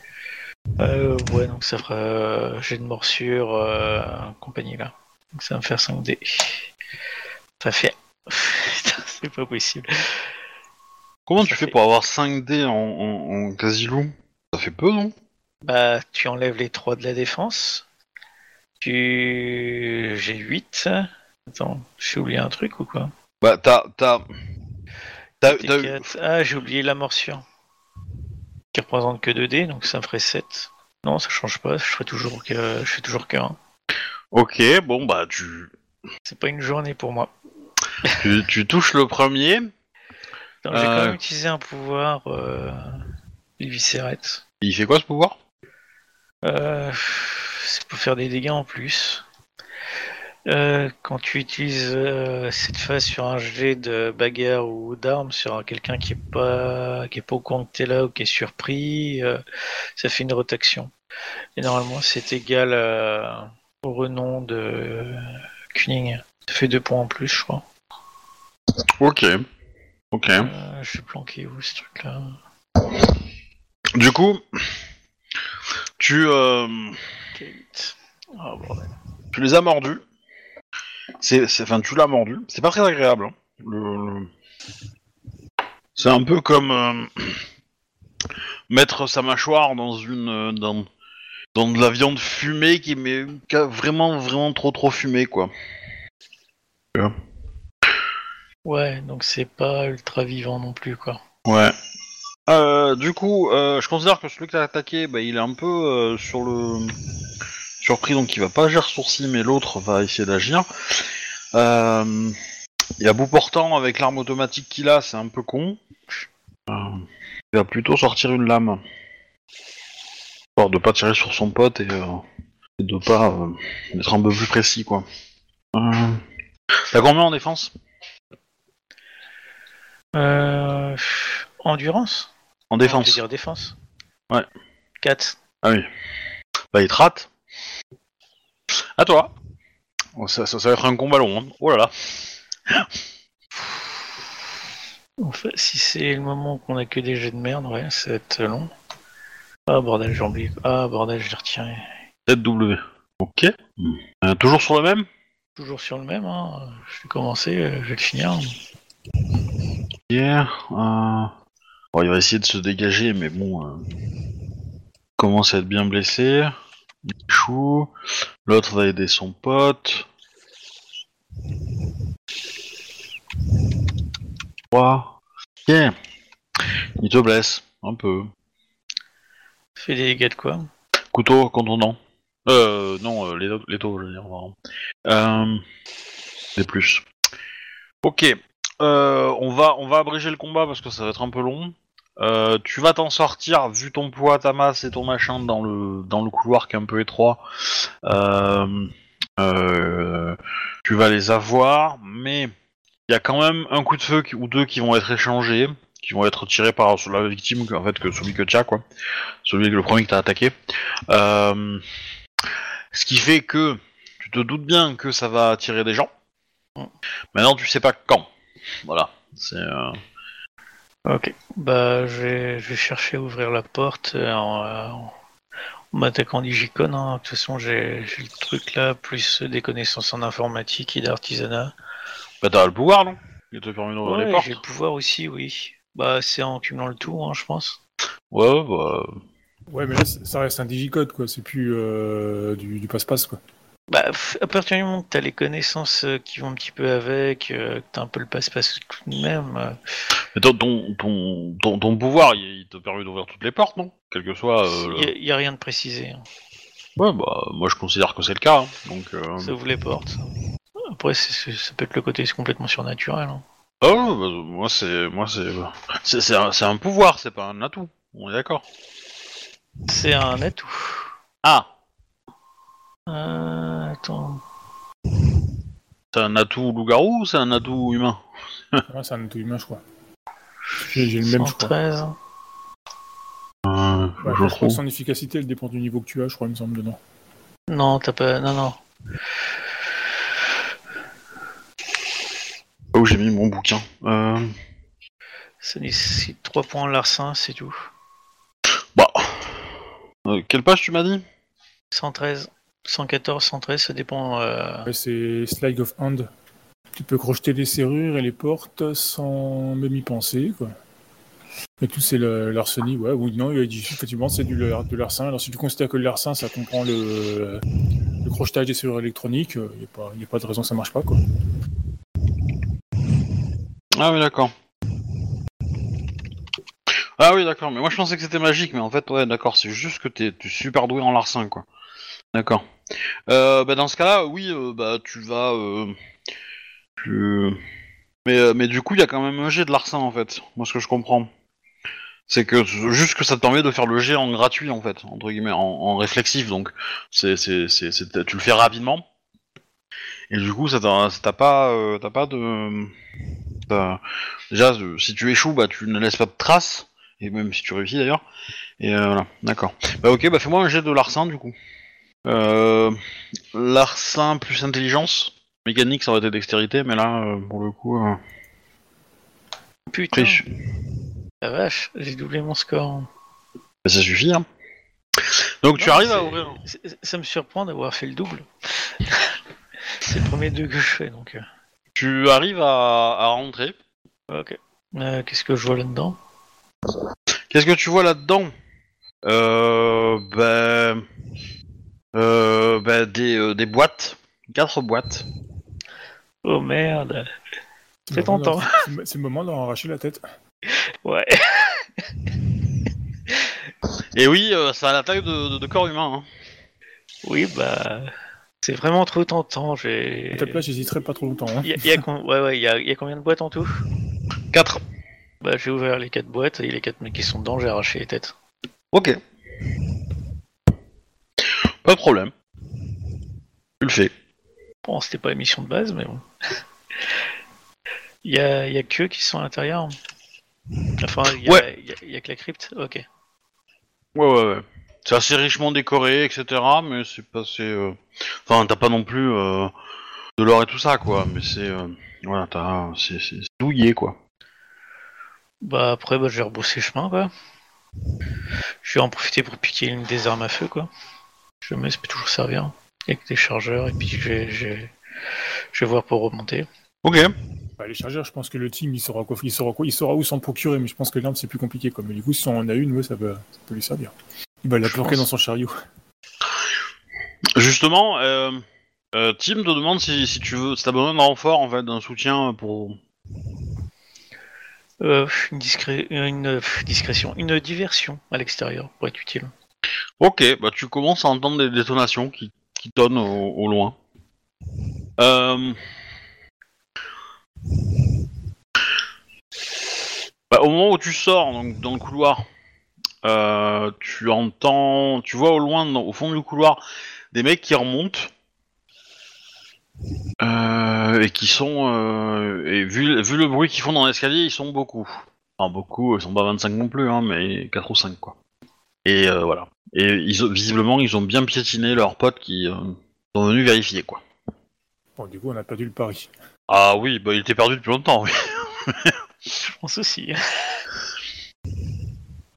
Euh, ouais, donc ça fera. euh, J'ai de morsure, euh, compagnie là. Donc ça va me faire 5 dés. Ça fait. C'est pas possible. Comment tu fais pour avoir 5 dés en, en, en quasi-loup Ça fait peu, non Bah, tu enlèves les 3 de la défense. Tu. J'ai 8. Attends, j'ai oublié un truc ou quoi Bah, t'as. T'as. T'as. T'as eu-. Ah, j'ai oublié la morsure. Qui représente que 2 dés, donc ça me ferait 7. Non, ça change pas, je fais toujours que, je fais toujours que 1. Ok, bon, bah, tu. C'est pas une journée pour moi. Tu, tu touches le premier. J'ai quand Euh. même utilisé un pouvoir, euh, les viscérettes. Il fait quoi ce pouvoir? Euh, c'est pour faire des dégâts en plus. Euh, quand tu utilises euh, cette phase sur un jet de bagarre ou d'armes sur quelqu'un qui est pas qui est pas au courant que t'es là ou qui est surpris, euh, ça fait une rotation. Et normalement c'est égal au renom de Kuning. Ça fait deux points en plus, je crois. Ok. Ok. Euh, je vais planquer où ce truc-là Du coup, tu, euh. Ah bordel. tu les as mordus. C'est, c'est- enfin, tu l'as mordu. C'est pas très agréable. hein. Le- le- C'est un peu comme euh, mettre sa mâchoire dans une, euh, dans, dans de la viande fumée qui met qui a vraiment, vraiment trop, trop fumé, quoi. Ouais, donc c'est pas ultra vivant non plus quoi. Ouais. Euh, du coup, euh, je considère que celui qui t'a attaqué, bah, il est un peu euh, sur le surpris, donc il va pas agir sourcil, mais l'autre va essayer d'agir. Et à bout portant, avec l'arme automatique qu'il a, c'est un peu con. Il va plutôt sortir une lame. Histoire de pas tirer sur son pote et, et de pas être un peu plus précis, quoi. T'as combien en défense? Euh, endurance En défense. je veux dire défense. Ouais. 4. Ah oui. Bah, il te rate. À toi. Oh, ça, ça, ça va être un combat long. hein. Oh là là. Enfin, si c'est le moment qu'on a que des jets de merde, ouais, ça va être long. Ah bordel, j'ai oublié. Ah bordel, je l'ai retiré. W. Ok. Euh, toujours sur le même? Toujours sur le même, hein. Je vais commencer, euh, je vais le finir. Hier. euh, Bon, il va essayer de se dégager, mais bon. euh, il Commence à être bien blessé. Il échoue. L'autre va aider son pote. 3. Ok. Il te blesse. Un peu. Fais des dégâts de quoi? Couteau contondant. Euh, non, euh, les, les taux, je veux dire. pardon. Euh, des plus. Ok. Euh, on va, on va abréger le combat parce que ça va être un peu long. Euh, tu vas t'en sortir vu ton poids, ta masse et ton machin dans le dans le couloir qui est un peu étroit. Euh, tu vas les avoir, mais il y a quand même un coup de feu qui- ou deux qui vont être échangés, qui vont être tirés par la victime en fait que celui que tu as quoi, celui le premier qui t'a attaqué. Ce qui fait que tu te doutes bien que ça va attirer des gens. Maintenant, tu sais pas quand. Voilà. C'est. euh, Ok. Bah, je vais, je vais chercher à ouvrir la porte euh, en, euh, en m'attaquant digicon. Hein. De toute façon, j'ai j'ai le truc là, plus des connaissances en informatique et d'artisanat. Bah, t'as le pouvoir, non? Il te permet d'ouvrir les Ouais, portes. j'ai le pouvoir aussi, oui. Bah, c'est en cumulant le tout, hein, je pense. Ouais, bah. Ouais, mais là, c- ça reste un digicode, quoi. C'est plus euh, du, du passe-passe, quoi. Bah, à partir du moment que t'as les connaissances euh, qui vont un petit peu avec, euh, que t'as un peu le passe-passe tout de même. Mais ton, ton, ton, pouvoir, il, il te permet d'ouvrir toutes les portes, non? Quel que soit. euh, y, le- a, rien de précisé. hein. Ouais, bah, moi je considère que c'est le cas. hein. Donc. Euh... Ça ouvre les portes. Après, ça peut être le côté complètement surnaturel. hein. Oh, bah, moi c'est. Moi c'est. C'est c'est un, c'est un pouvoir, c'est pas un atout. On est d'accord. C'est un atout. Ah Euh, attends. C'est un atout loup-garou ou c'est un atout humain Ouais, c'est un auto humain, je crois. J'ai le même, je crois. 113. Euh, Ouais, je je crois trouve. que son efficacité, elle dépend du niveau que tu as, je crois, il me semble, dedans. Non, t'as pas. Non, non. Oh, où j'ai mis mon bouquin. Euh, Ça nécessite 3 points larcin, c'est tout. bah. Euh, quelle page tu m'as dit? 113. 114, 113, ça dépend. euh, Ouais, c'est Slide of Hand. Tu peux crocheter les serrures et les portes sans même y penser, quoi. Et tout, c'est l'arsenic, ouais. Oui, non, il a dit, effectivement, c'est du de l'arsen. Alors, si tu considères que le larcin, ça comprend le, le crochetage des serrures électroniques, il n'y a, pas- y a pas de raison que ça marche pas, quoi. Ah oui, d'accord. Ah oui, d'accord. Mais moi, je pensais que c'était magique, mais en fait, ouais, d'accord. C'est juste que t'es t'es super doué en larcin, quoi. D'accord. Euh, bah, dans ce cas-là, oui, euh, bah, tu vas. euh, tu- Mais, mais du coup, il y a quand même un jet de larcin, en fait. Moi, ce que je comprends. C'est que juste que ça te permet de faire le jet en gratuit, en fait, entre guillemets, en, réflexif. Donc, c'est, c'est, c'est, c'est- tu le fais rapidement. Et du coup, ça t'a, pas, t'as pas de. Déjà, si tu échoues, bah tu ne laisses pas de traces, et même si tu réussis d'ailleurs. Et voilà, d'accord. Bah ok, bah fais-moi un jet de larcin du coup. Euh, larcin plus intelligence. Mécanique, ça aurait été dextérité, mais là, euh, pour le coup, euh, Putain, triche. la vache, j'ai doublé mon score. Bah, ça suffit, hein. Donc tu arrives à ouvrir. Ça me surprend d'avoir fait le double. c'est le premier deux que je fais, donc. euh, Tu arrives à, à rentrer. Ok. Euh, Qu'est-ce que je vois là-dedans? Qu'est-ce que tu vois là-dedans? Euh. Bah. Euh. Bah, des, euh, des boîtes. Quatre boîtes. Oh merde. C'est tentant. c'est- le moment d'en arracher la tête. Ouais. Et oui, euh, ça a la taille de, de- de corps humain. Hein. Oui, bah. C'est vraiment trop tentant. J'ai. À ta place, j'hésiterai pas trop longtemps. hein. Il y a, il y a com- ouais, ouais, il y a, y a combien de boîtes en tout? 4. Bah, j'ai ouvert les quatre boîtes et les quatre mecs qui sont dedans, j'ai arraché les têtes. Ok. Pas de problème. Tu le fais. Bon, c'était pas la mission de base, mais bon. Il y a, il y a que eux qui sont à l'intérieur. Enfin, il y, a- Ouais. il y a- il y a que la crypte. Ok. Ouais, ouais, ouais. C'est assez richement décoré, etc. Mais c'est pas assez. euh, Enfin, t'as pas non plus euh, de l'or et tout ça, quoi. Mais c'est. euh, Voilà, t'as. C'est douillé, quoi. Bah après, bah, je vais rebrousser chemin, quoi. Je vais en profiter pour piquer une des armes à feu, quoi. Je me ça peut toujours servir. Avec des chargeurs, et puis je vais, voir pour remonter. Ok. Bah, les chargeurs, je pense que le team, il saura quoi, il saura quoi, il saura où s'en procurer, mais je pense que l'arme, c'est plus compliqué, quoi. Mais du coup, si on en a une, ouais, ça peut, ça peut lui servir. Il va la planquer dans son chariot. Justement, euh, euh, Tim te demande si, si tu veux. Si t'as besoin d'un renfort, en fait, d'un soutien pour. Euh, une, discré- une discrétion, une diversion à l'extérieur pour être utile. Ok, bah tu commences à entendre des détonations qui, qui tonnent au, loin. Euh... Bah, au moment où tu sors donc, dans le couloir, euh, tu entends, tu vois au loin, au fond du couloir, des mecs qui remontent euh, et qui sont, et vu, vu le bruit qu'ils font dans l'escalier, ils sont beaucoup. Enfin beaucoup, ils sont pas 25 non plus, hein, mais 4 ou 5 quoi. Et euh, voilà. Et ils, ont- visiblement, ils ont bien piétiné leurs potes qui euh, sont venus vérifier, quoi. Bon, du coup, on a perdu le pari. Ah oui, bah il était perdu depuis longtemps, oui. Je pense aussi.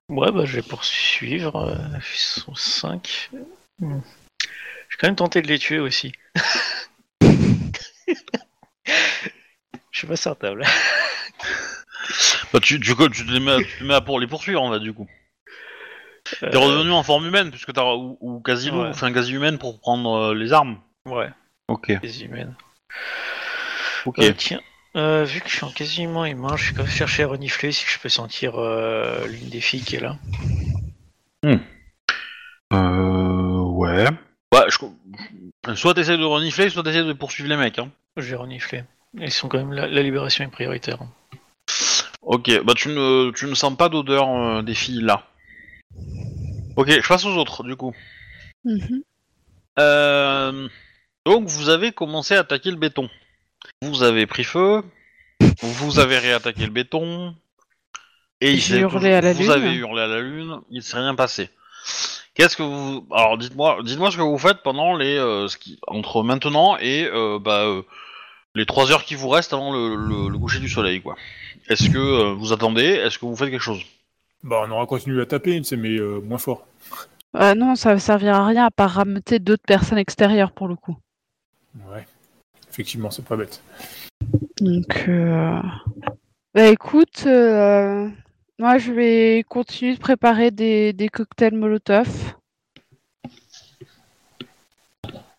ouais, bah je vais poursuivre. Ils sont 5. Je vais quand même tenter de les tuer aussi. Je suis pas certain là. Bah, tu, tu, tu, te mets à, tu te mets à pour les poursuivre, en fait, du coup. T'es Euh, revenu en forme humaine, puisque t'as... Ou, ou quasi Ouais. enfin quasi humaine pour prendre euh, les armes. Ouais, Ok. les humaines. Ok. Euh, tiens, euh, vu que je suis en quasiment humain, je vais quand même chercher à renifler si je peux sentir euh, l'une des filles qui est là. Euh... Ouais. Ouais, je... Soit t'essayes de renifler, soit t'essayes de poursuivre les mecs, hein. Je vais renifler. Ils sont quand même la, la libération est prioritaire. Ok, bah tu ne, tu ne sens pas d'odeur euh, des filles, là. Ok, je passe aux autres, du coup. Mhm. Euh, donc vous avez commencé à attaquer le béton. Vous avez pris feu, vous avez réattaqué le béton, Et il J'ai s'est hurlé à la vous lune. avez hurlé à la lune, il s'est rien passé. Qu'est-ce que vous alors dites-moi dites-moi ce que vous faites pendant les euh, ce qui... entre maintenant et euh, bah, euh, les trois heures qui vous restent avant le, le- le coucher du soleil quoi. Est-ce que euh, vous attendez? Est-ce que vous faites quelque chose? Bah, on aura continué à taper, mais euh, moins fort. Ah non, ça ne servira à rien à part rameuter d'autres personnes extérieures pour le coup. Ouais. Effectivement, c'est pas bête. Donc, euh, bah écoute, euh, moi je vais continuer de préparer des, des cocktails Molotov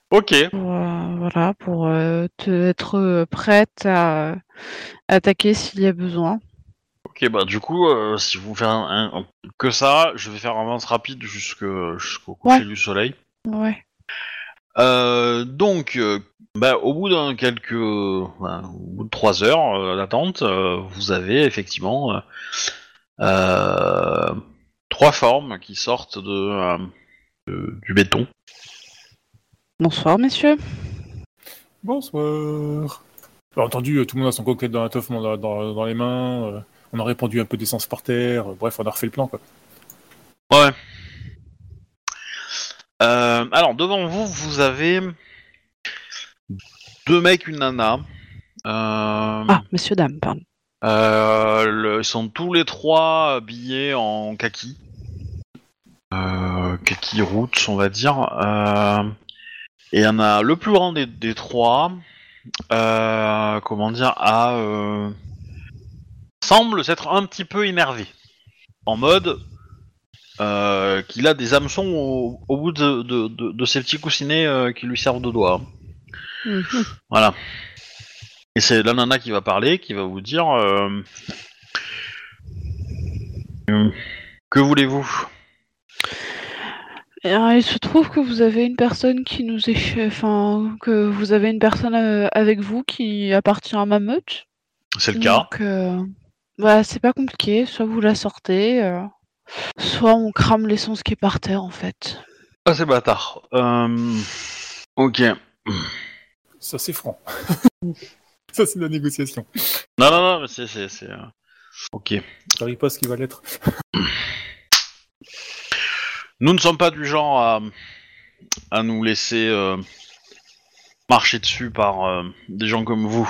Ok. pour, euh, voilà, pour euh, te, être euh, prête à attaquer s'il y a besoin. Ok bah du coup euh, si vous faites un, un- que ça, je vais faire un avance rapide jusque- jusqu'au coucher Ouais. du soleil. Ouais. Euh, donc, euh, bah, au bout d'un quelques, euh, bah, au bout de trois heures euh, d'attente, euh, vous avez effectivement euh, euh, trois formes qui sortent de, euh, de- du béton. Bonsoir, messieurs. Bonsoir. Bah, entendu, euh, tout le monde a son cocktail dans la teuf dans, dans- dans les mains. euh, on a répandu un peu d'essence par terre. euh, bref, on a refait le plan, quoi. Ouais. Euh, alors devant vous, vous avez deux mecs, une nana. Euh, Ah, messieurs, dames, pardon. Euh, le- ils sont tous les trois habillés en kaki. Euh, kaki roots, on va dire. Euh, et il y en a le plus grand des, des trois. euh, comment dire euh, semble s'être un petit peu énervé. En mode euh, qu'il a des hameçons au, au bout de, de, de, de ses petits coussinets euh, qui lui servent de doigts. Mhm. Voilà. Et c'est la nana qui va parler, qui va vous dire euh, Que voulez-vous? Il se trouve que vous avez une personne qui nous est... Enfin, que vous avez une personne avec vous qui appartient à ma meute. C'est le cas. Donc, bah, c'est pas compliqué. Soit vous la sortez, euh, soit on crame l'essence qui est par terre, en fait. Ah, c'est bâtard. Euh, ok. Ça, c'est franc. ça, c'est la négociation. Non, non, non, mais c'est. c'est, c'est, euh, Ok. J'arrive pas à ce qui va l'être. Nous ne sommes pas du genre à, à nous laisser euh, marcher dessus par euh, des gens comme vous.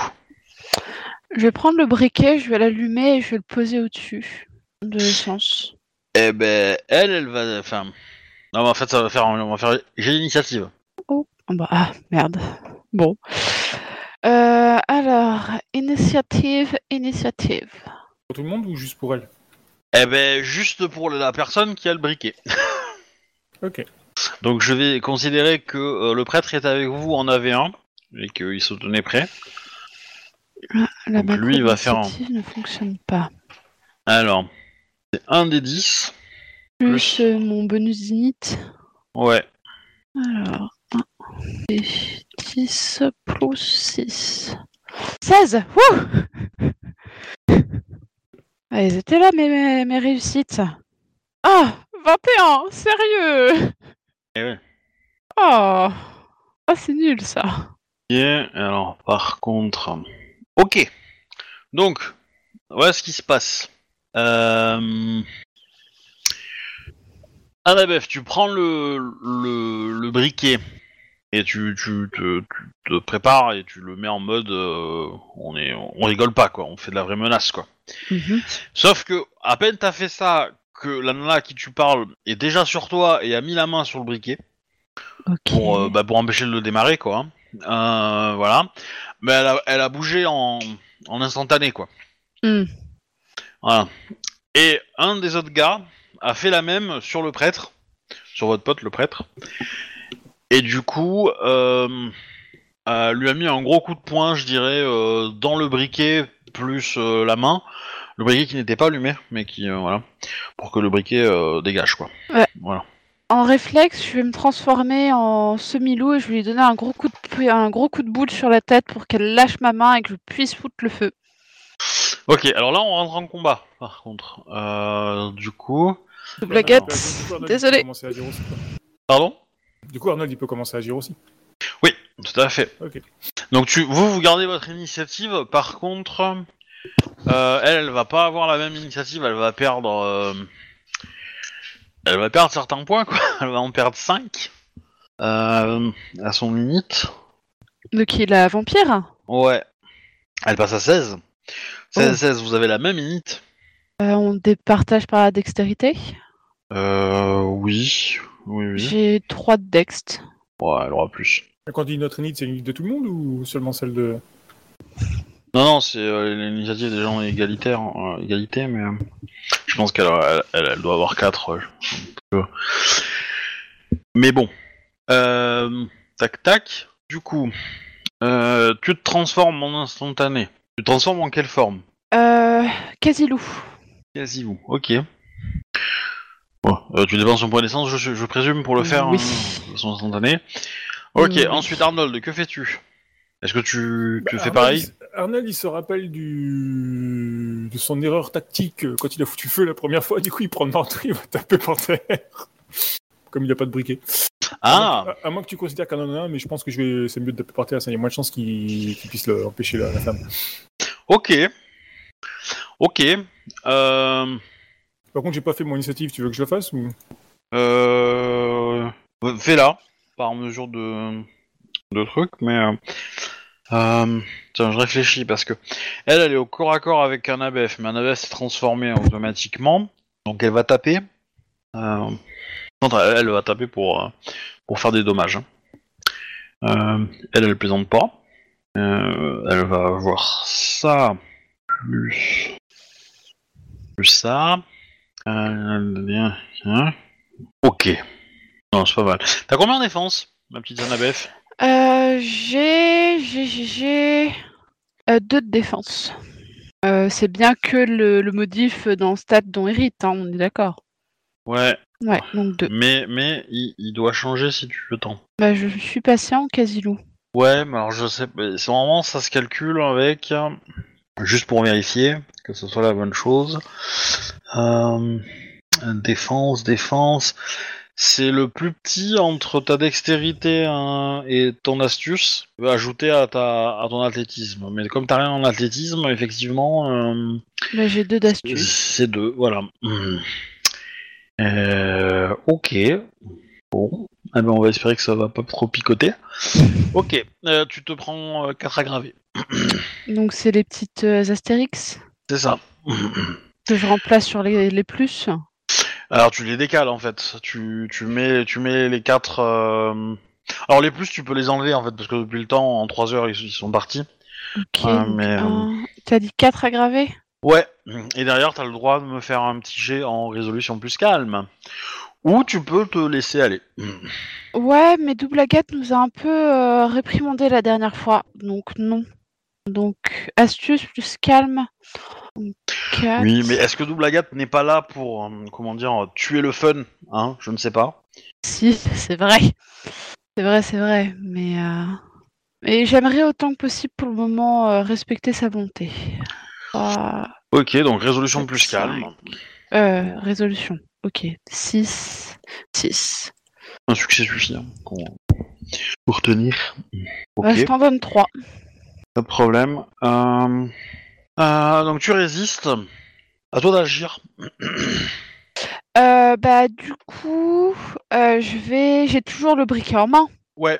Je vais prendre le briquet, je vais l'allumer et je vais le poser au-dessus de l'essence. Eh ben, elle, elle va. Enfin. Non, mais en fait, ça va faire. On va faire. J'ai l'initiative. Oh, bah, ah, merde. Bon. Euh, alors, initiative, initiative. Pour tout le monde ou juste pour elle? Eh ben, juste pour la personne qui a le briquet. Ok. Donc je vais considérer que euh, le prêtre est avec vous en AV1 et qu'il se tenait prêt. La Donc, lui, il va faire un- ne fonctionne pas. Alors, c'est un des 10. Plus Plus. euh, mon bonus init. Ouais. Alors, 1 et 10 plus 6. 16 Wouh ah, Ils étaient là, mes, mes, mes réussites. Ah 21 Sérieux Eh ouais. Oh Oh, c'est nul, ça. Et alors, par contre... Ok. Donc, voilà ce qui se passe. Euh... Annabeth, tu prends le, le, le briquet et tu, tu, te, tu te prépares et tu le mets en mode... euh, on, est, on rigole pas, quoi. On fait de la vraie menace, quoi. Sauf que, à peine t'as fait ça, que la nana à qui tu parles est déjà sur toi et a mis la main sur le briquet pour, euh, bah, pour empêcher de le démarrer, quoi. Euh, voilà. Mais elle a, elle a bougé en, en instantané, quoi. Hmm. Voilà. Et un des autres gars a fait la même sur le prêtre, sur votre pote, le prêtre. Et du coup, euh, euh, lui a mis un gros coup de poing, je dirais, euh, dans le briquet plus la main. Le briquet qui n'était pas allumé, mais qui, voilà, pour que le briquet dégage, quoi. Ouais. Voilà. En réflexe, je vais me transformer en semi-loup et je vais lui donner un gros coup de, pu- un gros coup de boule sur la tête pour qu'elle lâche ma main et que je puisse foutre le feu. Ok, alors là, on rentre en combat, par contre. Euh, du coup... Blaguette. Peut Désolé. Pardon? Du coup, Arnold, il peut commencer à agir aussi. Oui, tout à fait. Ok. Donc tu, vous, vous gardez votre initiative. Par contre, Euh, elle, elle va pas avoir la même initiative, elle va perdre. euh, Elle va perdre certains points, quoi. Elle va en perdre 5 euh, à son limite. De qui la vampire Ouais. Elle passe à 16. 16, 16, vous avez la même init. Euh, On départage par la dextérité. Euh, oui. Oui, oui. J'ai 3 de dext. Ouais, elle aura plus. Quand on dit notre unité, c'est une unité de tout le monde ou seulement celle de. Non, non, c'est euh, l'initiative des gens égalitaires, euh, égalité, mais euh, je pense qu'elle elle, elle- elle doit avoir 4. Mais bon. Euh, tac, tac. Du coup, euh, tu te transformes en instantané. Tu te transformes en quelle forme? Euh, Casilou. Quasi vous, ok. Bon, euh, tu dépenses un point d'essence, je, je présume, pour le faire Oui. hein, de façon instantanée. Ok, Oui. ensuite Arnold, que fais-tu? Est-ce que tu, tu Bah, fais pareil? Il- Arnold, il se rappelle du... de son erreur tactique euh, quand il a foutu feu la première fois. Du coup, il prend le manteau, il va taper par terre. Comme il n'a pas de briquet. Ah À, à moins que tu considères qu'il en a un, mais je pense que je vais... c'est mieux de taper par terre, il y a moins de chances qu'il qu'il puisse le- empêcher la, la femme. Ok. Ok. Euh... Par contre, j'ai pas fait mon initiative, tu veux que je le fasse ou? Euh... Fais-la, par mesure de... de truc, mais... Euh... je réfléchis, parce que... Elle, est au corps à corps avec un mais un s'est transformé automatiquement, donc elle va taper. Euh... elle, va taper pour, euh, pour faire des dommages. hein. Euh, elle, elle plaisante pas. Elle va avoir ça, plus... plus ça. Ok. Non, c'est pas mal. T'as combien en défense, ma petite Annabeth Euh, j'ai. J'ai. J'ai. J'ai. euh, deux de défense. Euh, c'est bien que le, le modif dans stat dont hérite, hein, on est d'accord. Ouais, Ouais, donc deux. mais, mais il, il doit changer si tu le temps. Bah, je suis patient, Casilou. Ouais, mais alors je sais, mais c'est vraiment ça se calcule avec, euh, juste pour vérifier que ce soit la bonne chose. Euh, défense, défense, c'est le plus petit entre ta dextérité hein, et ton astuce, ajouté à ta à ton athlétisme. Mais comme t'as rien en athlétisme, effectivement, euh, Bah, j'ai deux d'astuce. c'est deux, voilà. Hmm. Euh, ok. Bon. Eh ben, on va espérer que ça va pas trop picoter. Ok. Euh, tu te prends 4 aggravés. Donc, c'est les petites euh, astérix? C'est ça. que je remplace sur les, les plus. Alors tu les décales en fait. Tu, tu mets tu mets les 4 Alors les plus tu peux les enlever en fait parce que depuis le temps en 3 heures ils, ils sont partis. Ok. Donc mais, euh, un- T'as dit 4 aggravés Ouais. Et derrière t'as le droit de me faire un petit jet en résolution plus calme. Ou tu peux te laisser aller. Ouais, mais Double Agathe nous a un peu euh, réprimandé la dernière fois, donc non. Donc, astuce plus calme. Donc, quatre. Oui, mais est-ce que Double Agathe n'est pas là pour, euh, comment dire, tuer le fun Hein Je ne sais pas. Si, c'est vrai. C'est vrai, c'est vrai. Mais, euh, mais j'aimerais autant que possible pour le moment euh, respecter sa. Trois, Ok, donc résolution plus calme. Euh, résolution. Ok. 6. 6. Un succès suffit hein, pour, tenir. Ok, je t'en donne 3. Pas de problème. Euh, euh, donc tu résistes. À toi d'agir. Euh, bah, du coup, euh, je vais. J'ai toujours le briquet en main. Ouais.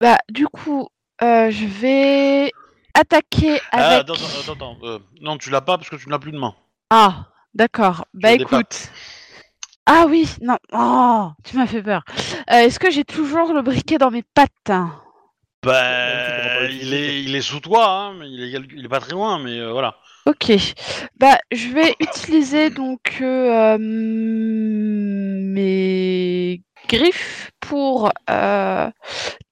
Bah, du coup, euh, je vais attaquer Ah, avec. attends, attends, euh, non, tu l'as pas parce que tu n'as plus de main. Ah, d'accord. Bah, as des écoute. Ah oui, non. Oh, tu m'as fait peur. Euh, Est-ce que j'ai toujours le briquet dans mes pattes? Bah, il est, il est sous toi, hein, mais il est, il est pas très loin, mais euh, voilà. Ok. Bah, je vais utiliser donc euh, mes griffes pour euh,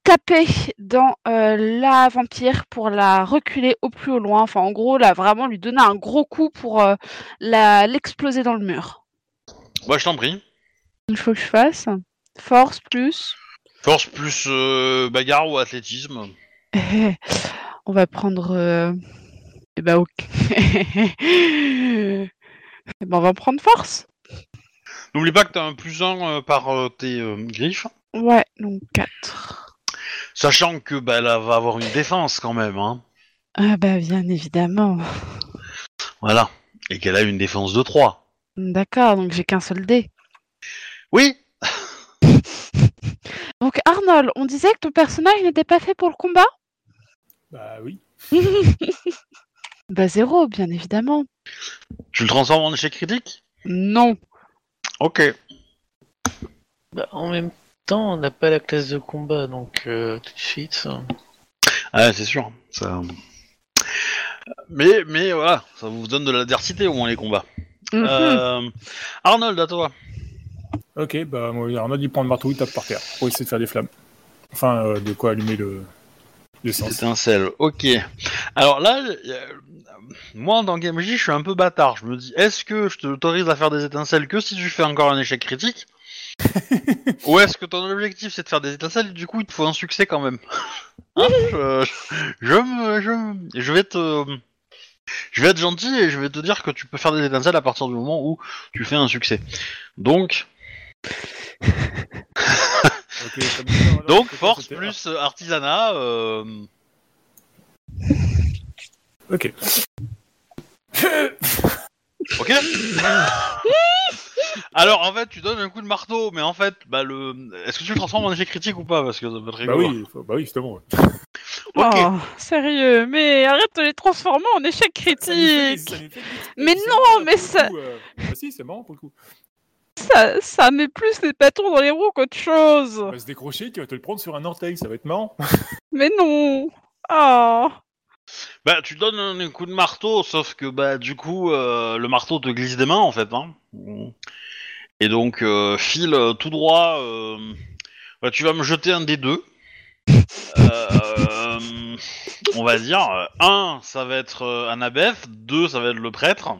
taper dans euh, la vampire pour la reculer au plus au loin. Enfin, en gros, là, vraiment lui donner un gros coup pour euh, la l'exploser dans le mur. Bah, je t'en prie. Il faut que je fasse force plus. Force plus euh, bagarre ou athlétisme. On va prendre. euh, Eh ben, ok. Eh ben, on va prendre force. N'oublie pas que t'as un plus 1 par euh, tes euh, griffes. Ouais, donc 4. Sachant que bah, elle va avoir une défense quand même. Hein. Ah bah bien évidemment. Voilà. Et qu'elle a une défense de 3. D'accord, donc j'ai qu'un seul dé. Oui Donc Arnold, on disait que ton personnage n'était pas fait pour le combat? Bah oui. Bah zéro, bien évidemment. Tu le transformes en échec critique? Non. Ok. Bah, en même temps, on n'a pas la classe de combat, donc euh, tout de suite. ça- Ah, c'est sûr. Ça... Mais, mais voilà, ça vous donne de l'adversité au moins les combats. Mhm. Euh, Arnold, à toi. Ok, bah moi, Arnaud il prend le marteau, il tape par terre pour essayer de faire des flammes. Enfin, euh, de quoi allumer le l'essence. Étincelle, ok. Alors là, a- moi en tant qu'MJ, je suis un peu bâtard. Je me dis, est-ce que je t'autorise à faire des étincelles que si tu fais encore un échec critique Ou est-ce que ton objectif c'est de faire des étincelles et du coup il te faut un succès quand même Hein je, je, me, je, je vais te... Je vais être gentil et je vais te dire que tu peux faire des étincelles à partir du moment où tu fais un succès. Donc, Donc force plus artisanat. euh, Ok. Ok. Alors en fait, tu donnes un coup de marteau, mais en fait, bah le, est-ce que tu le transformes en échec critique ou pas? Parce que ça peut être Bah rigolo. oui, faut- bah oui, justement. ouais. Ok. Oh, sérieux, mais arrête de les transformer en échec Ça nous fait- critique. ça nous fait- Mais non, mais pour le ça- coup, euh. Bah si, c'est marrant pour le coup. Ça, ça met plus les bâtons dans les roues qu'autre chose. On va se décrocher, tu vas te le prendre sur un orteil, ça va être marrant. Mais non. Oh. Bah tu donnes un, un coup de marteau, sauf que bah du coup euh, le marteau te glisse des mains en fait. Hein. Et donc euh, file euh, tout droit. euh, bah, tu vas me jeter un des deux. Euh, on va dire un, ça va être euh, Anabeth, deux, ça va être le prêtre.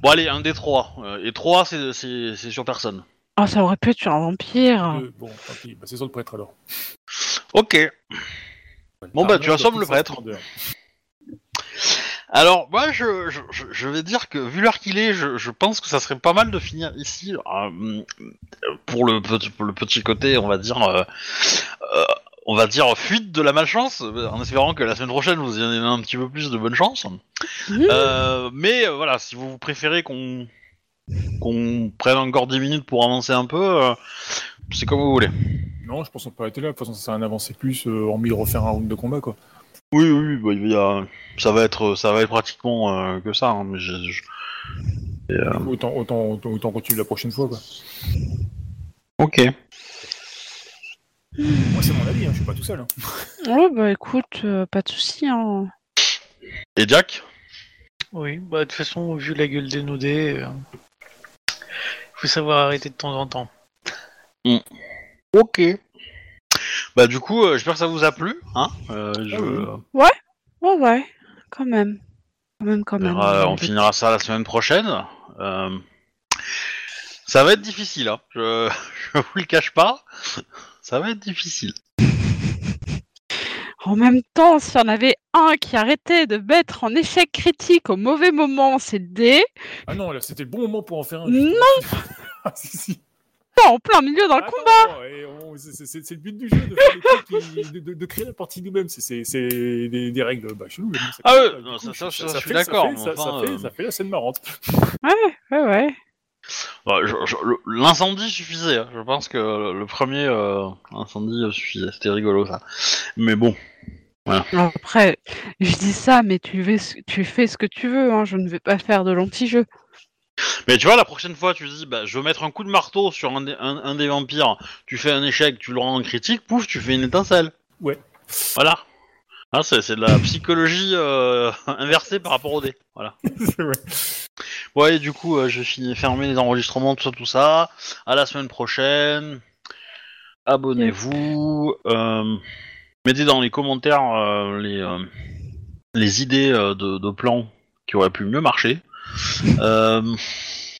Bon allez, un des trois. Euh, et trois, c'est c'est- c'est sur personne. Oh, ça aurait pu être sur un vampire. Euh, bon, tant pis, bah, c'est sur le prêtre alors. Ok. Bon, bah, tu assommes le prêtre. Alors, moi, je, je, je- je vais dire que, vu l'heure qu'il est, je, je pense que ça serait pas mal de finir ici, euh, pour, le, petit- pour le petit côté, on va dire, euh, euh, on va dire, fuite de la malchance, en espérant que la semaine prochaine, vous ayez un petit peu plus de bonne chance. Euh, mais euh, voilà, si vous préférez qu'on qu'on prenne encore 10 minutes pour avancer un peu, euh, c'est comme vous voulez. Non, je pense qu'on peut arrêter là. De toute façon, ça sert à rien d'avancer plus, euh, hormis refaire un round de combat, quoi. Oui, oui, bah, il y a- ça va être, ça va être pratiquement euh, que ça. hein, mais je- je- Autant, autant, autant, autant continuer la prochaine fois, quoi. Ok. Moi, c'est mon avis, hein, je suis pas tout seul. hein. Ouais, bah écoute, euh, pas de souci. Hein. Et Jack? Oui, bah de toute façon, vu la gueule dénudée, euh, faut savoir arrêter de temps en temps. Ok. Bah du coup, euh, j'espère que ça vous a plu. Hein je- oui. Ouais, ouais, quand même. Quand même, quand on, même. on finira ça la semaine prochaine. Euh, Ça va être difficile, hein. je... je vous le cache pas. Ça va être difficile. En même temps, s'il y en avait un qui arrêtait de mettre en échec critique au mauvais moment, c'est le dé. Ah non, là, c'était le bon moment pour en faire un. Non. ah, si, si. Pas en plein milieu dans le Ah, combat. non, et on- c'est- le but du jeu, de, faire des trucs qui- de, de- de créer la partie nous-mêmes. C'est- C'est c'est des, des règles bah, ça Ah coup, ça- ça- ça, je fait- suis d'accord, Ça, fait, mais ça, enfin, ça fait, euh, ça fait la scène marrante. Ouais, ouais, ouais. L'incendie suffisait. hein. Je pense que le, le premier euh, incendie suffisait. C'était rigolo ça. Mais bon. Après, je dis ça, mais tu fais, ce- tu fais ce que tu veux. Hein. Je ne vais pas faire de l'anti-jeu. Mais tu vois, la prochaine fois, tu dis, bah, je veux mettre un coup de marteau sur un, des- un- un des vampires, tu fais un échec, tu le rends en critique, pouf, tu fais une étincelle. Ouais. Voilà. Hein, c'est c'est de la psychologie euh, inversée par rapport au dé. Voilà. C'est vrai. Ouais, et du coup, euh, je vais finir, fermer les enregistrements, tout ça, tout ça. À la semaine prochaine. Abonnez-vous. euh, mettez dans les commentaires les, les idées de, de plans qui auraient pu mieux marcher.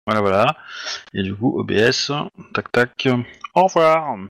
Voilà, voilà. Et du coup, OBS, tac tac. Au revoir.